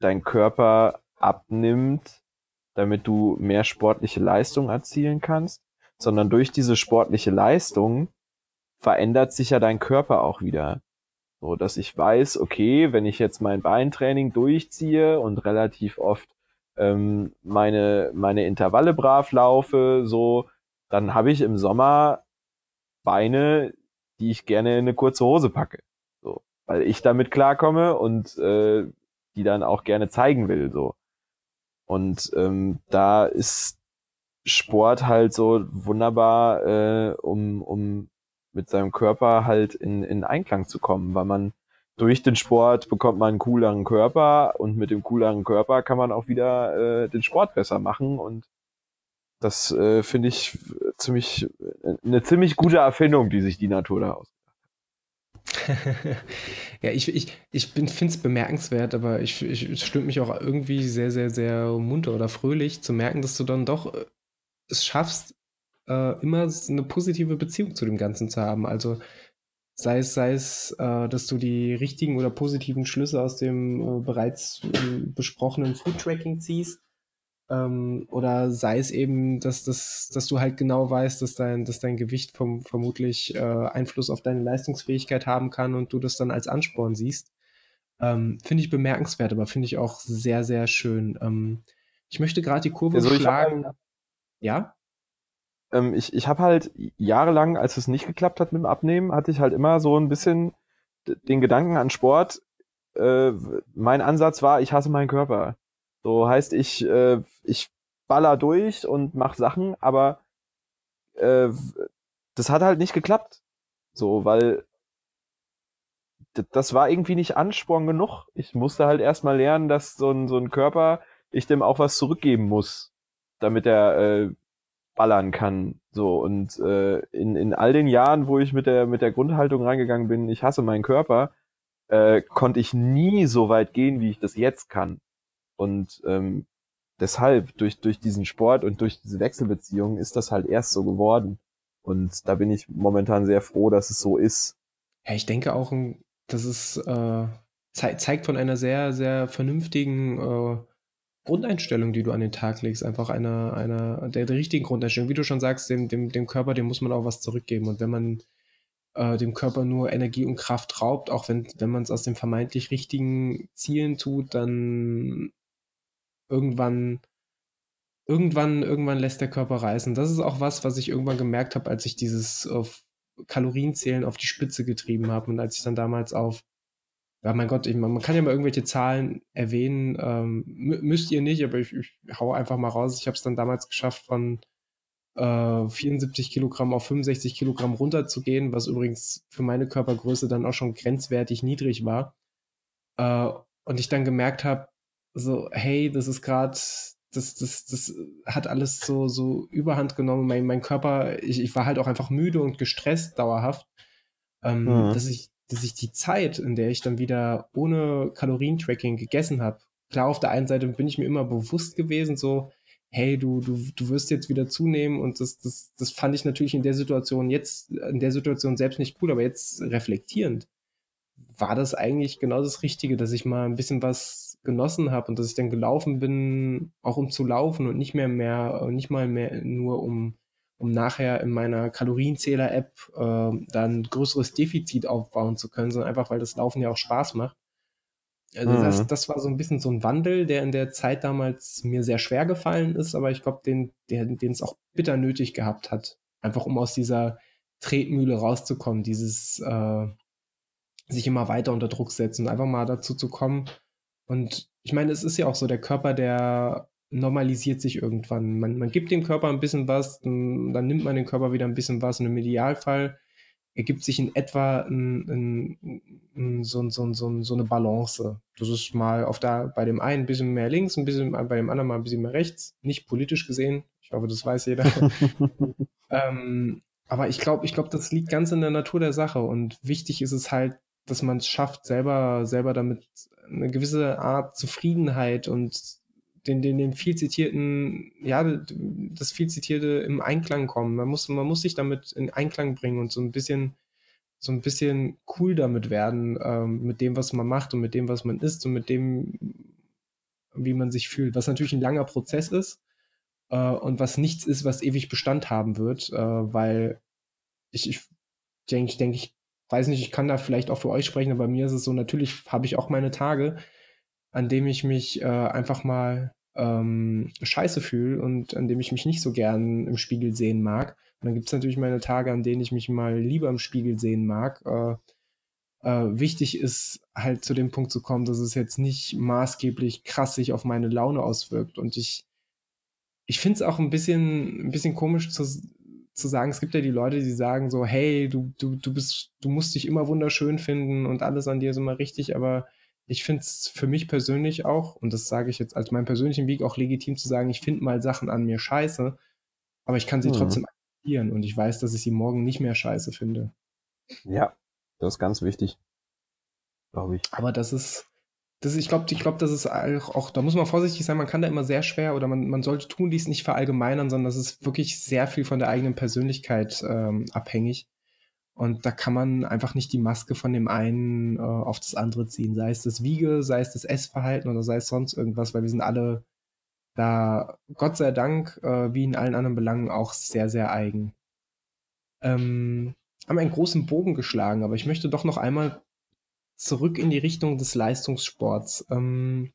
dein Körper abnimmt, damit du mehr sportliche Leistung erzielen kannst, sondern durch diese sportliche Leistung verändert sich ja dein Körper auch wieder. So, dass ich weiß, okay, wenn ich jetzt mein Beintraining durchziehe und relativ oft ähm, meine, meine Intervalle brav laufe, so, dann habe ich im Sommer Beine, die ich gerne in eine kurze Hose packe weil ich damit klarkomme und äh, die dann auch gerne zeigen will. so. Und ähm, da ist Sport halt so wunderbar, äh, um, um mit seinem Körper halt in, in Einklang zu kommen, weil man durch den Sport bekommt man einen cooleren Körper und mit dem cooleren Körper kann man auch wieder äh, den Sport besser machen und das äh, finde ich ziemlich eine ziemlich gute Erfindung, die sich die Natur da aus. ja, ich, ich, ich finde es bemerkenswert, aber ich, ich, es stimmt mich auch irgendwie sehr, sehr, sehr munter oder fröhlich zu merken, dass du dann doch äh, es schaffst, äh, immer eine positive Beziehung zu dem Ganzen zu haben. Also sei es, sei es, äh, dass du die richtigen oder positiven Schlüsse aus dem äh, bereits äh, besprochenen Food Tracking ziehst ähm, oder sei es eben, dass, dass, dass du halt genau weißt, dass dein, dass dein Gewicht vom, vermutlich äh, Einfluss auf deine Leistungsfähigkeit haben kann und du das dann als Ansporn siehst. Ähm, finde ich bemerkenswert, aber finde ich auch sehr, sehr schön. Ähm, ich möchte gerade die Kurve also schlagen. Halt, ja? Ähm, ich ich habe halt jahrelang, als es nicht geklappt hat mit dem Abnehmen, hatte ich halt immer so ein bisschen den Gedanken an Sport. Äh, mein Ansatz war, ich hasse meinen Körper. So heißt, ich, äh, ich baller durch und mach Sachen, aber äh, das hat halt nicht geklappt. So, weil das war irgendwie nicht Ansporn genug. Ich musste halt erstmal lernen, dass so ein, so ein Körper, ich dem auch was zurückgeben muss, damit er äh, ballern kann. So, und äh, in, in all den Jahren, wo ich mit der, mit der Grundhaltung reingegangen bin, ich hasse meinen Körper, äh, konnte ich nie so weit gehen, wie ich das jetzt kann. Und ähm, deshalb, durch, durch diesen Sport und durch diese Wechselbeziehungen ist das halt erst so geworden. Und da bin ich momentan sehr froh, dass es so ist. Ja, ich denke auch, dass es äh, ze zeigt von einer sehr, sehr vernünftigen äh, Grundeinstellung, die du an den Tag legst. Einfach einer, einer der, der richtigen Grundeinstellung. Wie du schon sagst, dem, dem, dem Körper, dem muss man auch was zurückgeben. Und wenn man äh, dem Körper nur Energie und Kraft raubt, auch wenn, wenn man es aus den vermeintlich richtigen Zielen tut, dann irgendwann irgendwann, irgendwann lässt der Körper reißen. Das ist auch was, was ich irgendwann gemerkt habe, als ich dieses auf Kalorienzählen auf die Spitze getrieben habe und als ich dann damals auf ja, mein Gott, ich, man kann ja mal irgendwelche Zahlen erwähnen, ähm, müsst ihr nicht, aber ich, ich hau einfach mal raus. Ich habe es dann damals geschafft, von äh, 74 Kilogramm auf 65 Kilogramm runterzugehen, was übrigens für meine Körpergröße dann auch schon grenzwertig niedrig war. Äh, und ich dann gemerkt habe, so, hey, das ist gerade, das, das, das hat alles so, so überhand genommen. Mein, mein Körper, ich, ich war halt auch einfach müde und gestresst dauerhaft, ähm, mhm. dass ich dass ich die Zeit, in der ich dann wieder ohne Kalorientracking gegessen habe, klar, auf der einen Seite bin ich mir immer bewusst gewesen, so, hey, du, du, du wirst jetzt wieder zunehmen und das, das, das fand ich natürlich in der Situation jetzt, in der Situation selbst nicht cool, aber jetzt reflektierend war das eigentlich genau das Richtige, dass ich mal ein bisschen was genossen habe und dass ich dann gelaufen bin, auch um zu laufen und nicht mehr mehr, nicht mal mehr nur um um nachher in meiner Kalorienzähler-App äh, dann größeres Defizit aufbauen zu können, sondern einfach, weil das Laufen ja auch Spaß macht. Also mhm. das, das war so ein bisschen so ein Wandel, der in der Zeit damals mir sehr schwer gefallen ist, aber ich glaube, den, den es auch bitter nötig gehabt hat. Einfach um aus dieser Tretmühle rauszukommen, dieses äh, sich immer weiter unter Druck setzen, einfach mal dazu zu kommen. Und ich meine, es ist ja auch so, der Körper, der normalisiert sich irgendwann. Man, man gibt dem Körper ein bisschen was, dann, nimmt man dem Körper wieder ein bisschen was und im Idealfall ergibt sich in etwa ein, ein, ein, so, so, so, so, eine Balance. Das ist mal auf der, bei dem einen ein bisschen mehr links, ein bisschen bei dem anderen mal ein bisschen mehr rechts. Nicht politisch gesehen. Ich hoffe, das weiß jeder. ähm, aber ich glaube, ich glaube, das liegt ganz in der Natur der Sache und wichtig ist es halt, dass man es schafft, selber, selber damit eine gewisse Art Zufriedenheit und den, den, den viel zitierten, ja, das viel zitierte im Einklang kommen. Man muss, man muss sich damit in Einklang bringen und so ein bisschen, so ein bisschen cool damit werden, ähm, mit dem, was man macht und mit dem, was man ist und mit dem, wie man sich fühlt. Was natürlich ein langer Prozess ist äh, und was nichts ist, was ewig Bestand haben wird, äh, weil ich, ich denke, ich denke, ich weiß nicht, ich kann da vielleicht auch für euch sprechen, aber bei mir ist es so, natürlich habe ich auch meine Tage, an dem ich mich äh, einfach mal ähm, scheiße fühle und an dem ich mich nicht so gern im Spiegel sehen mag. Und dann gibt es natürlich meine Tage, an denen ich mich mal lieber im Spiegel sehen mag. Äh, äh, wichtig ist halt zu dem Punkt zu kommen, dass es jetzt nicht maßgeblich krass sich auf meine Laune auswirkt. Und ich, ich finde es auch ein bisschen, ein bisschen komisch zu, zu sagen, es gibt ja die Leute, die sagen so, hey, du, du, du bist, du musst dich immer wunderschön finden und alles an dir ist immer richtig, aber ich finde es für mich persönlich auch, und das sage ich jetzt als meinen persönlichen Weg auch legitim zu sagen, ich finde mal Sachen an mir scheiße, aber ich kann sie mhm. trotzdem akzeptieren und ich weiß, dass ich sie morgen nicht mehr scheiße finde. Ja, das ist ganz wichtig. Glaube ich. Aber das ist, das ich glaube, ich glaube, das ist auch, auch, da muss man vorsichtig sein, man kann da immer sehr schwer oder man, man sollte tun dies nicht verallgemeinern, sondern das ist wirklich sehr viel von der eigenen Persönlichkeit ähm, abhängig. Und da kann man einfach nicht die Maske von dem einen äh, auf das andere ziehen. Sei es das Wiege, sei es das Essverhalten oder sei es sonst irgendwas, weil wir sind alle da, Gott sei Dank, äh, wie in allen anderen Belangen, auch sehr, sehr eigen. Ähm, haben einen großen Bogen geschlagen, aber ich möchte doch noch einmal zurück in die Richtung des Leistungssports. Ähm,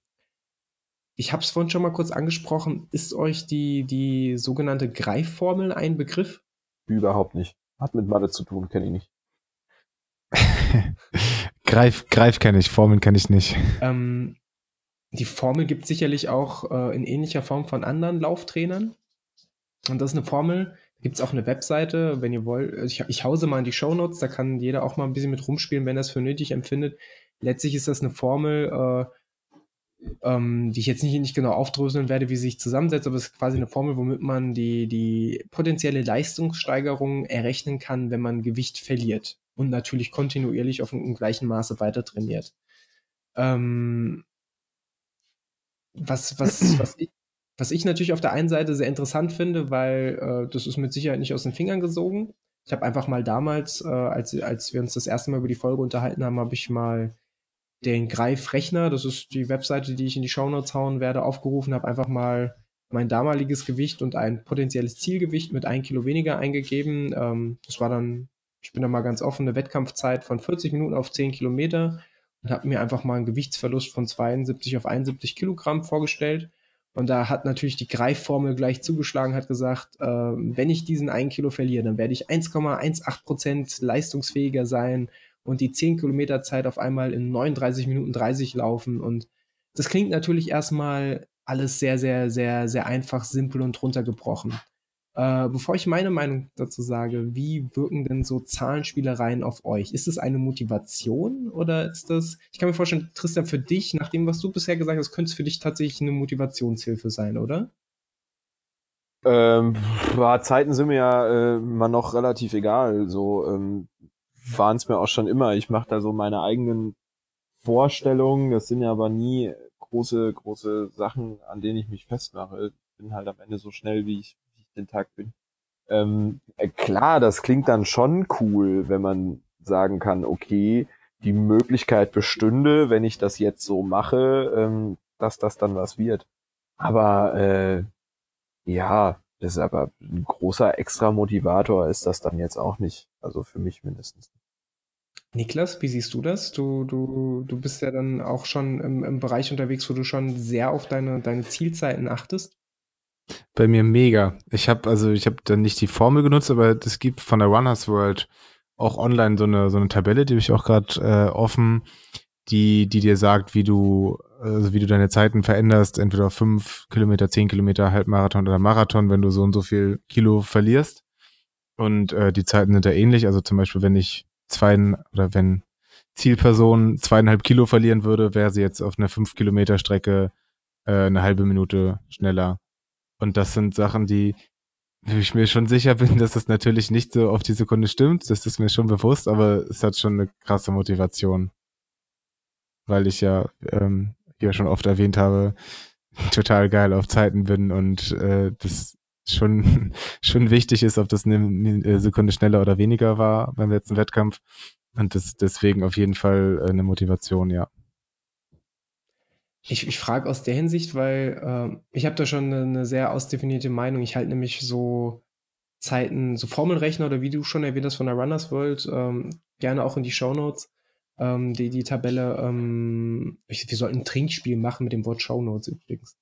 ich habe es vorhin schon mal kurz angesprochen. Ist euch die, die sogenannte Greifformel ein Begriff? Überhaupt nicht. Hat mit Mathe zu tun, kenne ich nicht. Greif, Greif kenne ich, Formeln kenne ich nicht. Ähm, die Formel gibt es sicherlich auch äh, in ähnlicher Form von anderen Lauftrainern. Und das ist eine Formel, gibt es auch eine Webseite, wenn ihr wollt. Ich, ich hause mal in die Show Notes, da kann jeder auch mal ein bisschen mit rumspielen, wenn er es für nötig empfindet. Letztlich ist das eine Formel, äh, ähm, die ich jetzt nicht, nicht genau aufdröseln werde, wie sie sich zusammensetzt, aber es ist quasi eine Formel, womit man die, die potenzielle Leistungssteigerung errechnen kann, wenn man Gewicht verliert und natürlich kontinuierlich auf einem gleichen Maße weiter trainiert. Ähm, was, was, was, ich, was ich natürlich auf der einen Seite sehr interessant finde, weil äh, das ist mit Sicherheit nicht aus den Fingern gesogen. Ich habe einfach mal damals, äh, als, als wir uns das erste Mal über die Folge unterhalten haben, habe ich mal den Greifrechner, das ist die Webseite, die ich in die Shownotes hauen werde, aufgerufen habe, einfach mal mein damaliges Gewicht und ein potenzielles Zielgewicht mit ein Kilo weniger eingegeben. Ähm, das war dann, ich bin da mal ganz offen, eine Wettkampfzeit von 40 Minuten auf 10 Kilometer und habe mir einfach mal einen Gewichtsverlust von 72 auf 71 Kilogramm vorgestellt. Und da hat natürlich die Greifformel gleich zugeschlagen, hat gesagt, äh, wenn ich diesen 1 Kilo verliere, dann werde ich 1,18 Prozent leistungsfähiger sein und die 10 Kilometer Zeit auf einmal in 39 Minuten 30 laufen. Und das klingt natürlich erstmal alles sehr, sehr, sehr, sehr einfach, simpel und runtergebrochen. Äh, bevor ich meine Meinung dazu sage, wie wirken denn so Zahlenspielereien auf euch? Ist es eine Motivation oder ist das, ich kann mir vorstellen, Tristan, für dich, nach dem, was du bisher gesagt hast, könnte es für dich tatsächlich eine Motivationshilfe sein, oder? Ähm, Zeiten sind mir ja äh, mal noch relativ egal. So ähm, waren es mir auch schon immer. Ich mache da so meine eigenen Vorstellungen. Das sind ja aber nie große, große Sachen, an denen ich mich festmache. Bin halt am Ende so schnell, wie ich, wie ich den Tag bin. Ähm, äh, klar, das klingt dann schon cool, wenn man sagen kann, okay, die Möglichkeit bestünde, wenn ich das jetzt so mache, ähm, dass das dann was wird. Aber äh, ja, das ist aber ein großer extra Motivator ist das dann jetzt auch nicht. Also für mich mindestens. Niklas, wie siehst du das? Du, du, du bist ja dann auch schon im, im Bereich unterwegs, wo du schon sehr auf deine, deine Zielzeiten achtest. Bei mir mega. Ich habe also ich habe dann nicht die Formel genutzt, aber es gibt von der Runners World auch online so eine so eine Tabelle, die habe ich auch gerade äh, offen, die die dir sagt, wie du also wie du deine Zeiten veränderst, entweder fünf Kilometer, zehn Kilometer, Halbmarathon oder Marathon, wenn du so und so viel Kilo verlierst. Und äh, die Zeiten sind da ähnlich. Also zum Beispiel, wenn ich zwei oder wenn Zielperson zweieinhalb Kilo verlieren würde, wäre sie jetzt auf einer fünf Kilometer Strecke äh, eine halbe Minute schneller. Und das sind Sachen, die ich mir schon sicher bin, dass das natürlich nicht so auf die Sekunde stimmt. Das ist mir schon bewusst, aber es hat schon eine krasse Motivation. Weil ich ja, ähm, wie ja schon oft erwähnt habe, total geil auf Zeiten bin und äh, das schon, schon wichtig ist, ob das eine Sekunde schneller oder weniger war beim letzten Wettkampf. Und das deswegen auf jeden Fall äh, eine Motivation, ja. Ich, ich frage aus der Hinsicht, weil äh, ich habe da schon eine, eine, sehr ausdefinierte Meinung. Ich halte nämlich so Zeiten, so Formelrechner oder wie du schon erwähnt hast von der Runners World, ähm, gerne auch in die Show Notes. Ähm, die, die Tabelle, ähm, ich, wir sollten ein Trinkspiel machen mit dem Wort Show Notes übrigens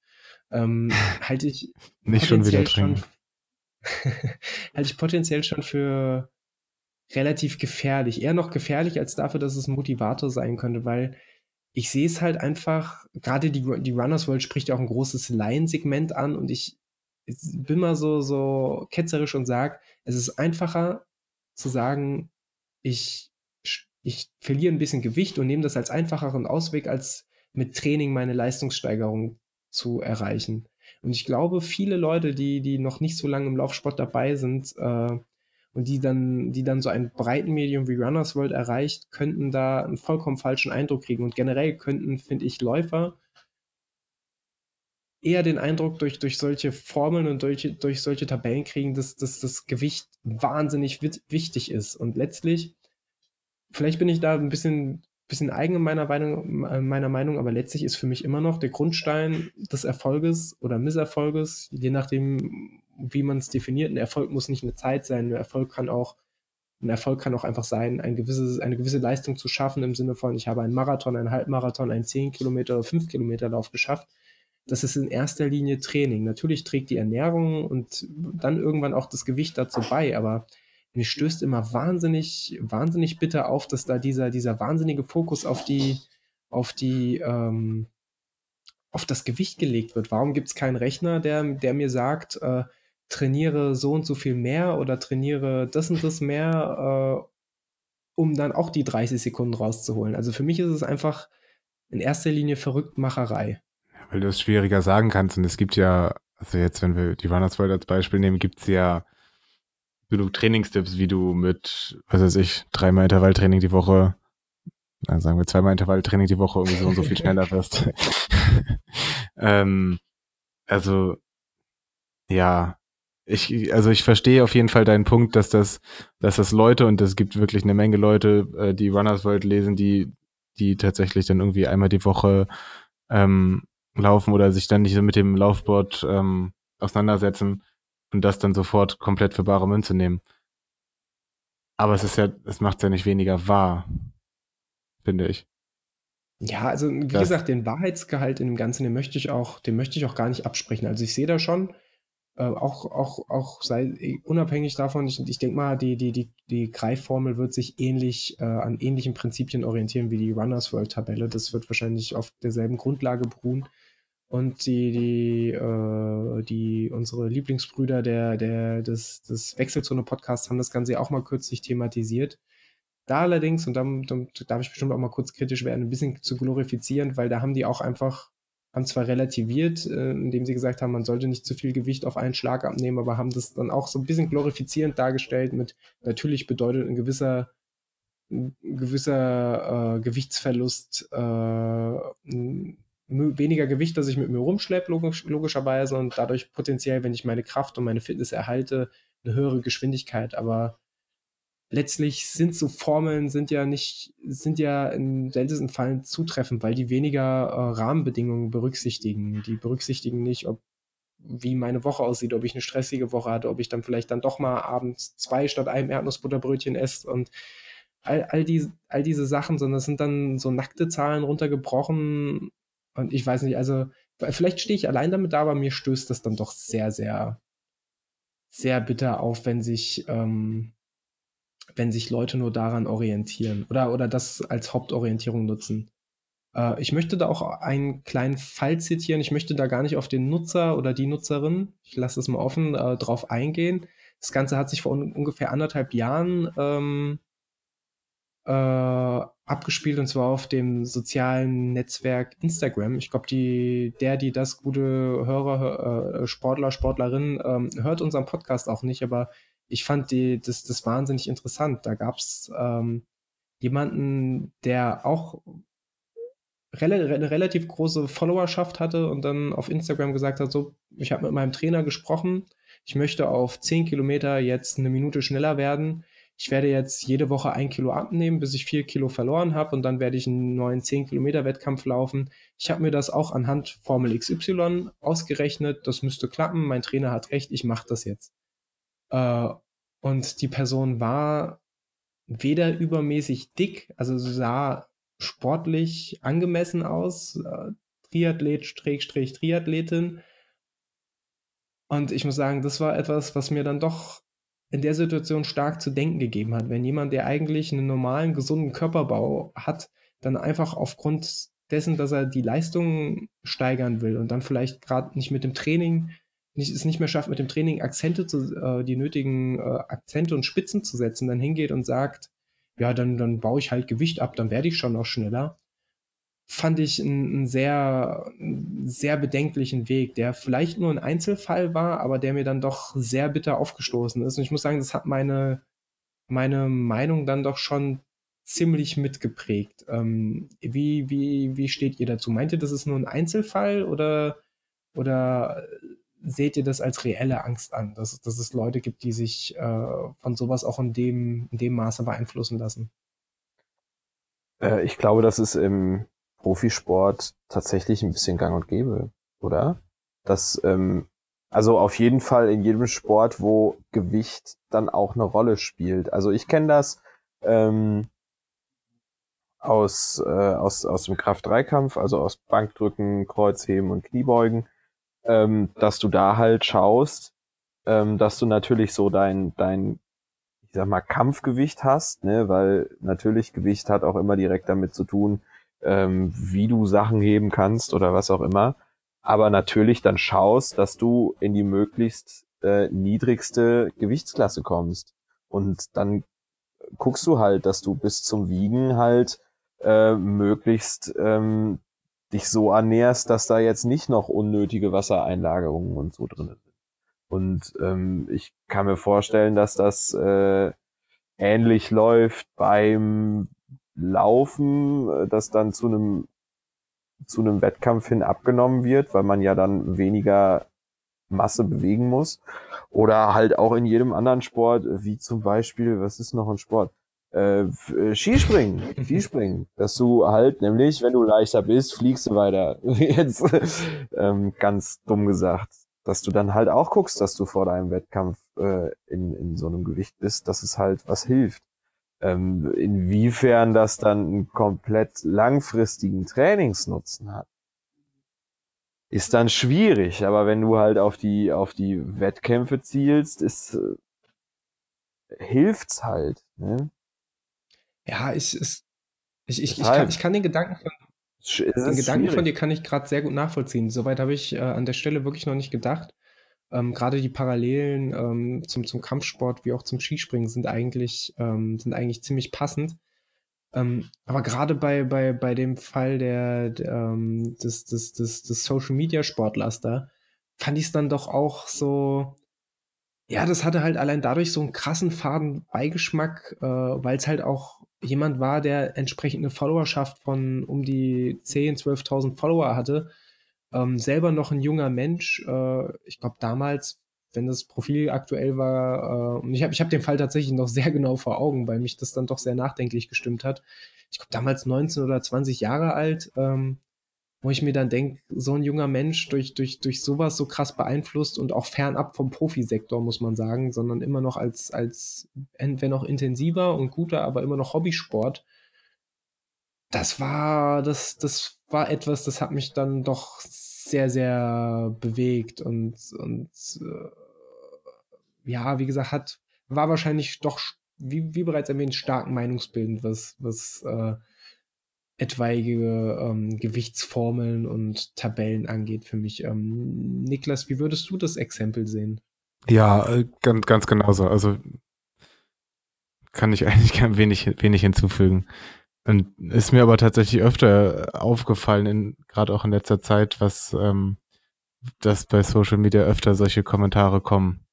ähm, halte ich nicht schon wieder trinken. halte ich potenziell schon für relativ gefährlich. Eher noch gefährlich als dafür, dass es ein Motivator sein könnte, weil ich sehe es halt einfach, gerade die, die Runners World spricht ja auch ein großes Laiensegment an und ich bin mal so, so ketzerisch und sage, es ist einfacher zu sagen, ich, ich verliere ein bisschen Gewicht und nehme das als einfacheren Ausweg, als mit Training meine Leistungssteigerung zu erreichen. Und ich glaube, viele Leute, die, die noch nicht so lange im Laufsport dabei sind äh, und die dann, die dann so ein breiten Medium wie Runners World erreicht, könnten da einen vollkommen falschen Eindruck kriegen. Und generell könnten, finde ich, Läufer eher den Eindruck durch, durch solche Formeln und durch, durch solche Tabellen kriegen, dass, dass das Gewicht wahnsinnig wichtig ist. Und letztlich, vielleicht bin ich da ein bisschen bisschen eigen in meiner Meinung, meiner Meinung, aber letztlich ist für mich immer noch der Grundstein des Erfolges oder Misserfolges, je nachdem, wie man es definiert. Ein Erfolg muss nicht eine Zeit sein, ein Erfolg kann auch ein Erfolg kann auch einfach sein, ein gewisses, eine gewisse Leistung zu schaffen im Sinne von, ich habe einen Marathon, einen Halbmarathon, einen 10 Kilometer oder 5 Kilometer Lauf geschafft. Das ist in erster Linie Training. Natürlich trägt die Ernährung und dann irgendwann auch das Gewicht dazu bei, aber mir stößt immer wahnsinnig, wahnsinnig bitter auf, dass da dieser, dieser wahnsinnige Fokus auf die, auf die, ähm, auf das Gewicht gelegt wird. Warum gibt es keinen Rechner, der, der mir sagt, äh, trainiere so und so viel mehr oder trainiere das und das mehr, äh, um dann auch die 30 Sekunden rauszuholen? Also für mich ist es einfach in erster Linie Verrücktmacherei. Weil du es schwieriger sagen kannst und es gibt ja, also jetzt, wenn wir die Runners World als Beispiel nehmen, gibt es ja genug Trainingstipps, wie du mit, was weiß ich, dreimal Intervalltraining die Woche, dann sagen wir zweimal Intervalltraining die Woche irgendwie so und so viel schneller wirst. ähm, also, ja, ich, also ich verstehe auf jeden Fall deinen Punkt, dass das, dass das Leute und es gibt wirklich eine Menge Leute, äh, die Runners World lesen, die, die tatsächlich dann irgendwie einmal die Woche ähm, laufen oder sich dann nicht so mit dem Laufboard ähm, auseinandersetzen und das dann sofort komplett für bare Münze nehmen. Aber es ist ja, es macht es ja nicht weniger wahr, finde ich. Ja, also wie Das- gesagt, den Wahrheitsgehalt in dem Ganzen, den möchte ich auch, den möchte ich auch gar nicht absprechen. Also ich sehe da schon, äh, auch, auch, auch sei, unabhängig davon, ich, ich denke mal, die, die, die, die Greifformel wird sich ähnlich äh, an ähnlichen Prinzipien orientieren wie die Runners World Tabelle. Das wird wahrscheinlich auf derselben Grundlage beruhen. Und die, die, äh, die, unsere Lieblingsbrüder der, der, des, des Wechselzone-Podcasts haben das Ganze ja auch mal kürzlich thematisiert. Da allerdings, und dann, dann darf ich bestimmt auch mal kurz kritisch werden, ein bisschen zu glorifizieren, weil da haben die auch einfach, haben zwar relativiert, äh, indem sie gesagt haben, man sollte nicht zu viel Gewicht auf einen Schlag abnehmen, aber haben das dann auch so ein bisschen glorifizierend dargestellt mit, natürlich bedeutet ein gewisser, ein gewisser äh, Gewichtsverlust, äh, weniger Gewicht, das ich mit mir rumschleppe, logisch, logischerweise, und dadurch potenziell, wenn ich meine Kraft und meine Fitness erhalte, eine höhere Geschwindigkeit. Aber letztlich sind so Formeln sind ja nicht, sind ja in seltensten Fällen zutreffend, weil die weniger äh, Rahmenbedingungen berücksichtigen. Die berücksichtigen nicht, ob wie meine Woche aussieht, ob ich eine stressige Woche hatte, ob ich dann vielleicht dann doch mal abends zwei statt einem Erdnussbutterbrötchen esse und all, all, die, all diese Sachen, sondern es sind dann so nackte Zahlen runtergebrochen und ich weiß nicht, also vielleicht stehe ich allein damit da, aber mir stößt das dann doch sehr, sehr, sehr bitter auf, wenn sich, ähm, wenn sich Leute nur daran orientieren oder, oder das als Hauptorientierung nutzen. Äh, ich möchte da auch einen kleinen Fall zitieren. Ich möchte da gar nicht auf den Nutzer oder die Nutzerin, ich lasse es mal offen, äh, drauf eingehen. Das Ganze hat sich vor un ungefähr anderthalb Jahren ähm, äh, abgespielt und zwar auf dem sozialen Netzwerk Instagram. Ich glaube, die, der, die das gute Hörer, äh, Sportler, Sportlerin, ähm, hört unseren Podcast auch nicht, aber ich fand die, das, das wahnsinnig interessant. Da gab es ähm, jemanden, der auch eine relativ große Followerschaft hatte und dann auf Instagram gesagt hat, so, ich habe mit meinem Trainer gesprochen, ich möchte auf 10 Kilometer jetzt eine Minute schneller werden. Ich werde jetzt jede Woche ein Kilo abnehmen, bis ich vier Kilo verloren habe und dann werde ich einen neuen 10 Kilometer Wettkampf laufen. Ich habe mir das auch anhand Formel XY ausgerechnet. Das müsste klappen. Mein Trainer hat recht. Ich mache das jetzt. Äh, und die Person war weder übermäßig dick, also sah sportlich angemessen aus, äh, Triathlet, Schrägstrich, Triathletin. Und ich muss sagen, das war etwas, was mir dann doch in der Situation stark zu denken gegeben hat. Wenn jemand, der eigentlich einen normalen, gesunden Körperbau hat, dann einfach aufgrund dessen, dass er die Leistung steigern will und dann vielleicht gerade nicht mit dem Training, nicht, es nicht mehr schafft, mit dem Training Akzente zu, äh, die nötigen äh, Akzente und Spitzen zu setzen, dann hingeht und sagt, ja, dann, dann baue ich halt Gewicht ab, dann werde ich schon noch schneller. Fand ich einen sehr, sehr bedenklichen Weg, der vielleicht nur ein Einzelfall war, aber der mir dann doch sehr bitter aufgestoßen ist. Und ich muss sagen, das hat meine, meine Meinung dann doch schon ziemlich mitgeprägt. Ähm, wie, wie, wie steht ihr dazu? Meint ihr, das ist nur ein Einzelfall oder, oder seht ihr das als reelle Angst an, dass, dass es Leute gibt, die sich äh, von sowas auch in dem, in dem Maße beeinflussen lassen? Äh, ich glaube, das ist im Profisport tatsächlich ein bisschen gang und gäbe, oder? Das, ähm, also auf jeden Fall in jedem Sport, wo Gewicht dann auch eine Rolle spielt. Also ich kenne das ähm, aus, äh, aus, aus dem Kraft-3-Kampf, also aus Bankdrücken, Kreuzheben und Kniebeugen, ähm, dass du da halt schaust, ähm, dass du natürlich so dein, dein, ich sag mal, Kampfgewicht hast, ne, weil natürlich Gewicht hat auch immer direkt damit zu tun, ähm, wie du Sachen heben kannst oder was auch immer. Aber natürlich dann schaust, dass du in die möglichst äh, niedrigste Gewichtsklasse kommst. Und dann guckst du halt, dass du bis zum Wiegen halt äh, möglichst ähm, dich so ernährst, dass da jetzt nicht noch unnötige Wassereinlagerungen und so drin sind. Und ähm, ich kann mir vorstellen, dass das äh, ähnlich läuft beim Laufen, äh, dass dann zu einem zu einem Wettkampf hin abgenommen wird, weil man ja dann weniger Masse bewegen muss. Oder halt auch in jedem anderen Sport, wie zum Beispiel, was ist noch ein Sport? Äh, Skispringen, Skispringen, dass du halt nämlich, wenn du leichter bist, fliegst du weiter. Jetzt ähm, ganz dumm gesagt, dass du dann halt auch guckst, dass du vor deinem Wettkampf äh, in, in so einem Gewicht bist, dass es halt was hilft. Ähm, inwiefern das dann einen komplett langfristigen Trainingsnutzen hat, ist dann schwierig. Aber wenn du halt auf die, auf die Wettkämpfe zielst, ist, äh, hilft's halt. Ne? Ja, ich, ich, ich, ich, kann, ich kann den Gedanken von, den Gedanken von dir kann ich gerade sehr gut nachvollziehen. Soweit habe ich äh, an der Stelle wirklich noch nicht gedacht. Ähm, gerade die Parallelen ähm, zum, zum Kampfsport wie auch zum Skispringen sind eigentlich, ähm, sind eigentlich ziemlich passend. Ähm, aber gerade bei, bei, bei dem Fall der, ähm, des, des, des, des Social Media Sportlers da, fand ich es dann doch auch so, ja, das hatte halt allein dadurch so einen krassen faden Beigeschmack, äh, weil es halt auch jemand war, der entsprechend eine Followerschaft von um die 10, 12.000 Follower hatte ähm, selber noch ein junger Mensch. Äh, ich glaube damals, wenn das Profil aktuell war, äh, und ich habe ich hab den Fall tatsächlich noch sehr genau vor Augen, weil mich das dann doch sehr nachdenklich gestimmt hat. Ich glaube damals 19 oder 20 Jahre alt, ähm, wo ich mir dann denke, so ein junger Mensch durch, durch, durch sowas so krass beeinflusst und auch fernab vom Profisektor, muss man sagen, sondern immer noch als, als wenn noch intensiver und guter, aber immer noch Hobbysport. Das war, das, das war etwas, das hat mich dann doch sehr, sehr bewegt und, und äh, ja, wie gesagt, hat, war wahrscheinlich doch, wie, wie bereits erwähnt, stark meinungsbildend, was, was äh, etwaige ähm, Gewichtsformeln und Tabellen angeht für mich. Ähm, Niklas, wie würdest du das Exempel sehen? Ja, äh, ganz, ganz genauso. Also kann ich eigentlich wenig, wenig hinzufügen. Und ist mir aber tatsächlich öfter aufgefallen, gerade auch in letzter Zeit, was, ähm, dass bei Social Media öfter solche Kommentare kommen.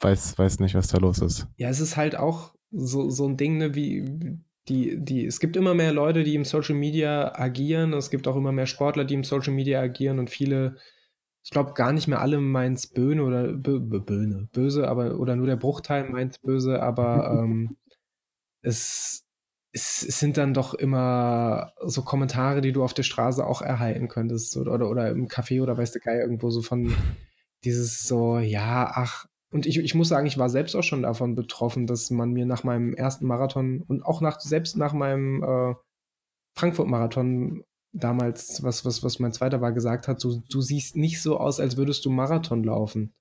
Weiß, weiß nicht, was da los ist. Ja, es ist halt auch so, so ein Ding, ne, wie die, die, es gibt immer mehr Leute, die im Social Media agieren. Es gibt auch immer mehr Sportler, die im Social Media agieren und viele, ich glaube gar nicht mehr alle meins Böhne oder Bö, Böhne, böse, aber oder nur der Bruchteil meint böse, aber ähm, es es, es, sind dann doch immer so Kommentare, die du auf der Straße auch erhalten könntest oder, oder, oder im Café oder weiß der Geil irgendwo so von dieses so, ja, ach, und ich, ich muss sagen, ich war selbst auch schon davon betroffen, dass man mir nach meinem ersten Marathon und auch nach, selbst nach meinem äh, Frankfurt-Marathon damals, was, was, was mein zweiter war, gesagt hat, du, du siehst nicht so aus, als würdest du Marathon laufen.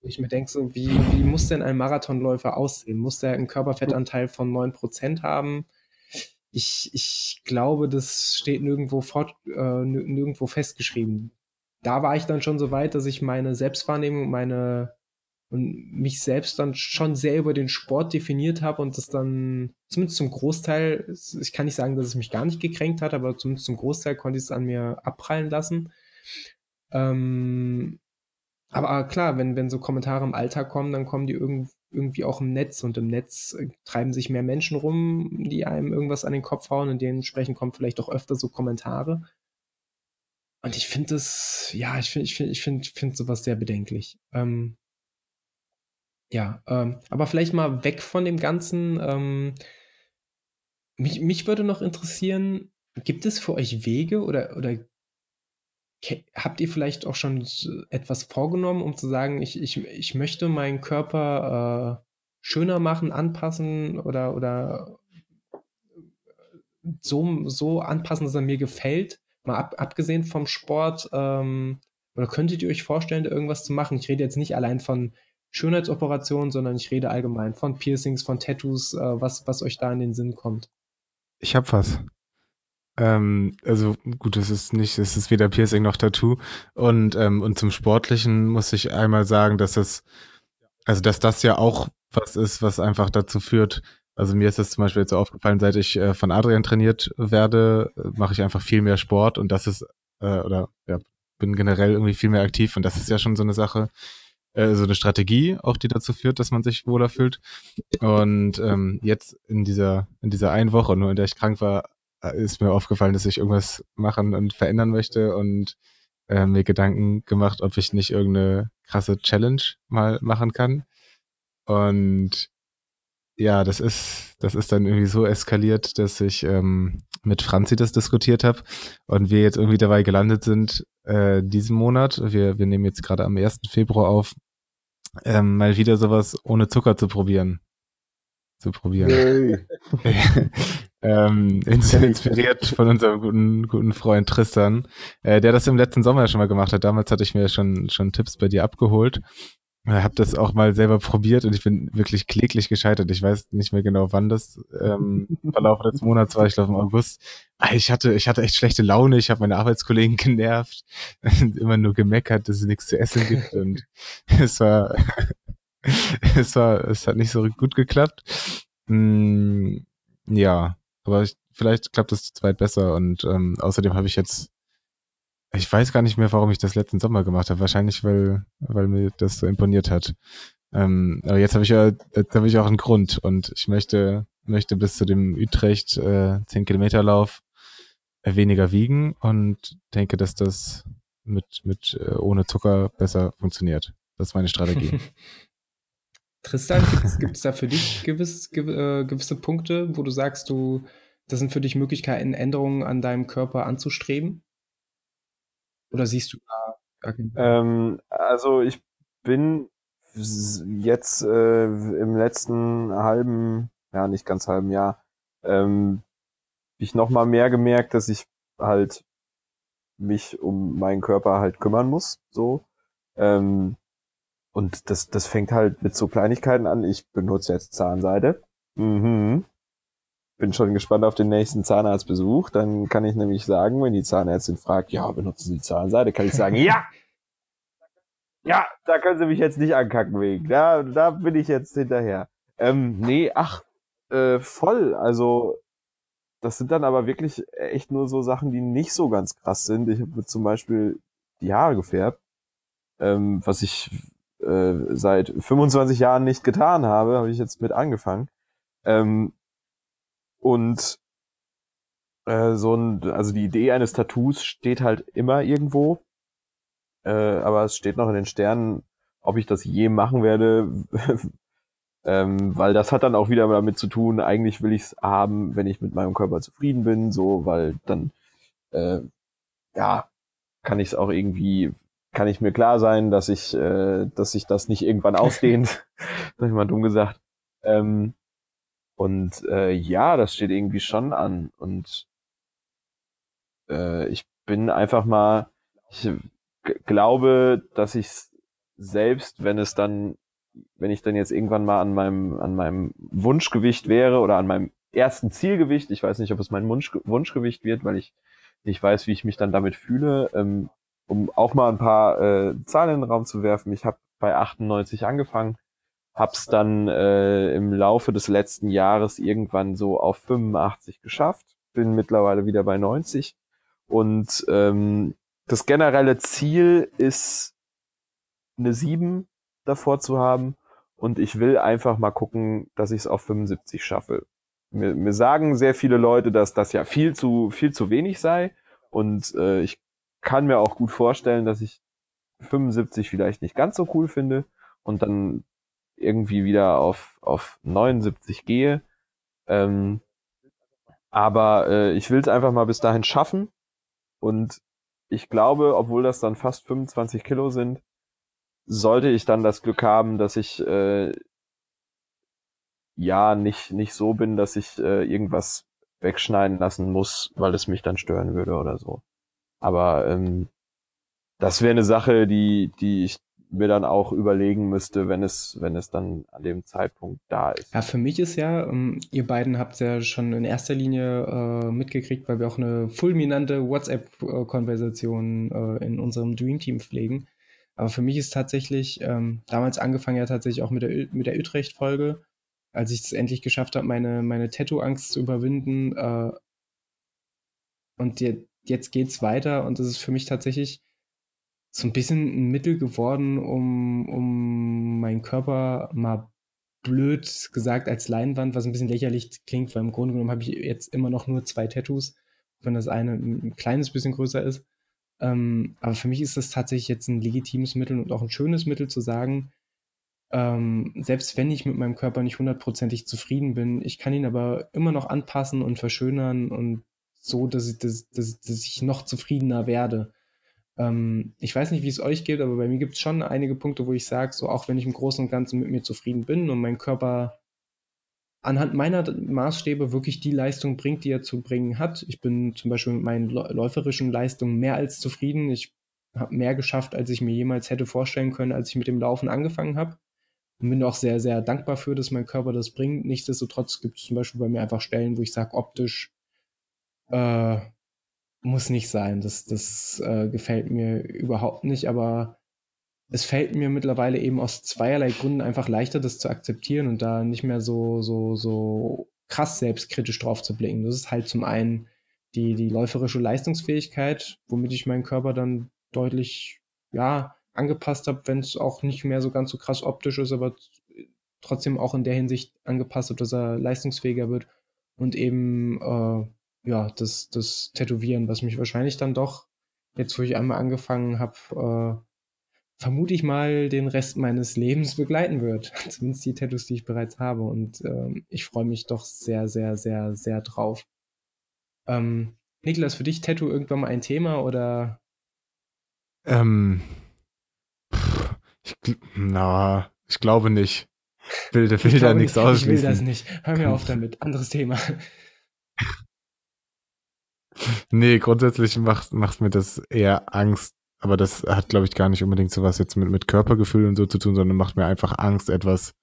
Ich mir denke so, wie, wie muss denn ein Marathonläufer aussehen? Muss der einen Körperfettanteil von 9% haben? Ich, ich glaube, das steht nirgendwo, fort, äh, nirgendwo festgeschrieben. Da war ich dann schon so weit, dass ich meine Selbstwahrnehmung, meine und mich selbst dann schon sehr über den Sport definiert habe und das dann zumindest zum Großteil, ich kann nicht sagen, dass es mich gar nicht gekränkt hat, aber zumindest zum Großteil konnte ich es an mir abprallen lassen. Ähm, aber klar, wenn, wenn so Kommentare im Alltag kommen, dann kommen die irgendwie irgendwie auch im Netz und im Netz äh, treiben sich mehr Menschen rum, die einem irgendwas an den Kopf hauen und dementsprechend kommen vielleicht auch öfter so Kommentare. Und ich finde das, ja, ich finde, ich finde, ich finde, finde sowas sehr bedenklich. Ähm, ja, ähm, aber vielleicht mal weg von dem Ganzen. Ähm, mich, mich würde noch interessieren, gibt es für euch Wege oder, oder habt ihr vielleicht auch schon etwas vorgenommen, um zu sagen, ich, ich, ich möchte meinen Körper äh, schöner machen, anpassen oder, oder so, so anpassen, dass er mir gefällt? Mal ab, abgesehen vom Sport, ähm, oder könntet ihr euch vorstellen, da irgendwas zu machen? Ich rede jetzt nicht allein von Schönheitsoperationen, sondern ich rede allgemein von Piercings, von Tattoos, äh, was, was euch da in den Sinn kommt. Ich hab was. Ähm, also gut, es ist nicht, es ist weder Piercing noch Tattoo. Und, ähm, und zum Sportlichen muss ich einmal sagen, dass es, also dass das ja auch was ist, was einfach dazu führt. Also mir ist das zum Beispiel jetzt so aufgefallen, seit ich äh, von Adrian trainiert werde, mache ich einfach viel mehr Sport und das ist, äh, oder ja, bin generell irgendwie viel mehr aktiv und das ist ja schon so eine Sache, äh, so eine Strategie, auch die dazu führt, dass man sich wohler fühlt. Und ähm, jetzt in dieser, in dieser einen Woche, nur in der ich krank war, ist mir aufgefallen, dass ich irgendwas machen und verändern möchte und äh, mir Gedanken gemacht, ob ich nicht irgendeine krasse Challenge mal machen kann. Und ja, das ist, das ist dann irgendwie so eskaliert, dass ich ähm, mit Franzi das diskutiert habe und wir jetzt irgendwie dabei gelandet sind, äh, diesen Monat, wir, wir nehmen jetzt gerade am 1. Februar auf, ähm, mal wieder sowas ohne Zucker zu probieren. zu probieren. ähm, inspiriert von unserem guten, guten Freund Tristan, äh, der das im letzten Sommer schon mal gemacht hat. Damals hatte ich mir schon, schon Tipps bei dir abgeholt. Ich habe das auch mal selber probiert und ich bin wirklich kläglich gescheitert. Ich weiß nicht mehr genau, wann das ähm, Verlauf des Monats war. Ich glaube im August. Ah, ich hatte, ich hatte echt schlechte Laune. Ich habe meine Arbeitskollegen genervt, immer nur gemeckert, dass es nichts zu essen gibt und es war, es war, es hat nicht so gut geklappt. Mm, ja, aber ich, vielleicht klappt es zu zweit besser und ähm, außerdem habe ich jetzt ich weiß gar nicht mehr, warum ich das letzten Sommer gemacht habe. Wahrscheinlich, weil, weil mir das so imponiert hat. Ähm, aber jetzt habe ich ja, jetzt habe ich auch einen Grund und ich möchte, möchte bis zu dem Utrecht äh, 10 Kilometer Lauf äh, weniger wiegen und denke, dass das mit, mit äh, ohne Zucker besser funktioniert. Das ist meine Strategie. Tristan, gibt es da für dich gewiss, gew, äh, gewisse Punkte, wo du sagst, du, das sind für dich Möglichkeiten, Änderungen an deinem Körper anzustreben? Oder siehst du da keinen ähm, Also ich bin jetzt äh, im letzten halben, ja nicht ganz halben Jahr, ähm, ich noch mal mehr gemerkt, dass ich halt mich um meinen Körper halt kümmern muss, so. Ähm, und das, das fängt halt mit so Kleinigkeiten an. Ich benutze jetzt Zahnseide. Mhm bin schon gespannt auf den nächsten Zahnarztbesuch. Dann kann ich nämlich sagen, wenn die Zahnärztin fragt, ja, benutzen Sie Zahnseide, kann ich sagen, ja! Ja, da können Sie mich jetzt nicht ankacken wegen. Da, da bin ich jetzt hinterher. Ähm, nee, ach, äh, voll. Also, das sind dann aber wirklich echt nur so Sachen, die nicht so ganz krass sind. Ich habe zum Beispiel die Haare gefärbt, ähm, was ich äh, seit 25 Jahren nicht getan habe, habe ich jetzt mit angefangen. Ähm, und äh, so ein, also die Idee eines Tattoos steht halt immer irgendwo. Äh, aber es steht noch in den Sternen, ob ich das je machen werde. ähm, weil das hat dann auch wieder damit zu tun, eigentlich will ich es haben, wenn ich mit meinem Körper zufrieden bin, so, weil dann äh, ja, kann ich es auch irgendwie, kann ich mir klar sein, dass ich, äh, dass sich das nicht irgendwann ausdehnt, sag ich mal dumm gesagt. Ähm, und äh, ja, das steht irgendwie schon an. Und äh, ich bin einfach mal, ich glaube, dass ich selbst, wenn es dann, wenn ich dann jetzt irgendwann mal an meinem, an meinem Wunschgewicht wäre oder an meinem ersten Zielgewicht, ich weiß nicht, ob es mein Wunsch, Wunschgewicht wird, weil ich nicht weiß, wie ich mich dann damit fühle, ähm, um auch mal ein paar äh, Zahlen in den Raum zu werfen. Ich habe bei 98 angefangen hab's dann äh, im Laufe des letzten Jahres irgendwann so auf 85 geschafft, bin mittlerweile wieder bei 90 und ähm, das generelle Ziel ist eine 7 davor zu haben und ich will einfach mal gucken, dass ich es auf 75 schaffe. Mir, mir sagen sehr viele Leute, dass das ja viel zu viel zu wenig sei und äh, ich kann mir auch gut vorstellen, dass ich 75 vielleicht nicht ganz so cool finde und dann irgendwie wieder auf, auf 79 gehe. Ähm, aber äh, ich will es einfach mal bis dahin schaffen. Und ich glaube, obwohl das dann fast 25 Kilo sind, sollte ich dann das Glück haben, dass ich äh, ja nicht, nicht so bin, dass ich äh, irgendwas wegschneiden lassen muss, weil es mich dann stören würde oder so. Aber ähm, das wäre eine Sache, die, die ich mir dann auch überlegen müsste, wenn es, wenn es dann an dem Zeitpunkt da ist. Ja, für mich ist ja, ähm, ihr beiden habt ja schon in erster Linie äh, mitgekriegt, weil wir auch eine fulminante WhatsApp-Konversation äh, in unserem Dream Team pflegen. Aber für mich ist tatsächlich, ähm, damals angefangen ja tatsächlich auch mit der, mit der Utrecht-Folge, als ich es endlich geschafft habe, meine, meine Tattoo-Angst zu überwinden. Äh, und die, jetzt geht's weiter und das ist für mich tatsächlich so ein bisschen ein Mittel geworden, um, um meinen Körper mal blöd gesagt als Leinwand, was ein bisschen lächerlich klingt, weil im Grunde genommen habe ich jetzt immer noch nur zwei Tattoos, wenn das eine ein kleines bisschen größer ist. Ähm, aber für mich ist das tatsächlich jetzt ein legitimes Mittel und auch ein schönes Mittel zu sagen, ähm, selbst wenn ich mit meinem Körper nicht hundertprozentig zufrieden bin, ich kann ihn aber immer noch anpassen und verschönern und so, dass ich, dass, dass, dass ich noch zufriedener werde. Ähm, ich weiß nicht, wie es euch geht, aber bei mir gibt es schon einige Punkte, wo ich sage, so auch wenn ich im Großen und Ganzen mit mir zufrieden bin und mein Körper anhand meiner Maßstäbe wirklich die Leistung bringt, die er zu bringen hat. Ich bin zum Beispiel mit meinen läuferischen Leistungen mehr als zufrieden. Ich habe mehr geschafft, als ich mir jemals hätte vorstellen können, als ich mit dem Laufen angefangen habe. Und bin auch sehr, sehr dankbar für, dass mein Körper das bringt. Nichtsdestotrotz gibt es zum Beispiel bei mir einfach Stellen, wo ich sage, optisch äh, muss nicht sein. Das, das äh, gefällt mir überhaupt nicht, aber es fällt mir mittlerweile eben aus zweierlei Gründen einfach leichter, das zu akzeptieren und da nicht mehr so, so, so krass selbstkritisch drauf zu blicken. Das ist halt zum einen die, die läuferische Leistungsfähigkeit, womit ich meinen Körper dann deutlich, ja, angepasst habe, wenn es auch nicht mehr so ganz so krass optisch ist, aber trotzdem auch in der Hinsicht angepasst habe, dass er leistungsfähiger wird und eben, äh, ja, das, das Tätowieren, was mich wahrscheinlich dann doch, jetzt wo ich einmal angefangen habe, äh, vermute ich mal, den Rest meines Lebens begleiten wird. Zumindest die Tattoos, die ich bereits habe. Und ähm, ich freue mich doch sehr, sehr, sehr, sehr drauf. Ähm, Niklas, für dich Tattoo irgendwann mal ein Thema oder? Ähm, pff, ich, na, ich glaube nicht. Will, will da nichts ausschließen. Ich will das nicht. Hör mir auf damit. Anderes Thema. Nee, grundsätzlich macht, macht mir das eher Angst, aber das hat, glaube ich, gar nicht unbedingt so was jetzt mit, mit Körpergefühl und so zu tun, sondern macht mir einfach Angst, etwas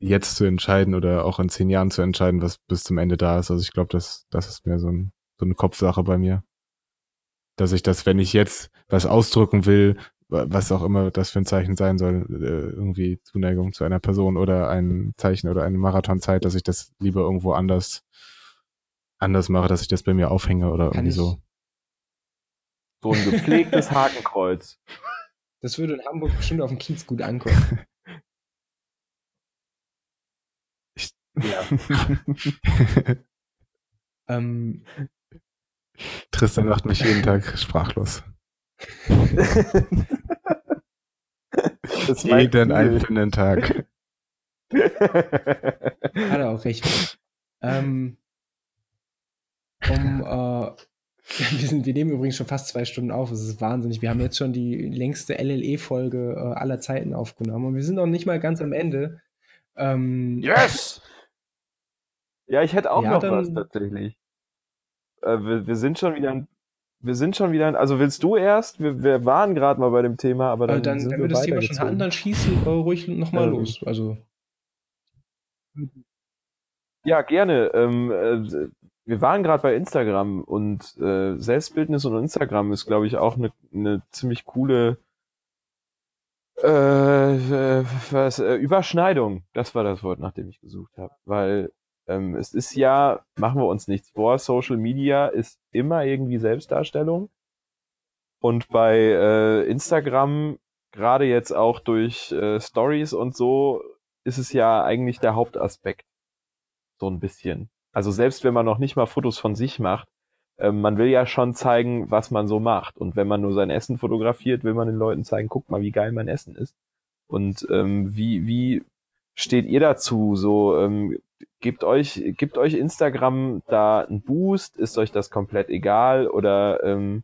jetzt zu entscheiden oder auch in zehn Jahren zu entscheiden, was bis zum Ende da ist. Also ich glaube, das, das ist mehr so, ein, so eine Kopfsache bei mir. Dass ich das, wenn ich jetzt was ausdrücken will, was auch immer das für ein Zeichen sein soll, äh, irgendwie Zuneigung zu einer Person oder ein Zeichen oder eine Marathonzeit, dass ich das lieber irgendwo anders anders mache, dass ich das bei mir aufhänge oder Kann irgendwie so. So ein gepflegtes Hakenkreuz. Das würde in Hamburg bestimmt auf dem Kiez gut ankommen. Ich, ja. ähm, Tristan macht mich jeden Tag sprachlos. jeden einzelnen Tag. Hat er auch recht. Ähm, um äh, Wir, sind, wir nehmen übrigens schon fast zwei Stunden auf. Das ist wahnsinnig. Wir haben jetzt schon die längste LLE-Folge äh, aller Zeiten aufgenommen und wir sind noch nicht mal ganz am Ende. Ähm, yes! Ja, ich hätte auch ja, noch dann, was tatsächlich. Äh, wir, wir, sind schon wieder. Wir sind schon wieder. Also willst du erst? Wir, wir waren gerade mal bei dem Thema, aber dann. Äh, dann sind wenn wir, wir das Thema schon hatten, dann schießen äh, ruhig nochmal ähm, los. Also. Ja, gerne. Ähm, äh, wir waren gerade bei Instagram und äh, Selbstbildnis und Instagram ist, glaube ich, auch eine ne ziemlich coole äh, äh, was, äh, Überschneidung. Das war das Wort, nach dem ich gesucht habe. Weil ähm, es ist ja, machen wir uns nichts vor, Social Media ist immer irgendwie Selbstdarstellung. Und bei äh, Instagram, gerade jetzt auch durch äh, Stories und so, ist es ja eigentlich der Hauptaspekt. So ein bisschen. Also selbst wenn man noch nicht mal Fotos von sich macht, äh, man will ja schon zeigen, was man so macht. Und wenn man nur sein Essen fotografiert, will man den Leuten zeigen, guck mal, wie geil mein Essen ist. Und ähm, wie, wie steht ihr dazu? So, ähm, gibt euch, gibt euch Instagram da einen Boost? Ist euch das komplett egal? Oder ähm,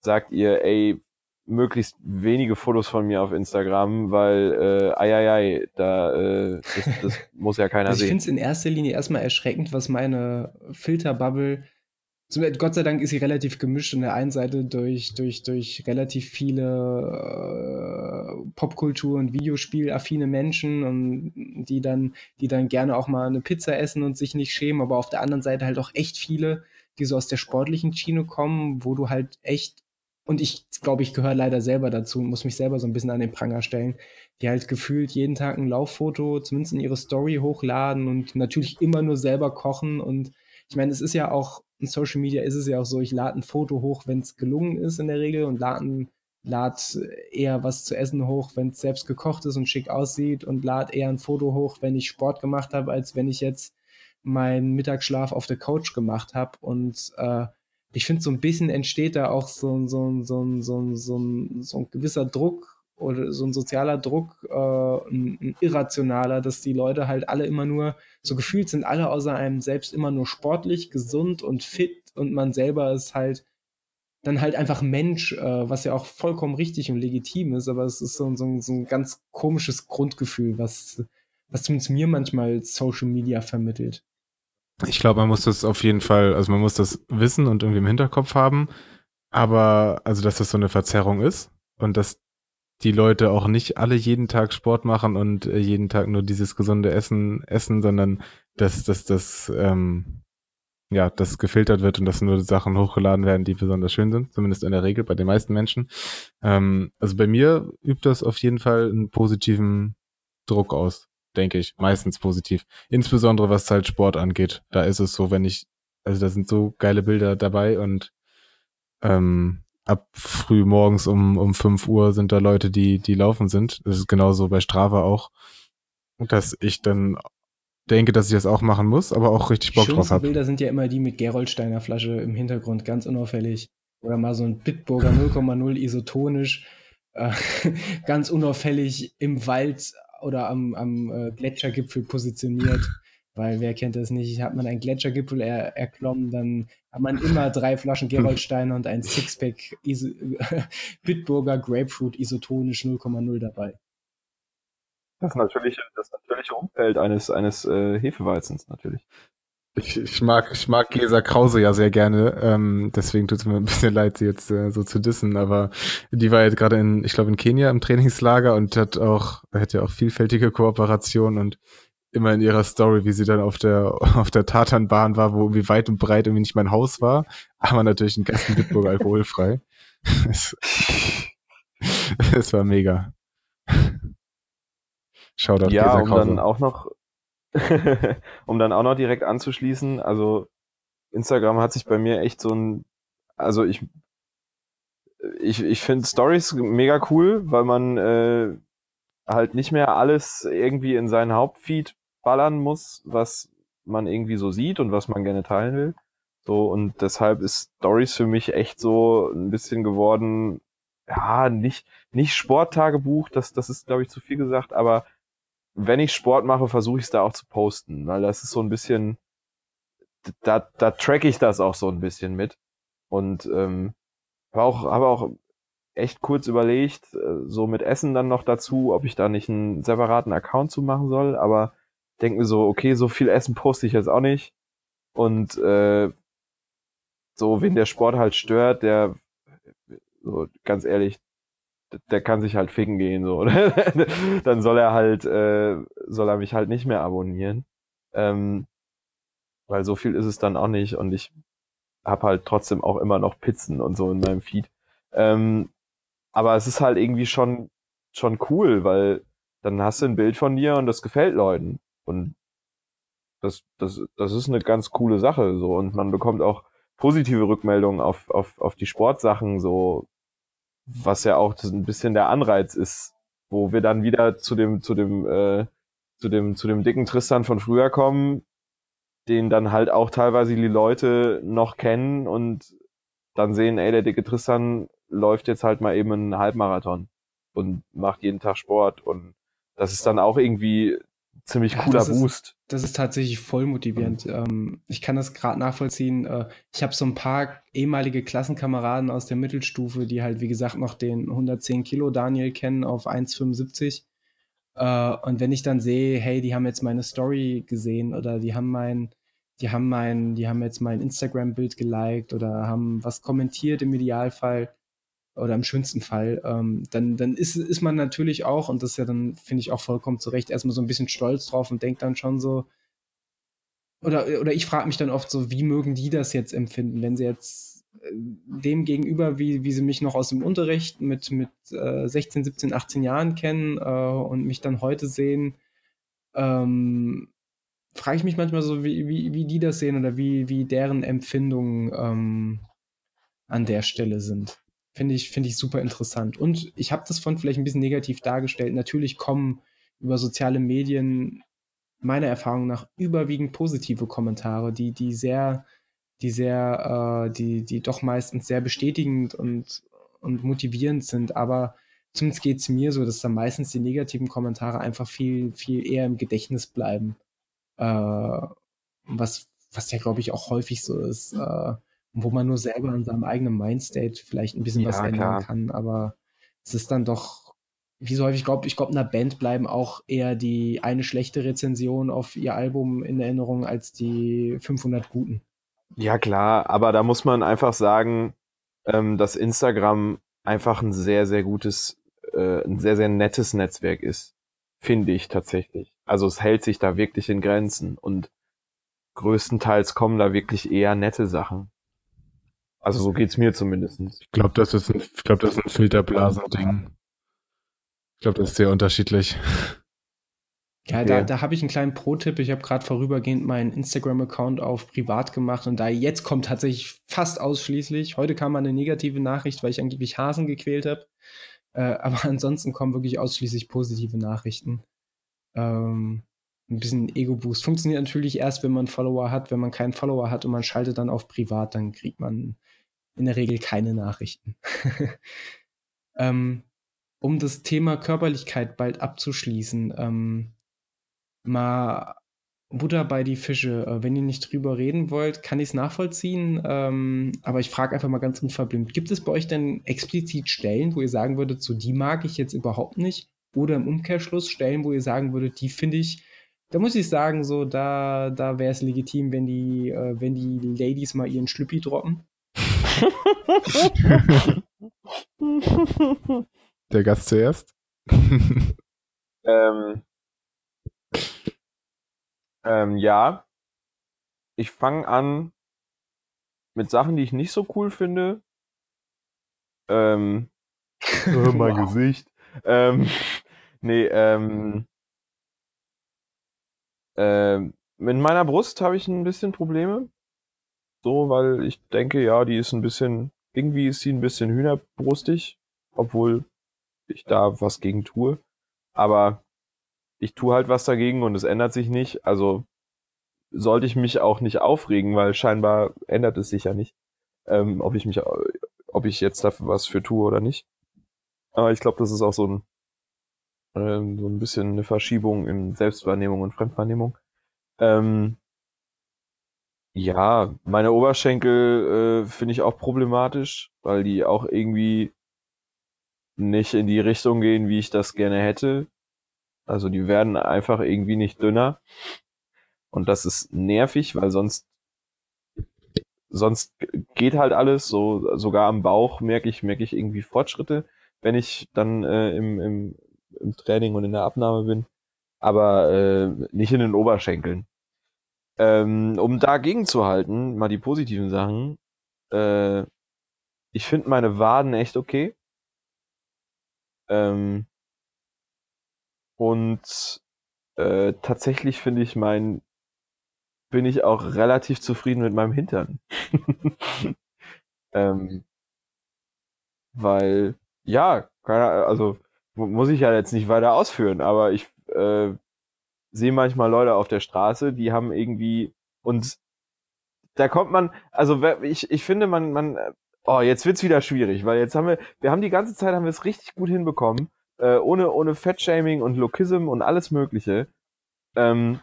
sagt ihr, ey, möglichst wenige Fotos von mir auf Instagram, weil äh, ei, ei, ei, da äh, das, das muss ja keiner also ich sehen. Ich finde es in erster Linie erstmal erschreckend, was meine Filterbubble Gott sei Dank ist sie relativ gemischt. An der einen Seite durch, durch, durch relativ viele äh, Popkultur- und Videospielaffine Menschen und die dann, die dann gerne auch mal eine Pizza essen und sich nicht schämen, aber auf der anderen Seite halt auch echt viele, die so aus der sportlichen Schiene kommen, wo du halt echt und ich glaube, ich gehöre leider selber dazu und muss mich selber so ein bisschen an den Pranger stellen, die halt gefühlt jeden Tag ein Lauffoto, zumindest in ihre Story hochladen und natürlich immer nur selber kochen. Und ich meine, es ist ja auch, in Social Media ist es ja auch so, ich lade ein Foto hoch, wenn es gelungen ist in der Regel und lade lad eher was zu essen hoch, wenn es selbst gekocht ist und schick aussieht und lade eher ein Foto hoch, wenn ich Sport gemacht habe, als wenn ich jetzt meinen Mittagsschlaf auf der Couch gemacht habe. Und äh, ich finde, so ein bisschen entsteht da auch so, so, so, so, so, so ein gewisser Druck oder so ein sozialer Druck, äh, ein, ein, irrationaler, dass die Leute halt alle immer nur, so gefühlt sind alle außer einem selbst immer nur sportlich, gesund und fit und man selber ist halt dann halt einfach Mensch, äh, was ja auch vollkommen richtig und legitim ist, aber es ist so, so, so ein ganz komisches Grundgefühl, was, was zumindest mir manchmal Social Media vermittelt. Ich glaube, man muss das auf jeden Fall, also man muss das wissen und irgendwie im Hinterkopf haben, aber also, dass das so eine Verzerrung ist und dass die Leute auch nicht alle jeden Tag Sport machen und äh, jeden Tag nur dieses gesunde Essen essen, sondern dass, dass das ähm, ja, das gefiltert wird und dass nur Sachen hochgeladen werden, die besonders schön sind, zumindest in der Regel bei den meisten Menschen. Ähm, also bei mir übt das auf jeden Fall einen positiven Druck aus denke ich, meistens positiv. Insbesondere was halt Sport angeht. Da ist es so, wenn ich, also da sind so geile Bilder dabei und ähm, ab früh morgens um, um 5 Uhr sind da Leute, die, die laufen sind. Das ist genauso bei Strava auch. Dass ich dann denke, dass ich das auch machen muss, aber auch richtig Bock drauf habe. Bilder sind ja immer die mit Geroldsteiner Flasche im Hintergrund, ganz unauffällig. Oder mal so ein Bitburger 0,0 isotonisch, äh, ganz unauffällig im Wald oder am, am äh, Gletschergipfel positioniert. Weil wer kennt das nicht? Hat man einen Gletschergipfel er, erklommen, dann hat man immer drei Flaschen Gerolsteiner und ein Sixpack Iso Bitburger Grapefruit isotonisch 0,0 dabei. Das natürliche, das natürliche Umfeld eines, eines äh, Hefeweizens natürlich. Ich, ich mag, ich mag Gesa Krause ja sehr gerne, ähm, deswegen tut es mir ein bisschen leid, sie jetzt äh, so zu dissen, aber die war jetzt gerade in, ich glaube, in Kenia im Trainingslager und hat auch, hat ja auch vielfältige Kooperationen und immer in ihrer Story, wie sie dann auf der, auf der Tatanbahn war, wo irgendwie weit und breit irgendwie nicht mein Haus war, aber natürlich ein Kasten Bitburg alkoholfrei. es, es war mega. Shoutout ja, um dann auch noch um dann auch noch direkt anzuschließen, also Instagram hat sich bei mir echt so ein, also ich, ich, ich finde Stories mega cool, weil man äh, halt nicht mehr alles irgendwie in seinen Hauptfeed ballern muss, was man irgendwie so sieht und was man gerne teilen will. So, und deshalb ist Stories für mich echt so ein bisschen geworden, ja, nicht, nicht Sporttagebuch, das, das ist, glaube ich, zu viel gesagt, aber wenn ich Sport mache, versuche ich es da auch zu posten, weil das ist so ein bisschen, da, da track ich das auch so ein bisschen mit. Und ähm, habe auch, hab auch echt kurz überlegt, äh, so mit Essen dann noch dazu, ob ich da nicht einen separaten Account zu machen soll, aber denke mir so, okay, so viel Essen poste ich jetzt auch nicht. Und äh, so, wen der Sport halt stört, der, so ganz ehrlich, der kann sich halt ficken gehen, so. dann soll er halt, äh, soll er mich halt nicht mehr abonnieren. Ähm, weil so viel ist es dann auch nicht und ich hab halt trotzdem auch immer noch Pizzen und so in meinem Feed. Ähm, aber es ist halt irgendwie schon, schon cool, weil dann hast du ein Bild von dir und das gefällt Leuten. Und das, das, das ist eine ganz coole Sache, so. Und man bekommt auch positive Rückmeldungen auf, auf, auf die Sportsachen, so, was ja auch ein bisschen der Anreiz ist, wo wir dann wieder zu dem, zu dem, äh, zu dem, zu dem dicken Tristan von früher kommen, den dann halt auch teilweise die Leute noch kennen und dann sehen, ey, der dicke Tristan läuft jetzt halt mal eben einen Halbmarathon und macht jeden Tag Sport und das ist dann auch irgendwie ziemlich cooler das Boost. Ist, das ist tatsächlich voll motivierend. Ähm, ich kann das gerade nachvollziehen. Äh, ich habe so ein paar ehemalige Klassenkameraden aus der Mittelstufe, die halt, wie gesagt, noch den 110 Kilo Daniel kennen auf 1,75. Äh, und wenn ich dann sehe, hey, die haben jetzt meine Story gesehen oder die haben mein, die haben mein, die haben jetzt mein Instagram-Bild geliked oder haben was kommentiert im Idealfall, oder im schönsten Fall, ähm, dann, dann ist, ist man natürlich auch, und das ist ja dann, finde ich auch vollkommen zu Recht, erstmal so ein bisschen stolz drauf und denkt dann schon so, oder, oder ich frage mich dann oft so, wie mögen die das jetzt empfinden, wenn sie jetzt äh, dem gegenüber, wie, wie sie mich noch aus dem Unterricht mit, mit äh, 16, 17, 18 Jahren kennen äh, und mich dann heute sehen, ähm, frage ich mich manchmal so, wie, wie, wie die das sehen oder wie, wie deren Empfindungen ähm, an der Stelle sind. Finde ich, finde ich super interessant. Und ich habe das von vielleicht ein bisschen negativ dargestellt. Natürlich kommen über soziale Medien meiner Erfahrung nach überwiegend positive Kommentare, die, die sehr, die sehr, äh, die, die doch meistens sehr bestätigend und, und motivierend sind. Aber zumindest geht es mir so, dass dann meistens die negativen Kommentare einfach viel, viel eher im Gedächtnis bleiben. Äh, was, was ja, glaube ich, auch häufig so ist. Äh, wo man nur selber an seinem eigenen Mindstate vielleicht ein bisschen ja, was ändern klar. kann, aber es ist dann doch wie so häufig, ich glaube, ich glaube, einer Band bleiben auch eher die eine schlechte Rezension auf ihr Album in Erinnerung als die 500 guten. Ja, klar, aber da muss man einfach sagen, ähm, dass Instagram einfach ein sehr, sehr gutes, äh, ein sehr, sehr nettes Netzwerk ist. Finde ich tatsächlich. Also es hält sich da wirklich in Grenzen und größtenteils kommen da wirklich eher nette Sachen. Also so geht's mir zumindest. Ich glaube, das ist ein, ich glaube, das ist ein Filterblasen-Ding. Ich glaube, das ist sehr unterschiedlich. Ja, okay. da, da habe ich einen kleinen Pro-Tipp. Ich habe gerade vorübergehend meinen Instagram-Account auf privat gemacht und da jetzt kommt tatsächlich fast ausschließlich. Heute kam mal eine negative Nachricht, weil ich angeblich Hasen gequält habe. Äh, aber ansonsten kommen wirklich ausschließlich positive Nachrichten. Ähm, ein bisschen Ego-Boost. Funktioniert natürlich erst, wenn man Follower hat. Wenn man keinen Follower hat und man schaltet dann auf privat, dann kriegt man in der Regel keine Nachrichten. ähm, um das Thema Körperlichkeit bald abzuschließen, ähm, mal Butter bei die Fische. Äh, wenn ihr nicht drüber reden wollt, kann ich es nachvollziehen. Ähm, aber ich frage einfach mal ganz unverblümt: Gibt es bei euch denn explizit Stellen, wo ihr sagen würdet, so die mag ich jetzt überhaupt nicht? Oder im Umkehrschluss Stellen, wo ihr sagen würdet, die finde ich, da muss ich sagen, so da, da wäre es legitim, wenn die, äh, wenn die Ladies mal ihren Schlüppi droppen. Der Gast zuerst. ähm, ähm, ja. Ich fange an mit Sachen, die ich nicht so cool finde. Ähm, oh, mein wow. Gesicht. Ähm, nee, ähm, ähm, mit meiner Brust habe ich ein bisschen Probleme. So, weil ich denke, ja, die ist ein bisschen, irgendwie ist sie ein bisschen hühnerbrustig, obwohl ich da was gegen tue. Aber ich tue halt was dagegen und es ändert sich nicht. Also sollte ich mich auch nicht aufregen, weil scheinbar ändert es sich ja nicht, ähm, ob ich mich, ob ich jetzt dafür was für tue oder nicht. Aber ich glaube, das ist auch so ein, ähm, so ein bisschen eine Verschiebung in Selbstwahrnehmung und Fremdwahrnehmung. Ähm, ja, meine Oberschenkel äh, finde ich auch problematisch, weil die auch irgendwie nicht in die Richtung gehen, wie ich das gerne hätte. Also die werden einfach irgendwie nicht dünner. Und das ist nervig, weil sonst sonst geht halt alles. So sogar am Bauch merke ich merke ich irgendwie Fortschritte, wenn ich dann äh, im, im, im Training und in der Abnahme bin. Aber äh, nicht in den Oberschenkeln. Ähm, um dagegen zu halten, mal die positiven Sachen. Äh, ich finde meine Waden echt okay. Ähm, und äh, tatsächlich finde ich mein, bin ich auch relativ zufrieden mit meinem Hintern. ähm, weil, ja, also muss ich ja jetzt nicht weiter ausführen, aber ich äh, sehe manchmal Leute auf der Straße, die haben irgendwie und da kommt man, also ich, ich finde, man, man, oh, jetzt wird's wieder schwierig, weil jetzt haben wir, wir haben die ganze Zeit haben wir es richtig gut hinbekommen, äh, ohne, ohne Fettshaming und Lokism und alles Mögliche. Ähm,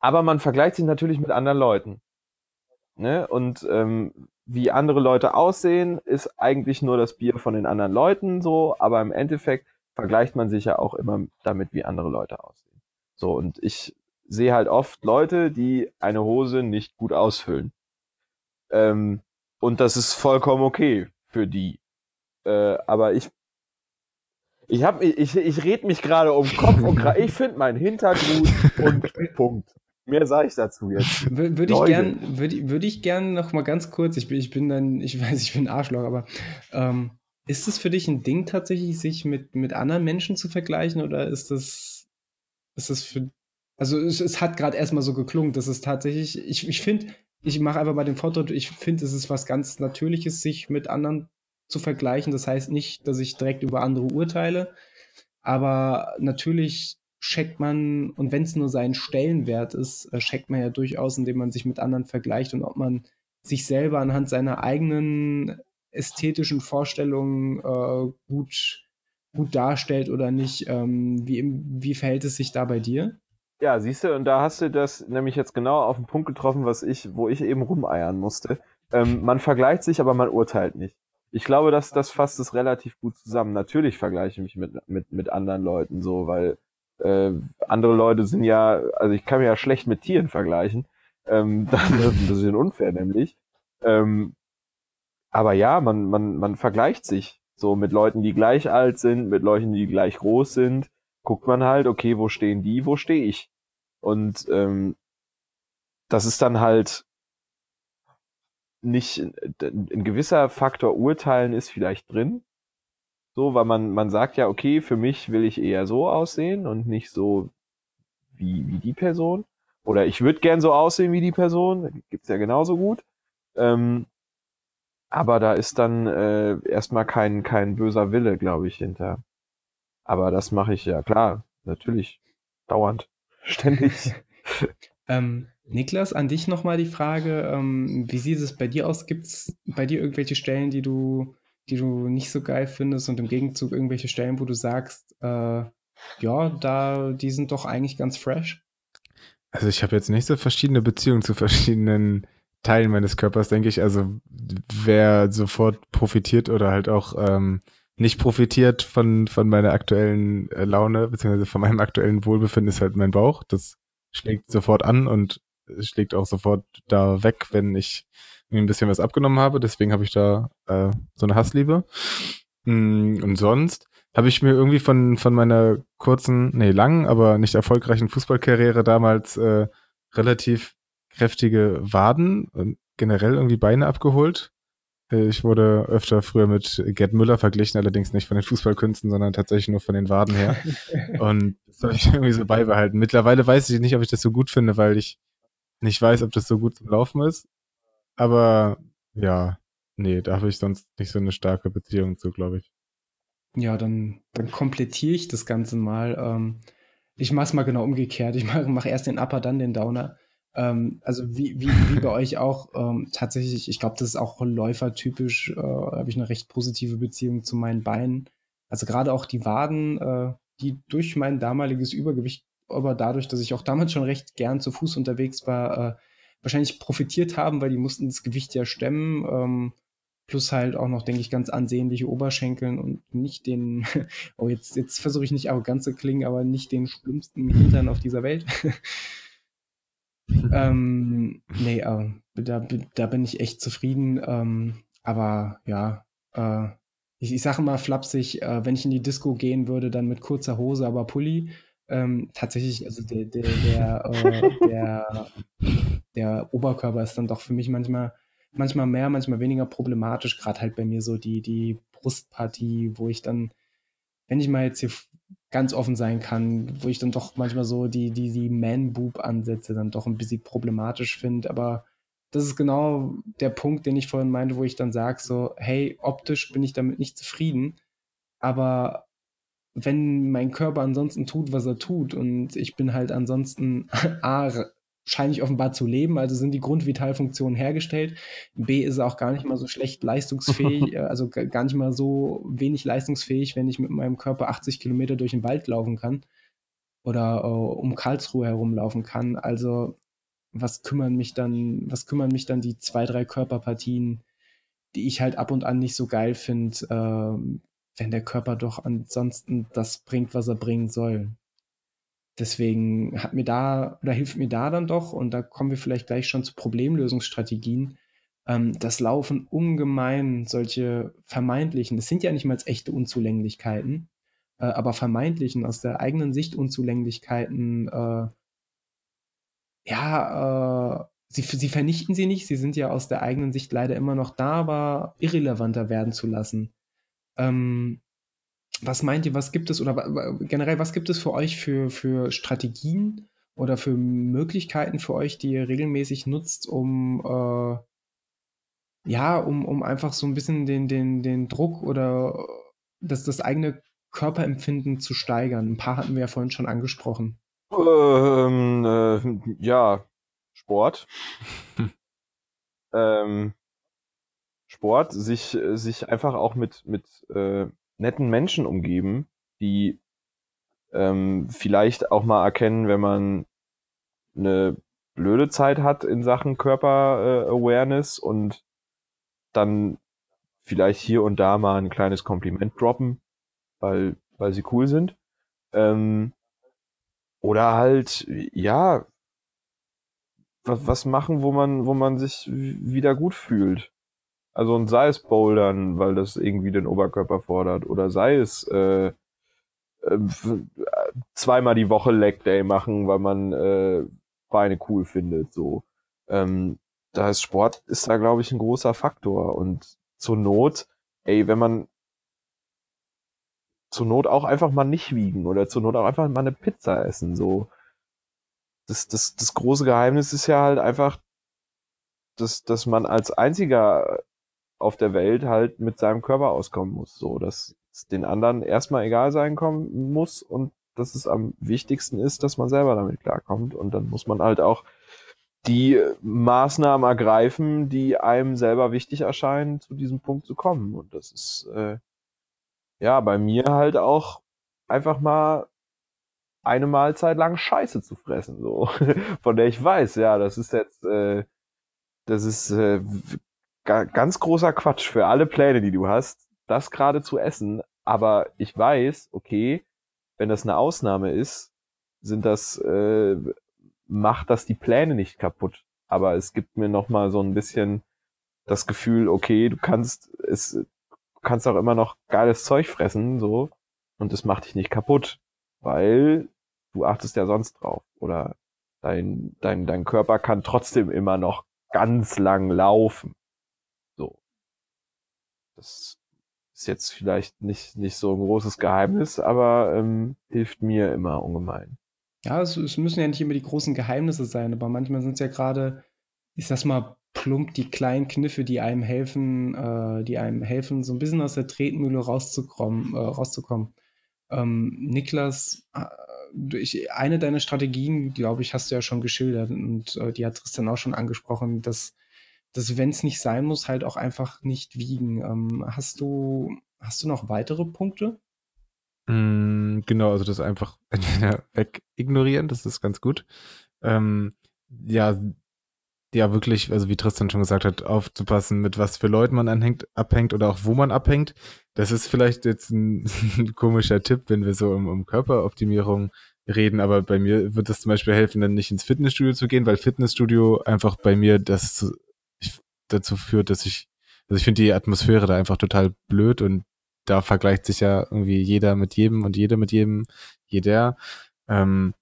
aber man vergleicht sich natürlich mit anderen Leuten. Ne? Und ähm, wie andere Leute aussehen, ist eigentlich nur das Bier von den anderen Leuten so, aber im Endeffekt vergleicht man sich ja auch immer damit, wie andere Leute aussehen. So, und ich sehe halt oft Leute, die eine Hose nicht gut ausfüllen. Ähm, und das ist vollkommen okay für die. Äh, aber ich ich hab, ich, ich red mich gerade um Kopf und Kragen. Ich finde mein Hintergrund und Punkt. Mehr sage ich dazu jetzt. Würde ich gern, würde würd ich gern noch mal ganz kurz, ich bin, ich bin dann, ich weiß, ich bin Arschloch, aber ähm, ist es für dich ein Ding tatsächlich, sich mit, mit anderen Menschen zu vergleichen oder ist das, ist das für, also es, es hat gerade erstmal so geklungen, dass es tatsächlich, ich, ich finde, ich mache einfach mal den Vortrag, ich finde, es ist was ganz Natürliches, sich mit anderen zu vergleichen. Das heißt nicht, dass ich direkt über andere urteile, aber natürlich checkt man, und wenn es nur sein Stellenwert ist, äh, checkt man ja durchaus, indem man sich mit anderen vergleicht und ob man sich selber anhand seiner eigenen ästhetischen Vorstellungen äh, gut, gut darstellt oder nicht. Ähm, wie, wie verhält es sich da bei dir? Ja, siehst du, und da hast du das nämlich jetzt genau auf den Punkt getroffen, was ich, wo ich eben rumeiern musste. Ähm, man vergleicht sich, aber man urteilt nicht. ich glaube, dass das fasst es relativ gut zusammen. Natürlich vergleiche ich mich mit, mit, mit anderen Leuten so, weil äh, andere Leute sind ja, also ich kann mich ja schlecht mit Tieren vergleichen. Ähm, das, ist ein bisschen unfair nämlich. Ähm, aber ja, man, man, man vergleicht sich so mit Leuten, die gleich alt sind, mit Leuten, die gleich groß sind. Guckt man halt, okay, wo stehen die, wo stehe ich? Und ähm, das ist dann halt nicht ein gewisser Faktor Urteilen ist vielleicht drin. So, weil man, man sagt ja, okay, für mich will ich eher so aussehen und nicht so wie, wie die Person. Oder ich würde gern so aussehen wie die Person, gibt's ja genauso gut. Ähm, aber da ist dann äh, erstmal kein, kein böser Wille, glaube ich, hinter. Aber das mache ich ja, klar, natürlich, dauernd, ständig. ähm, Niklas, an dich nochmal die Frage, ähm, wie sieht es bei dir aus? Gibt es bei dir irgendwelche Stellen, die du, die du nicht so geil findest und im Gegenzug irgendwelche Stellen, wo du sagst, äh, ja, da, die sind doch eigentlich ganz fresh? Also ich habe jetzt nicht so verschiedene Beziehungen zu verschiedenen Teilen meines Körpers, denke ich. Also wer sofort profitiert oder halt auch ähm, nicht profitiert von, von meiner aktuellen äh, Laune, beziehungsweise von meinem aktuellen Wohlbefinden, ist halt mein Bauch. Das schlägt sofort an und schlägt auch sofort da weg, wenn ich mir ein bisschen was abgenommen habe. Deswegen habe ich da äh, so eine Hassliebe. Mm, und sonst habe ich mir irgendwie von, von meiner kurzen, nee, langen, aber nicht erfolgreichen Fußballkarriere damals äh, relativ kräftige Waden und generell irgendwie Beine abgeholt. Äh, ich wurde öfter früher mit Gerd Müller verglichen, allerdings nicht von den Fußballkünsten, sondern tatsächlich nur von den Waden her. und das habe ich irgendwie so beibehalten. Mittlerweile weiß ich nicht, ob ich das so gut finde, weil ich nicht weiß, ob das so gut zum Laufen ist. Aber ja, nee, da habe ich sonst nicht so eine starke Beziehung zu, glaube ich. Ja, dann, dann komplettiere ich das Ganze mal. Ähm, ich mache es mal genau umgekehrt. Ich mache mach erst den Upper, dann den Downer. Ähm, also wie, wie, wie bei euch auch, ähm, tatsächlich, ich glaube, das ist auch läufertypisch, äh, habe ich eine recht positive Beziehung zu meinen Beinen. Also gerade auch die Waden, äh, die durch mein damaliges Übergewicht, aber dadurch, dass ich auch damals schon recht gern zu Fuß unterwegs war, äh, wahrscheinlich profitiert haben, weil die mussten das Gewicht ja stemmen. Ähm, plus halt auch noch, denke ich, ganz ansehnliche Oberschenkeln und nicht den, oh, jetzt, jetzt versuche ich nicht arrogant zu klingen, aber nicht den schlimmsten Hintern auf dieser Welt. ähm, nee, äh, da, da bin ich echt zufrieden. Ähm, aber ja, äh, ich, ich sage mal flapsig, äh, wenn ich in die Disco gehen würde, dann mit kurzer Hose, aber Pulli. Ähm, tatsächlich, also der, der, der, äh, der, der Oberkörper ist dann doch für mich manchmal, manchmal mehr, manchmal weniger problematisch. Gerade halt bei mir so die, die Brustpartie, wo ich dann, wenn ich mal jetzt hier ganz offen sein kann, wo ich dann doch manchmal so die, die, die Man-Boob-Ansätze dann doch ein bisschen problematisch finde. Aber das ist genau der Punkt, den ich vorhin meinte, wo ich dann sage, so, hey, optisch bin ich damit nicht zufrieden, aber wenn mein Körper ansonsten tut, was er tut und ich bin halt ansonsten A, scheine ich offenbar zu leben, also sind die Grundvitalfunktionen hergestellt. B ist auch gar nicht mal so schlecht leistungsfähig, äh, also gar nicht mal so wenig leistungsfähig, wenn ich mit meinem Körper 80 Kilometer durch den Wald laufen kann oder uh, um Karlsruhe herumlaufen kann. Also was kümmern mich dann, was kümmern mich dann die zwei, drei Körperpartien, die ich halt ab und an nicht so geil finde, äh, wenn der Körper doch ansonsten das bringt, was er bringen soll. Deswegen hat mir da oder hilft mir da dann doch, und da kommen wir vielleicht gleich schon zu Problemlösungsstrategien, ähm, das Laufen ungemein solche vermeintlichen, das sind ja nicht mal echte Unzulänglichkeiten, äh, aber vermeintlichen, aus der eigenen Sicht Unzulänglichkeiten, äh, ja, äh, sie, sie vernichten sie nicht, sie sind ja aus der eigenen Sicht leider immer noch da, aber irrelevanter werden zu lassen. Ähm, was meint ihr, was gibt es oder generell, was gibt es für euch für, für Strategien oder für Möglichkeiten für euch, die ihr regelmäßig nutzt, um äh, ja, um, um einfach so ein bisschen den, den, den Druck oder das, das eigene Körperempfinden zu steigern? Ein paar hatten wir ja vorhin schon angesprochen. Ähm, äh, ja, Sport. ähm, Sport, sich, sich einfach auch mit, mit äh, netten Menschen umgeben, die ähm, vielleicht auch mal erkennen, wenn man eine blöde Zeit hat in Sachen Körper-Awareness äh, und dann vielleicht hier und da mal ein kleines Kompliment droppen, weil, weil sie cool sind. Ähm, oder halt, ja, was, was machen, wo man, wo man sich wieder gut fühlt. Also und sei es Bouldern, weil das irgendwie den Oberkörper fordert, oder sei es äh, äh, zweimal die Woche Leg Day machen, weil man äh, Beine cool findet. So, ähm, da ist Sport ist da glaube ich ein großer Faktor und zur Not, ey, wenn man zur Not auch einfach mal nicht wiegen oder zur Not auch einfach mal eine Pizza essen. So, das, das, das große Geheimnis ist ja halt einfach, dass, dass man als einziger auf der Welt halt mit seinem Körper auskommen muss. So, dass es den anderen erstmal egal sein kommen muss und dass es am wichtigsten ist, dass man selber damit klarkommt. Und dann muss man halt auch die Maßnahmen ergreifen, die einem selber wichtig erscheinen, zu diesem Punkt zu kommen. Und das ist äh, ja bei mir halt auch einfach mal eine Mahlzeit lang Scheiße zu fressen, so von der ich weiß, ja, das ist jetzt, äh, das ist äh, ganz großer Quatsch für alle Pläne, die du hast, das gerade zu essen. Aber ich weiß, okay, wenn das eine Ausnahme ist, sind das äh, macht das die Pläne nicht kaputt. Aber es gibt mir noch mal so ein bisschen das Gefühl, okay, du kannst es, du kannst auch immer noch geiles Zeug fressen, so und es macht dich nicht kaputt, weil du achtest ja sonst drauf oder dein dein dein Körper kann trotzdem immer noch ganz lang laufen. Das ist jetzt vielleicht nicht, nicht so ein großes Geheimnis, aber ähm, hilft mir immer ungemein. Ja, es, es müssen ja nicht immer die großen Geheimnisse sein, aber manchmal sind es ja gerade, ich sag's mal, plump die kleinen Kniffe, die einem helfen, äh, die einem helfen, so ein bisschen aus der Tretmühle rauszukommen. Äh, rauszukommen. Ähm, Niklas, äh, durch eine deiner Strategien, glaube ich, hast du ja schon geschildert und äh, die hat Tristan auch schon angesprochen, dass dass wenn es nicht sein muss, halt auch einfach nicht wiegen. Ähm, hast du, hast du noch weitere Punkte? Mm, genau, also das einfach entweder weg ignorieren, das ist ganz gut. Ähm, ja, ja, wirklich, also wie Tristan schon gesagt hat, aufzupassen, mit was für Leuten man anhängt, abhängt oder auch wo man abhängt. Das ist vielleicht jetzt ein, ein komischer Tipp, wenn wir so um, um Körperoptimierung reden, aber bei mir wird es zum Beispiel helfen, dann nicht ins Fitnessstudio zu gehen, weil Fitnessstudio einfach bei mir das dazu führt, dass ich, also ich finde die Atmosphäre da einfach total blöd und da vergleicht sich ja irgendwie jeder mit jedem und jede mit jedem, jeder. Ähm,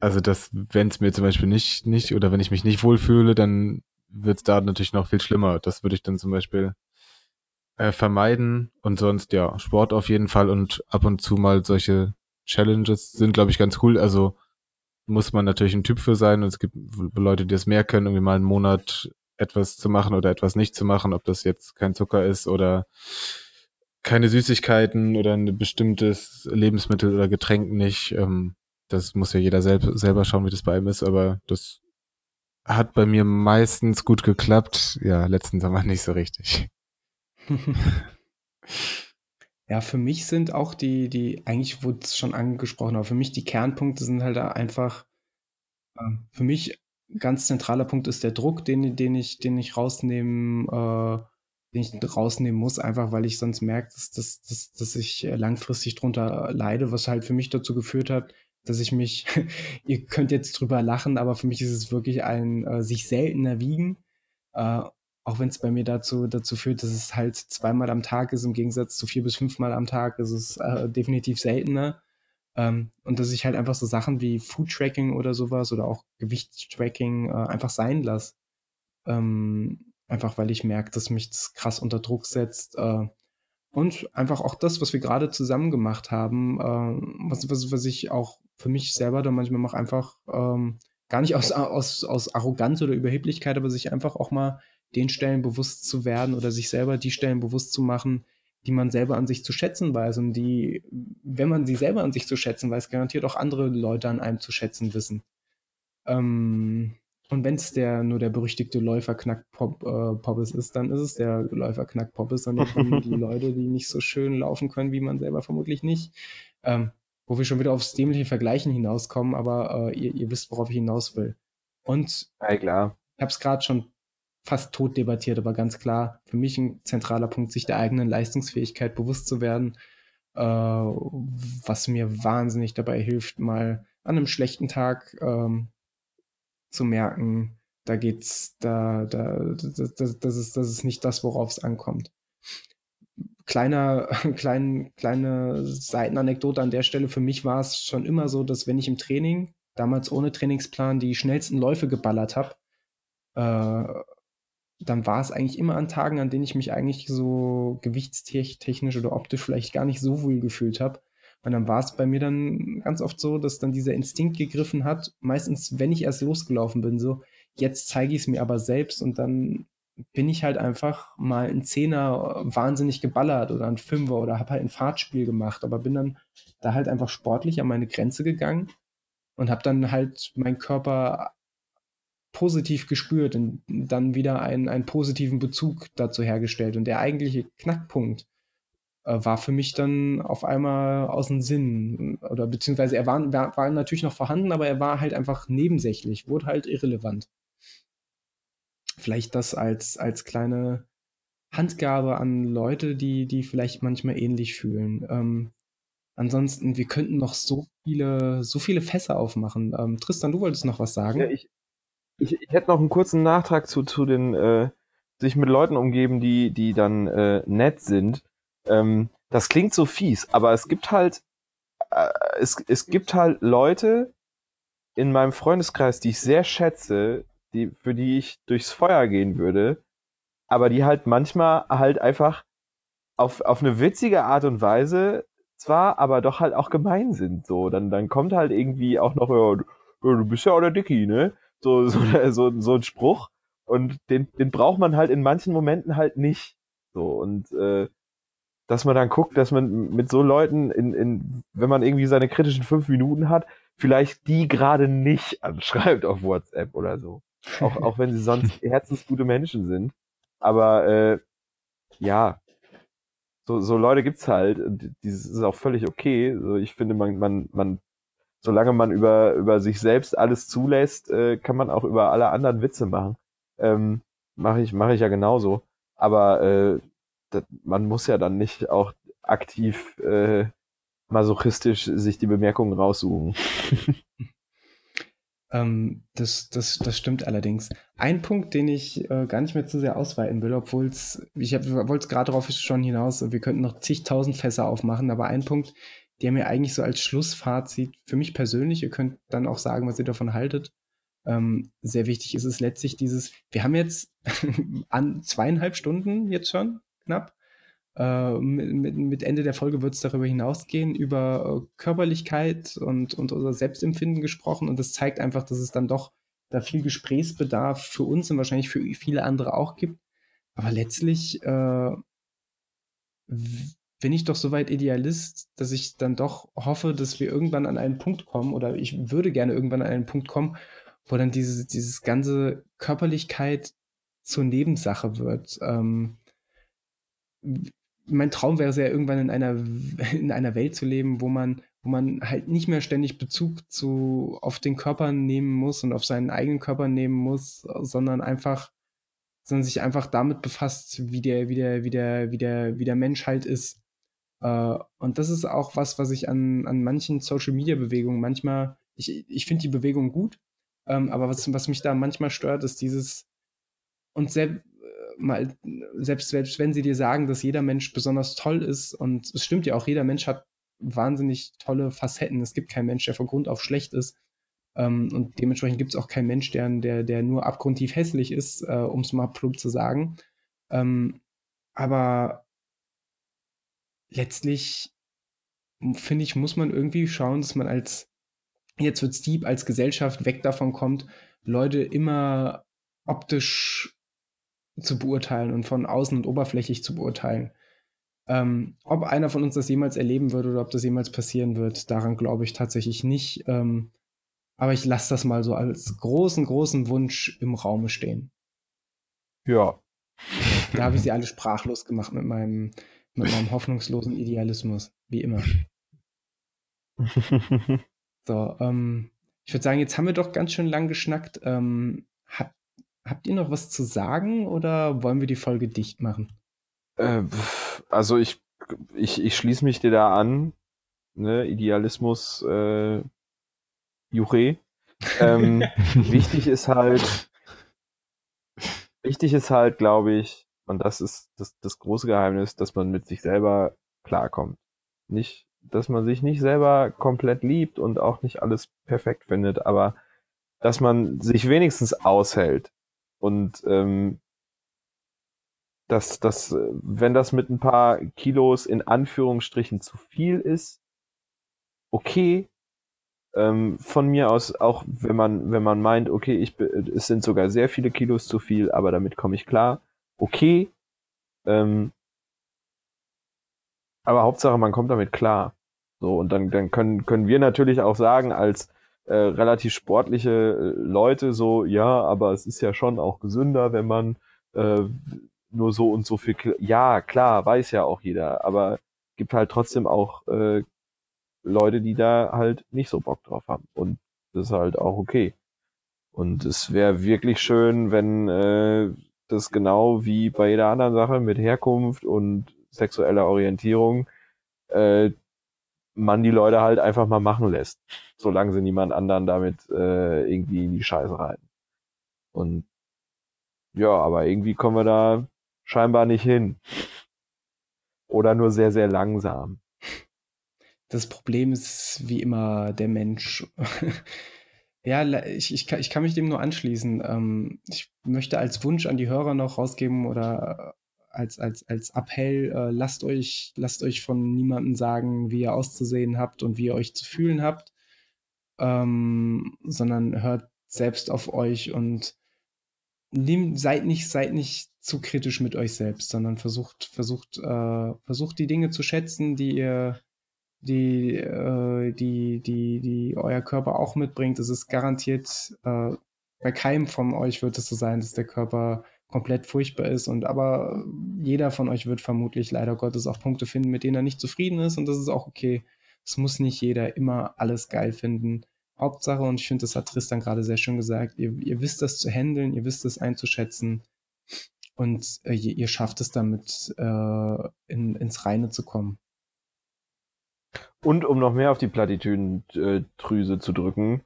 also das, wenn es mir zum Beispiel nicht, nicht, oder wenn ich mich nicht wohlfühle, dann wird es da natürlich noch viel schlimmer. Das würde ich dann zum Beispiel äh, vermeiden. Und sonst, ja, Sport auf jeden Fall und ab und zu mal solche Challenges sind, glaube ich, ganz cool. Also muss man natürlich ein Typ für sein und es gibt Leute, die das mehr können, irgendwie mal einen Monat etwas zu machen oder etwas nicht zu machen, ob das jetzt kein Zucker ist oder keine Süßigkeiten oder ein bestimmtes Lebensmittel oder Getränk nicht. Ähm, das muss ja jeder selb selber schauen, wie das bei ihm ist, aber das hat bei mir meistens gut geklappt. Ja, letzten Sommer nicht so richtig. ja, für mich sind auch die, die, eigentlich wurde es schon angesprochen, aber für mich die Kernpunkte sind halt einfach, äh, für mich ganz zentraler Punkt ist der Druck, den, den, ich, den ich rausnehmen, äh, den ich rausnehmen muss, einfach weil ich sonst merke, dass, dass, dass, dass ich langfristig drunter leide, was halt für mich dazu geführt hat, dass ich mich, ihr könnt jetzt drüber lachen, aber für mich ist es wirklich ein äh, sich seltener wiegen. Äh, auch wenn es bei mir dazu, dazu führt, dass es halt zweimal am Tag ist, im Gegensatz zu vier bis fünfmal am Tag, ist es äh, definitiv seltener. Ähm, und dass ich halt einfach so Sachen wie Food Tracking oder sowas oder auch Gewichtstracking äh, einfach sein lasse. Ähm, einfach weil ich merke, dass mich das krass unter Druck setzt. Äh, und einfach auch das, was wir gerade zusammen gemacht haben, äh, was, was, was ich auch für mich selber dann manchmal mache, einfach ähm, gar nicht aus, aus, aus Arroganz oder Überheblichkeit, aber sich einfach auch mal den Stellen bewusst zu werden oder sich selber die Stellen bewusst zu machen, die man selber an sich zu schätzen weiß und die, wenn man sie selber an sich zu schätzen weiß, garantiert auch andere Leute an einem zu schätzen wissen. Ähm, und wenn es der nur der berüchtigte Läuferknack-Poppes äh, ist, dann ist es der Läuferknack-Poppes und dann kommen die Leute, die nicht so schön laufen können, wie man selber vermutlich nicht. Ähm, wo wir schon wieder aufs dämliche Vergleichen hinauskommen, aber äh, ihr, ihr, wisst, worauf ich hinaus will. Und ja, klar. ich habe es gerade schon fast tot debattiert, aber ganz klar für mich ein zentraler Punkt, sich der eigenen Leistungsfähigkeit bewusst zu werden, äh, was mir wahnsinnig dabei hilft, mal an einem schlechten Tag ähm, zu merken, da geht's, da, da, das, das, das, ist, das ist nicht das, worauf es ankommt. Kleiner, klein, kleine Seitenanekdote an der Stelle. Für mich war es schon immer so, dass wenn ich im Training, damals ohne Trainingsplan, die schnellsten Läufe geballert habe, äh, dann war es eigentlich immer an Tagen, an denen ich mich eigentlich so gewichtstechnisch oder optisch vielleicht gar nicht so wohl gefühlt habe. Und dann war es bei mir dann ganz oft so, dass dann dieser Instinkt gegriffen hat, meistens, wenn ich erst losgelaufen bin, so, jetzt zeige ich es mir aber selbst und dann bin ich halt einfach mal ein Zehner wahnsinnig geballert oder ein Fünfer oder habe halt ein Fahrtspiel gemacht, aber bin dann da halt einfach sportlich an meine Grenze gegangen und habe dann halt meinen Körper positiv gespürt und dann wieder einen, einen positiven Bezug dazu hergestellt. Und der eigentliche Knackpunkt äh, war für mich dann auf einmal aus dem Sinn. Oder beziehungsweise er war, war, war natürlich noch vorhanden, aber er war halt einfach nebensächlich, wurde halt irrelevant. Vielleicht das als, als kleine Handgabe an Leute, die, die vielleicht manchmal ähnlich fühlen. Ähm, ansonsten, wir könnten noch so viele, so viele Fässer aufmachen. Ähm, Tristan, du wolltest noch was sagen? Ja, ich, ich, ich hätte noch einen kurzen Nachtrag zu, zu den, äh, sich mit Leuten umgeben, die, die dann äh, nett sind. Ähm, das klingt so fies, aber es gibt halt, äh, es, es gibt halt Leute in meinem Freundeskreis, die ich sehr schätze, die, für die ich durchs Feuer gehen würde, aber die halt manchmal halt einfach auf, auf eine witzige Art und Weise zwar, aber doch halt auch gemein sind. So, dann, dann kommt halt irgendwie auch noch, ja, du bist ja auch der Dicky, ne? So, so, so, so ein Spruch. Und den, den braucht man halt in manchen Momenten halt nicht. So, und äh, dass man dann guckt, dass man mit so Leuten, in, in, wenn man irgendwie seine kritischen fünf Minuten hat, vielleicht die gerade nicht anschreibt auf WhatsApp oder so. Auch, auch wenn sie sonst herzensgute Menschen sind. Aber äh, ja, so, so Leute gibt's halt. Das ist auch völlig okay. So, ich finde, man, man, man, solange man über, über sich selbst alles zulässt, äh, kann man auch über alle anderen Witze machen. Ähm, mache ich, mache ich ja genauso. Aber äh, das, man muss ja dann nicht auch aktiv äh, masochistisch sich die Bemerkungen raussuchen. ähm, das, das, das stimmt allerdings. Ein Punkt, den ich äh, gar nicht mehr zu sehr ausweiten will, obwohl es, ich wollte es gerade darauf schon hinaus, wir könnten noch zigtausend Fässer aufmachen, aber ein Punkt, der mir eigentlich so als Schlussfazit für mich persönlich, ihr könnt dann auch sagen, was ihr davon haltet, ähm, sehr wichtig ist es letztlich dieses, wir haben jetzt an zweieinhalb Stunden jetzt schon knapp. Äh, mit, mit, Ende der Folge wird es darüber hinausgehen, über äh, Körperlichkeit und, und unser Selbstempfinden gesprochen. Und das zeigt einfach, dass es dann doch da viel Gesprächsbedarf für uns und wahrscheinlich für viele andere auch gibt. Aber letztlich äh, bin ich doch soweit Idealist, dass ich dann doch hoffe, dass wir irgendwann an einen Punkt kommen, oder ich würde gerne irgendwann an einen Punkt kommen, wo dann diese, dieses ganze Körperlichkeit zur Nebensache wird. Ähm, mein Traum wäre es ja irgendwann in einer, in einer Welt zu leben, wo man, wo man halt nicht mehr ständig Bezug zu, auf den Körper nehmen muss und auf seinen eigenen Körper nehmen muss, sondern einfach, sondern sich einfach damit befasst, wie der, wie der, wie der, wie der, wie der Mensch halt ist. Äh, und das ist auch was, was ich an, an manchen Social Media Bewegungen manchmal, ich, ich finde die Bewegung gut, ähm, aber was, was mich da manchmal stört, ist dieses, und selbst, mal, selbst, selbst wenn sie dir sagen, dass jeder Mensch besonders toll ist, und es stimmt ja auch, jeder Mensch hat wahnsinnig tolle Facetten. Es gibt keinen Mensch, der von Grund auf schlecht ist. Ähm, und dementsprechend gibt es auch keinen Mensch, der, der, der nur abgrundtief hässlich ist, äh, um es mal plump zu sagen. Ähm, aber letztlich finde ich, muss man irgendwie schauen, dass man als, jetzt wird Steep als Gesellschaft weg davon kommt, Leute immer optisch zu beurteilen und von außen und oberflächlich zu beurteilen. Ähm, ob einer von uns das jemals erleben wird oder ob das jemals passieren wird, daran glaube ich tatsächlich nicht. Ähm, aber ich lasse das mal so als großen, großen Wunsch im Raume stehen. Ja. Da habe ich sie alle sprachlos gemacht mit meinem, mit meinem hoffnungslosen Idealismus, wie immer. so, ähm, ich würde sagen, jetzt haben wir doch ganz schön lang geschnackt. Ähm, habt habt ihr noch was zu sagen oder wollen wir die Folge dicht machen? Äh, also ich, ich, ich schließe mich dir da an. Ne? Idealismus, äh, Jure. Ähm, wichtig ist halt, wichtig ist halt, glaube ich, und das ist das, das große Geheimnis, dass man mit sich selber klarkommt. Nicht, dass man sich nicht selber komplett liebt und auch nicht alles perfekt findet, aber dass man sich wenigstens aushält und ähm, dass, dass, wenn das mit ein paar Kilos in Anführungsstrichen zu viel ist, okay, ähm, von mir aus, auch wenn man, wenn man meint, okay, ich, es sind sogar sehr viele Kilos zu viel, aber damit komme ich klar, okay. Ähm, aber Hauptsache, man kommt damit klar. So, und dann, dann können, können wir natürlich auch sagen, als äh, relativ sportliche äh, Leute, so, ja, aber es ist ja schon auch gesünder, wenn man äh, nur so und so viel. Ja, klar, weiß ja auch jeder, aber gibt halt trotzdem auch äh, Leute, die da halt nicht so Bock drauf haben. Und das ist halt auch okay. Und es wäre wirklich schön, wenn äh, das genau wie bei jeder anderen Sache mit Herkunft und sexueller Orientierung äh, man die Leute halt einfach mal machen lässt, solange sie niemand anderen damit äh, irgendwie in die Scheiße reiten. Und ja, aber irgendwie kommen wir da scheinbar nicht hin. Oder nur sehr, sehr langsam. Das Problem ist wie immer der Mensch. Ja, ich, ich, kann, ich kann mich dem nur anschließen. Ähm, ich möchte als Wunsch an die Hörer noch rausgeben oder als, als, als Appell, äh, lasst, euch, lasst euch von niemandem sagen, wie ihr auszusehen habt und wie ihr euch zu fühlen habt, ähm, sondern hört selbst auf euch und nehmt, seid nicht, seid nicht zu kritisch mit euch selbst, sondern versucht, versucht, äh, versucht die Dinge zu schätzen, die ihr, die, äh, die, die, die euer Körper auch mitbringt. Es ist garantiert, äh, bei keinem von euch wird es so sein, dass der Körper komplett furchtbar ist. Und aber jeder von euch wird vermutlich leider Gottes auch Punkte finden, mit denen er nicht zufrieden ist. Und das ist auch okay. Es muss nicht jeder immer alles geil finden. Hauptsache, und ich finde, das hat Tristan gerade sehr schön gesagt, ihr, ihr wisst das zu handeln, ihr wisst das einzuschätzen und äh, ihr, ihr, schafft es damit, äh, in, ins Reine zu kommen. Und um noch mehr auf die Plattitüden-Drüse zu drücken,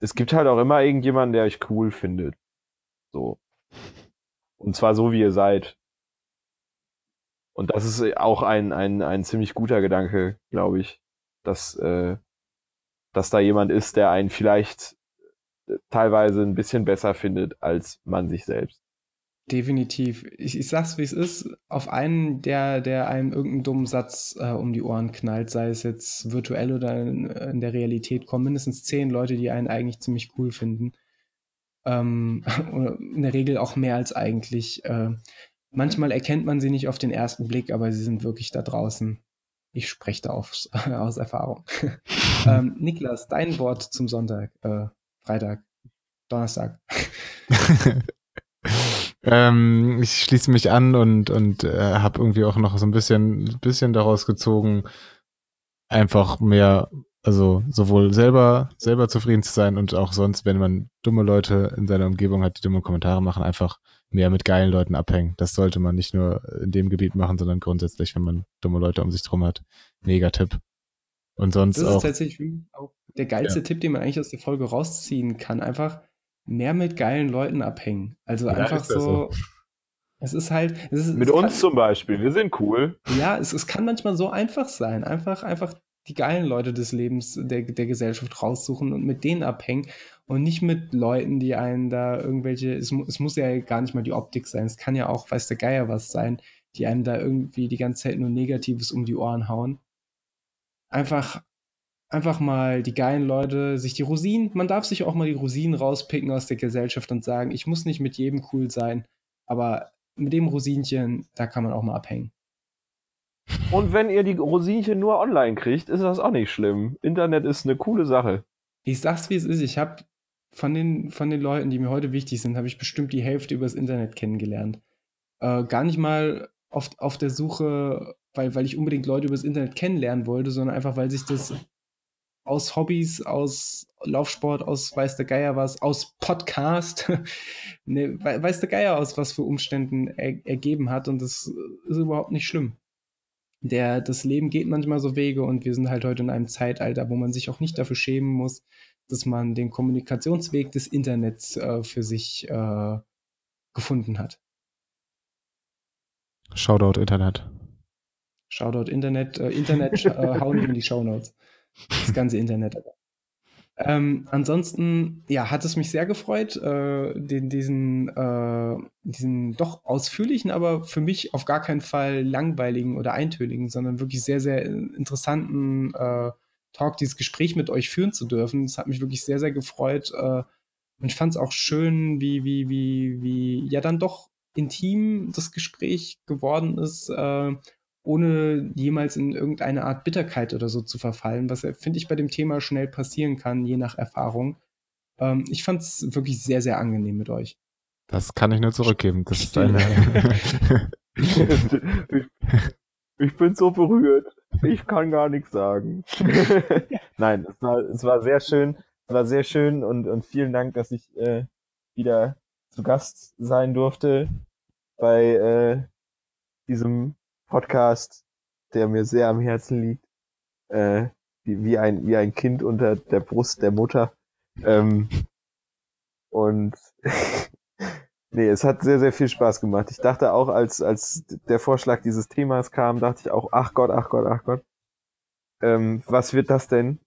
es gibt halt auch immer irgendjemanden, der euch cool findet. So. Und zwar so, wie ihr seid. Und das ist auch ein, ein, ein ziemlich guter Gedanke, glaube ich, dass, äh, dass da jemand ist, der einen vielleicht äh, teilweise ein bisschen besser findet als man sich selbst. Definitiv. Ich, ich sag's, wie es ist. Auf einen, der, der einem irgendeinen dummen Satz äh, um die Ohren knallt, sei es jetzt virtuell oder in, in, der Realität, kommen mindestens zehn Leute, die einen eigentlich ziemlich cool finden. Ähm, in der Regel auch mehr als eigentlich. Äh, manchmal erkennt man sie nicht auf den ersten Blick, aber sie sind wirklich da draußen. Ich spreche da aufs, aus Erfahrung. ähm, Niklas, dein Wort zum Sonntag, äh, Freitag, Donnerstag. Ähm, ich schließe mich an und, und äh, habe irgendwie auch noch so ein bisschen, bisschen daraus gezogen, einfach mehr also sowohl selber, selber zufrieden zu sein und auch sonst, wenn man dumme Leute in seiner Umgebung hat, die dumme Kommentare machen, einfach mehr mit geilen Leuten abhängen. Das sollte man nicht nur in dem Gebiet machen, sondern grundsätzlich, wenn man dumme Leute um sich drum hat. Mega Tipp. Und sonst das auch. Das ist tatsächlich auch der geilste ja. Tipp, den man eigentlich aus der Folge rausziehen kann. Einfach mehr mit geilen Leuten abhängen. Also ja, einfach so. Es ist halt. Es ist, mit uns kann, zum Beispiel. Wir sind cool. Ja, es, es kann manchmal so einfach sein. Einfach, einfach die geilen Leute des Lebens, der, der Gesellschaft raussuchen und mit denen abhängen und nicht mit Leuten, die einen da irgendwelche, es, es muss ja gar nicht mal die Optik sein, es kann ja auch, weiß der Geier was sein, die einem da irgendwie die ganze Zeit nur Negatives um die Ohren hauen. Einfach, einfach mal die geilen Leute, sich die Rosinen, man darf sich auch mal die Rosinen rauspicken aus der Gesellschaft und sagen, ich muss nicht mit jedem cool sein, aber mit dem Rosinchen, da kann man auch mal abhängen. Und wenn ihr die Rosinchen nur online kriegt, ist das auch nicht schlimm. Internet ist eine coole Sache. Ich sag's wie es ist. Ich habe von den, von den Leuten, die mir heute wichtig sind, habe ich bestimmt die Hälfte übers Internet kennengelernt. Äh, gar nicht mal auf, auf der Suche, weil, weil ich unbedingt Leute übers Internet kennenlernen wollte, sondern einfach, weil sich das aus Hobbys, aus Laufsport, aus weiß der Geier was, aus Podcast, ne, weiß der Geier aus was für Umständen er, ergeben hat und das ist überhaupt nicht schlimm. Der, das Leben geht manchmal so Wege und wir sind halt heute in einem Zeitalter, wo man sich auch nicht dafür schämen muss, dass man den Kommunikationsweg des Internets äh, für sich äh, gefunden hat. Shoutout Internet. Shoutout Internet. Äh, Internet äh, hauen wir in die Shownotes. Das ganze Internet. Ähm, ansonsten, ja, hat es mich sehr gefreut, äh, den, diesen, äh, diesen doch ausführlichen, aber für mich auf gar keinen Fall langweiligen oder eintönigen, sondern wirklich sehr, sehr interessanten äh, Talk, dieses Gespräch mit euch führen zu dürfen. Das hat mich wirklich sehr, sehr gefreut. Äh, und ich fand es auch schön, wie, wie, wie, wie, ja, dann doch intim das Gespräch geworden ist, äh, ohne jemals in irgendeine Art Bitterkeit oder so zu verfallen, was, finde ich, bei dem Thema schnell passieren kann, je nach Erfahrung. Ähm, ich fand es wirklich sehr, sehr angenehm mit euch. Das kann ich nur zurückgeben. Das ist eine ich, ich bin so berührt. Ich kann gar nichts sagen. Nein, es war, es war sehr schön. Es war sehr schön und, und vielen Dank, dass ich äh, wieder zu Gast sein durfte bei äh, diesem Podcast, der mir sehr am Herzen liegt. Äh, wie, wie, ein, wie ein Kind unter der Brust der Mutter. Ähm, und nee, es hat sehr, sehr viel Spaß gemacht. Ich dachte auch, als, als der Vorschlag dieses Themas kam, dachte ich auch, ach Gott, ach Gott, ach Gott. Ähm, was wird das denn?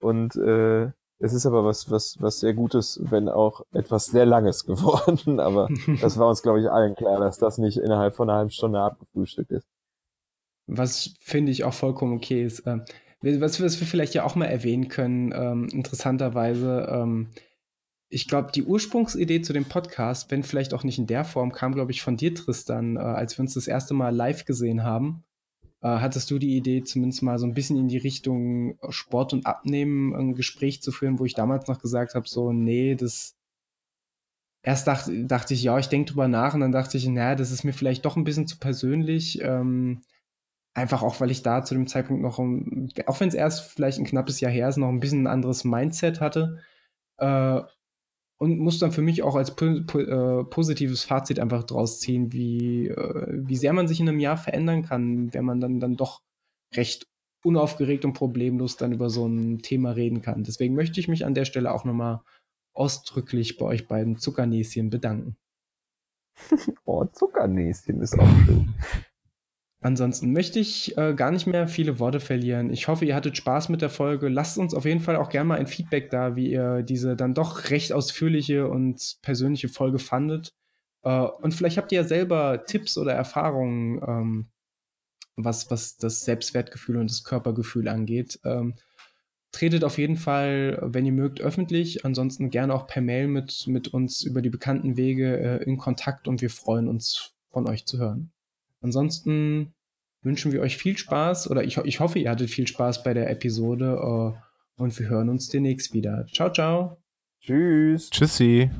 Und äh, es ist aber was, was, was sehr Gutes, wenn auch etwas sehr Langes geworden. Aber das war uns, glaube ich, allen klar, dass das nicht innerhalb von einer halben Stunde abgefrühstückt ist. Was finde ich auch vollkommen okay ist. Ähm, was, was wir vielleicht ja auch mal erwähnen können, ähm, interessanterweise, ähm, ich glaube, die Ursprungsidee zu dem Podcast, wenn vielleicht auch nicht in der Form, kam, glaube ich, von dir, Tristan, äh, als wir uns das erste Mal live gesehen haben. Äh, hattest du die Idee, zumindest mal so ein bisschen in die Richtung Sport und Abnehmen ein Gespräch zu führen, wo ich damals noch gesagt habe, so, nee, das. Erst dachte, dachte ich, ja, ich denke drüber nach und dann dachte ich, naja, das ist mir vielleicht doch ein bisschen zu persönlich. Ähm, einfach auch, weil ich da zu dem Zeitpunkt noch, auch wenn es erst vielleicht ein knappes Jahr her ist, noch ein bisschen ein anderes Mindset hatte. Äh, und muss dann für mich auch als po po äh, positives Fazit einfach draus ziehen, wie, äh, wie sehr man sich in einem Jahr verändern kann, wenn man dann, dann doch recht unaufgeregt und problemlos dann über so ein Thema reden kann. Deswegen möchte ich mich an der Stelle auch nochmal ausdrücklich bei euch beiden Zuckernäschen bedanken. oh, Zuckernäschen ist auch schön. Ansonsten möchte ich äh, gar nicht mehr viele Worte verlieren. Ich hoffe, ihr hattet Spaß mit der Folge. Lasst uns auf jeden Fall auch gerne mal ein Feedback da, wie ihr diese dann doch recht ausführliche und persönliche Folge fandet. Äh, und vielleicht habt ihr ja selber Tipps oder Erfahrungen, ähm, was, was das Selbstwertgefühl und das Körpergefühl angeht. Ähm, tretet auf jeden Fall, wenn ihr mögt, öffentlich. Ansonsten gerne auch per Mail mit, mit uns über die bekannten Wege äh, in Kontakt und wir freuen uns, von euch zu hören. Ansonsten wünschen wir euch viel Spaß oder ich, ich hoffe, ihr hattet viel Spaß bei der Episode uh, und wir hören uns demnächst wieder. Ciao, ciao. Tschüss. Tschüssi.